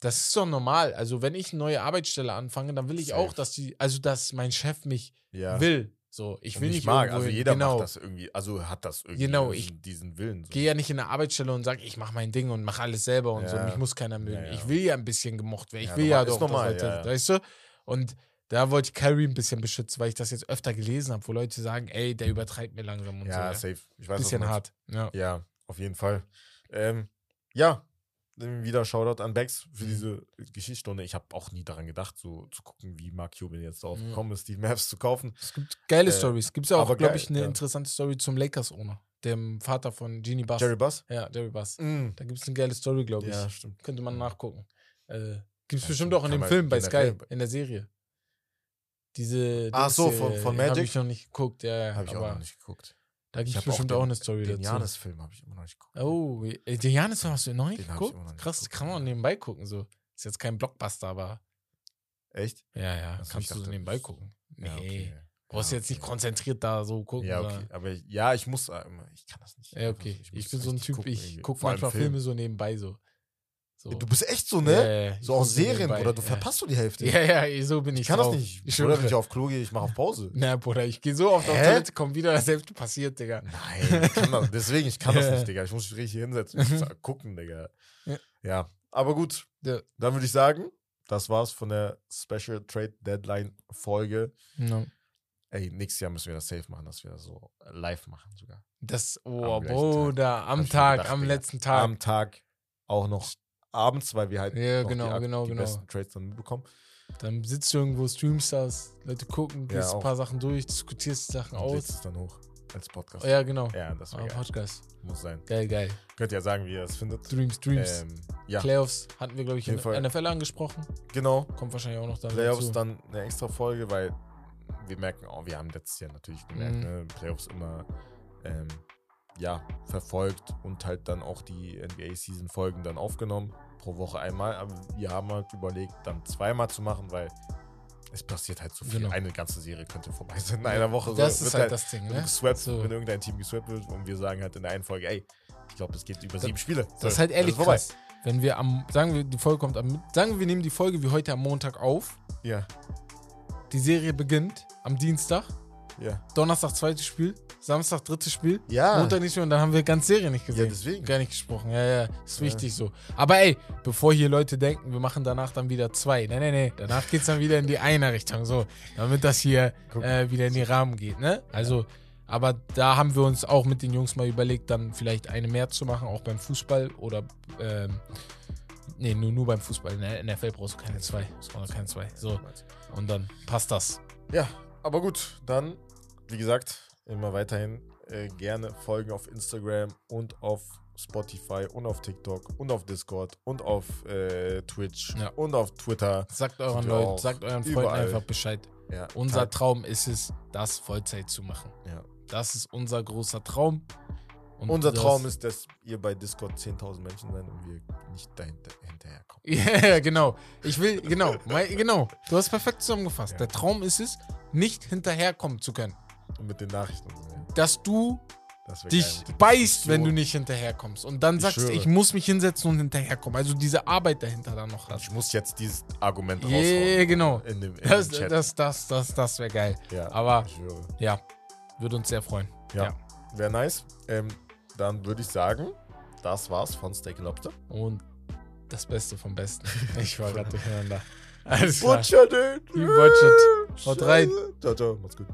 das ist doch normal. Also, wenn ich eine neue Arbeitsstelle anfange, dann will ich Safe. auch, dass die, also dass mein Chef mich ja. will. So, ich will nicht nicht mag. Also jeder genau. macht das irgendwie, also hat das irgendwie Genau, diesen, diesen Willen. So. Gehe ja nicht in eine Arbeitsstelle und sage, ich mache mein Ding und mache alles selber und so. Ja. Mich muss keiner mögen. Ja, ja. Ich will ja ein bisschen gemocht werden. Ich will ja doch, normal, ja, ja. weißt du? Und da wollte ich Kyrie ein bisschen beschützen, weil ich das jetzt öfter gelesen habe, wo Leute sagen, ey, der übertreibt mir langsam und ja, so. Ja. safe. Ich weiß, Bisschen hart. Ja. Ja, auf jeden Fall. Ähm, ja, wieder Shoutout an Bex für Mhm. diese Geschichtsstunde. Ich habe auch nie daran gedacht, so zu gucken, wie Mark Cuban jetzt darauf Ja. gekommen ist, die Maps zu kaufen. Es gibt geile Äh, Stories. Gibt es auch, glaube ich, eine ja. interessante Story zum Lakers-Owner, dem Vater von Genie Bass. Jerry Buss? Ja, Jerry Bass. Mm. Da gibt es eine geile Story, glaube ich. Ja, stimmt. Könnte man nachgucken. Äh, gibt es Ja, bestimmt auch in dem Film bei Sky, in der Serie. Diese Ach so, von- von Habe Magic? ich noch nicht geguckt, ja. ja, Habe ich auch noch nicht geguckt. Da gibt Ich es bestimmt den- auch eine Story Den dazu. Janis-Film habe ich immer noch nicht geguckt. Oh, den Janis hast du noch nicht Den ich geguckt? noch nicht Krass, geguckt, kann man nebenbei gucken. So. Ist jetzt kein Blockbuster, aber Echt? ja, ja, Ach so, ich kannst du so nebenbei gucken. Nee, Ja, okay. brauchst Ja, jetzt nicht okay. konzentriert da so gucken. Ja, okay. Aber ich, ja, ich muss, äh, ich kann das nicht. Ja, okay. muss Ich, bin so ein Typ, gucken ich gucke manchmal Film. Filme so nebenbei so. So. Ja, Du bist echt so, ne? So auch Serien, Bruder, du verpasst so die Hälfte. Ja, ja, so bin ich. ich kann das drauf. nicht. Ich Bruder, wenn schwöre. ich auf Klo gehe, ich mache auf Pause. Na, Bruder, ich gehe so oft auf Hä? Toilette, komm wieder, dasselbe passiert, Digga. Nein, ich kann das, deswegen, ich kann das nicht, Digga. Ich muss mich richtig hinsetzen gucken, Digga. Ja. Ja, aber gut. Dann würde ich sagen, das war's von der Special Trade Deadline Folge. Ja. Ey, nächstes Jahr müssen wir das safe machen, dass wir das so live machen sogar. Das, oh, Am Bruder, am Tag, gedacht, am letzten Tag. Am Tag auch noch abends, weil wir halt Ja, genau, die, genau, die genau. besten Trades dann bekommen. Dann sitzt du irgendwo, streamst das, Leute gucken, Ja, gehst ein auch. paar Sachen durch, diskutierst die Sachen Und aus. es dann hoch als Podcast. Oh, ja, genau. Ja, das Ah, war geil. Podcast. Muss sein. Geil, geil. Könnt ihr ja sagen, wie ihr das findet. Dreams, Dreams. Ähm, ja, Playoffs hatten wir, glaube ich, in Fall. NFL angesprochen. genau. Kommt wahrscheinlich auch noch da Playoffs dazu. dann eine extra Folge, weil wir merken auch, wir haben letztes Jahr natürlich gemerkt, Mhm. ne, Playoffs immer ähm, ja, verfolgt und halt dann auch die NBA-Season-Folgen dann aufgenommen. Pro Woche einmal. Aber wir haben halt überlegt, dann zweimal zu machen, weil es passiert halt so viel. Genau. Eine ganze Serie könnte vorbei sein in einer Woche. Das so, ist wird halt das Ding, ne? geswappt, So. wenn irgendein Team geswappt wird und wir sagen halt in der einen Folge, ey, ich glaube, es geht über sieben Spiele. So, Das ist halt ehrlich vorbei. krass. Wenn wir am, sagen wir, die Folge kommt am, sagen wir, wir nehmen die Folge wie heute am Montag auf. Ja, Die Serie beginnt am Dienstag. Ja. Donnerstag zweites Spiel. Samstag drittes Spiel. Ja, Montag nicht mehr und dann haben wir ganz Serie nicht ja, gesehen. deswegen. Gar nicht gesprochen. Ja, ja, ist Ja. wichtig so. Aber ey, bevor hier Leute denken, wir machen danach dann wieder zwei. Nee, nee, nee. Danach geht's dann wieder in die eine Richtung. So, damit das hier äh, wieder in die Rahmen geht, ne? Also, aber da haben wir uns auch mit den Jungs mal überlegt, dann vielleicht eine mehr zu machen, auch beim Fußball oder ähm, nee, nur, nur beim Fußball. In der NFL brauchst du keine zwei. Brauchst keine zwei. So, und dann passt das. Ja, aber gut, dann, wie gesagt, immer weiterhin äh, gerne folgen auf Instagram und auf Spotify und auf TikTok und auf Discord und auf äh, Twitch Ja. und auf Twitter. Sagt euren Leuten, sagt euren Freunden überall. einfach Bescheid. Ja, Unser Traum ist es, das Vollzeit zu machen. ja. Das ist unser großer Traum. Und Unser Traum ist, dass ihr bei Discord 10.000 Menschen seid und wir nicht dahinter hinterherkommen. Ja, genau. Ich will, genau, genau. Du hast perfekt zusammengefasst. Ja. Der Traum ist es, nicht hinterherkommen zu können. Und mit den Nachrichten. Dass du Das dich beißt, wenn du nicht hinterherkommst. Und dann sagst, schwöre. ich muss mich hinsetzen und hinterherkommen. Also diese Arbeit dahinter dann noch hast. Ich muss jetzt dieses Argument Ja, raushauen. genau. In dem, in Das, Chat. das, das, das, das wäre geil. ja, aber- ich. Ja, würde uns sehr freuen. Ja, Ja. wäre nice. Ähm, dann würde ich sagen, das war's von Steak Lobster. Und das Beste vom Besten. Ich war gerade durcheinander. Alles klar. Butcher, dude. You butchered. Haut rein. Ciao, ciao. Macht's gut.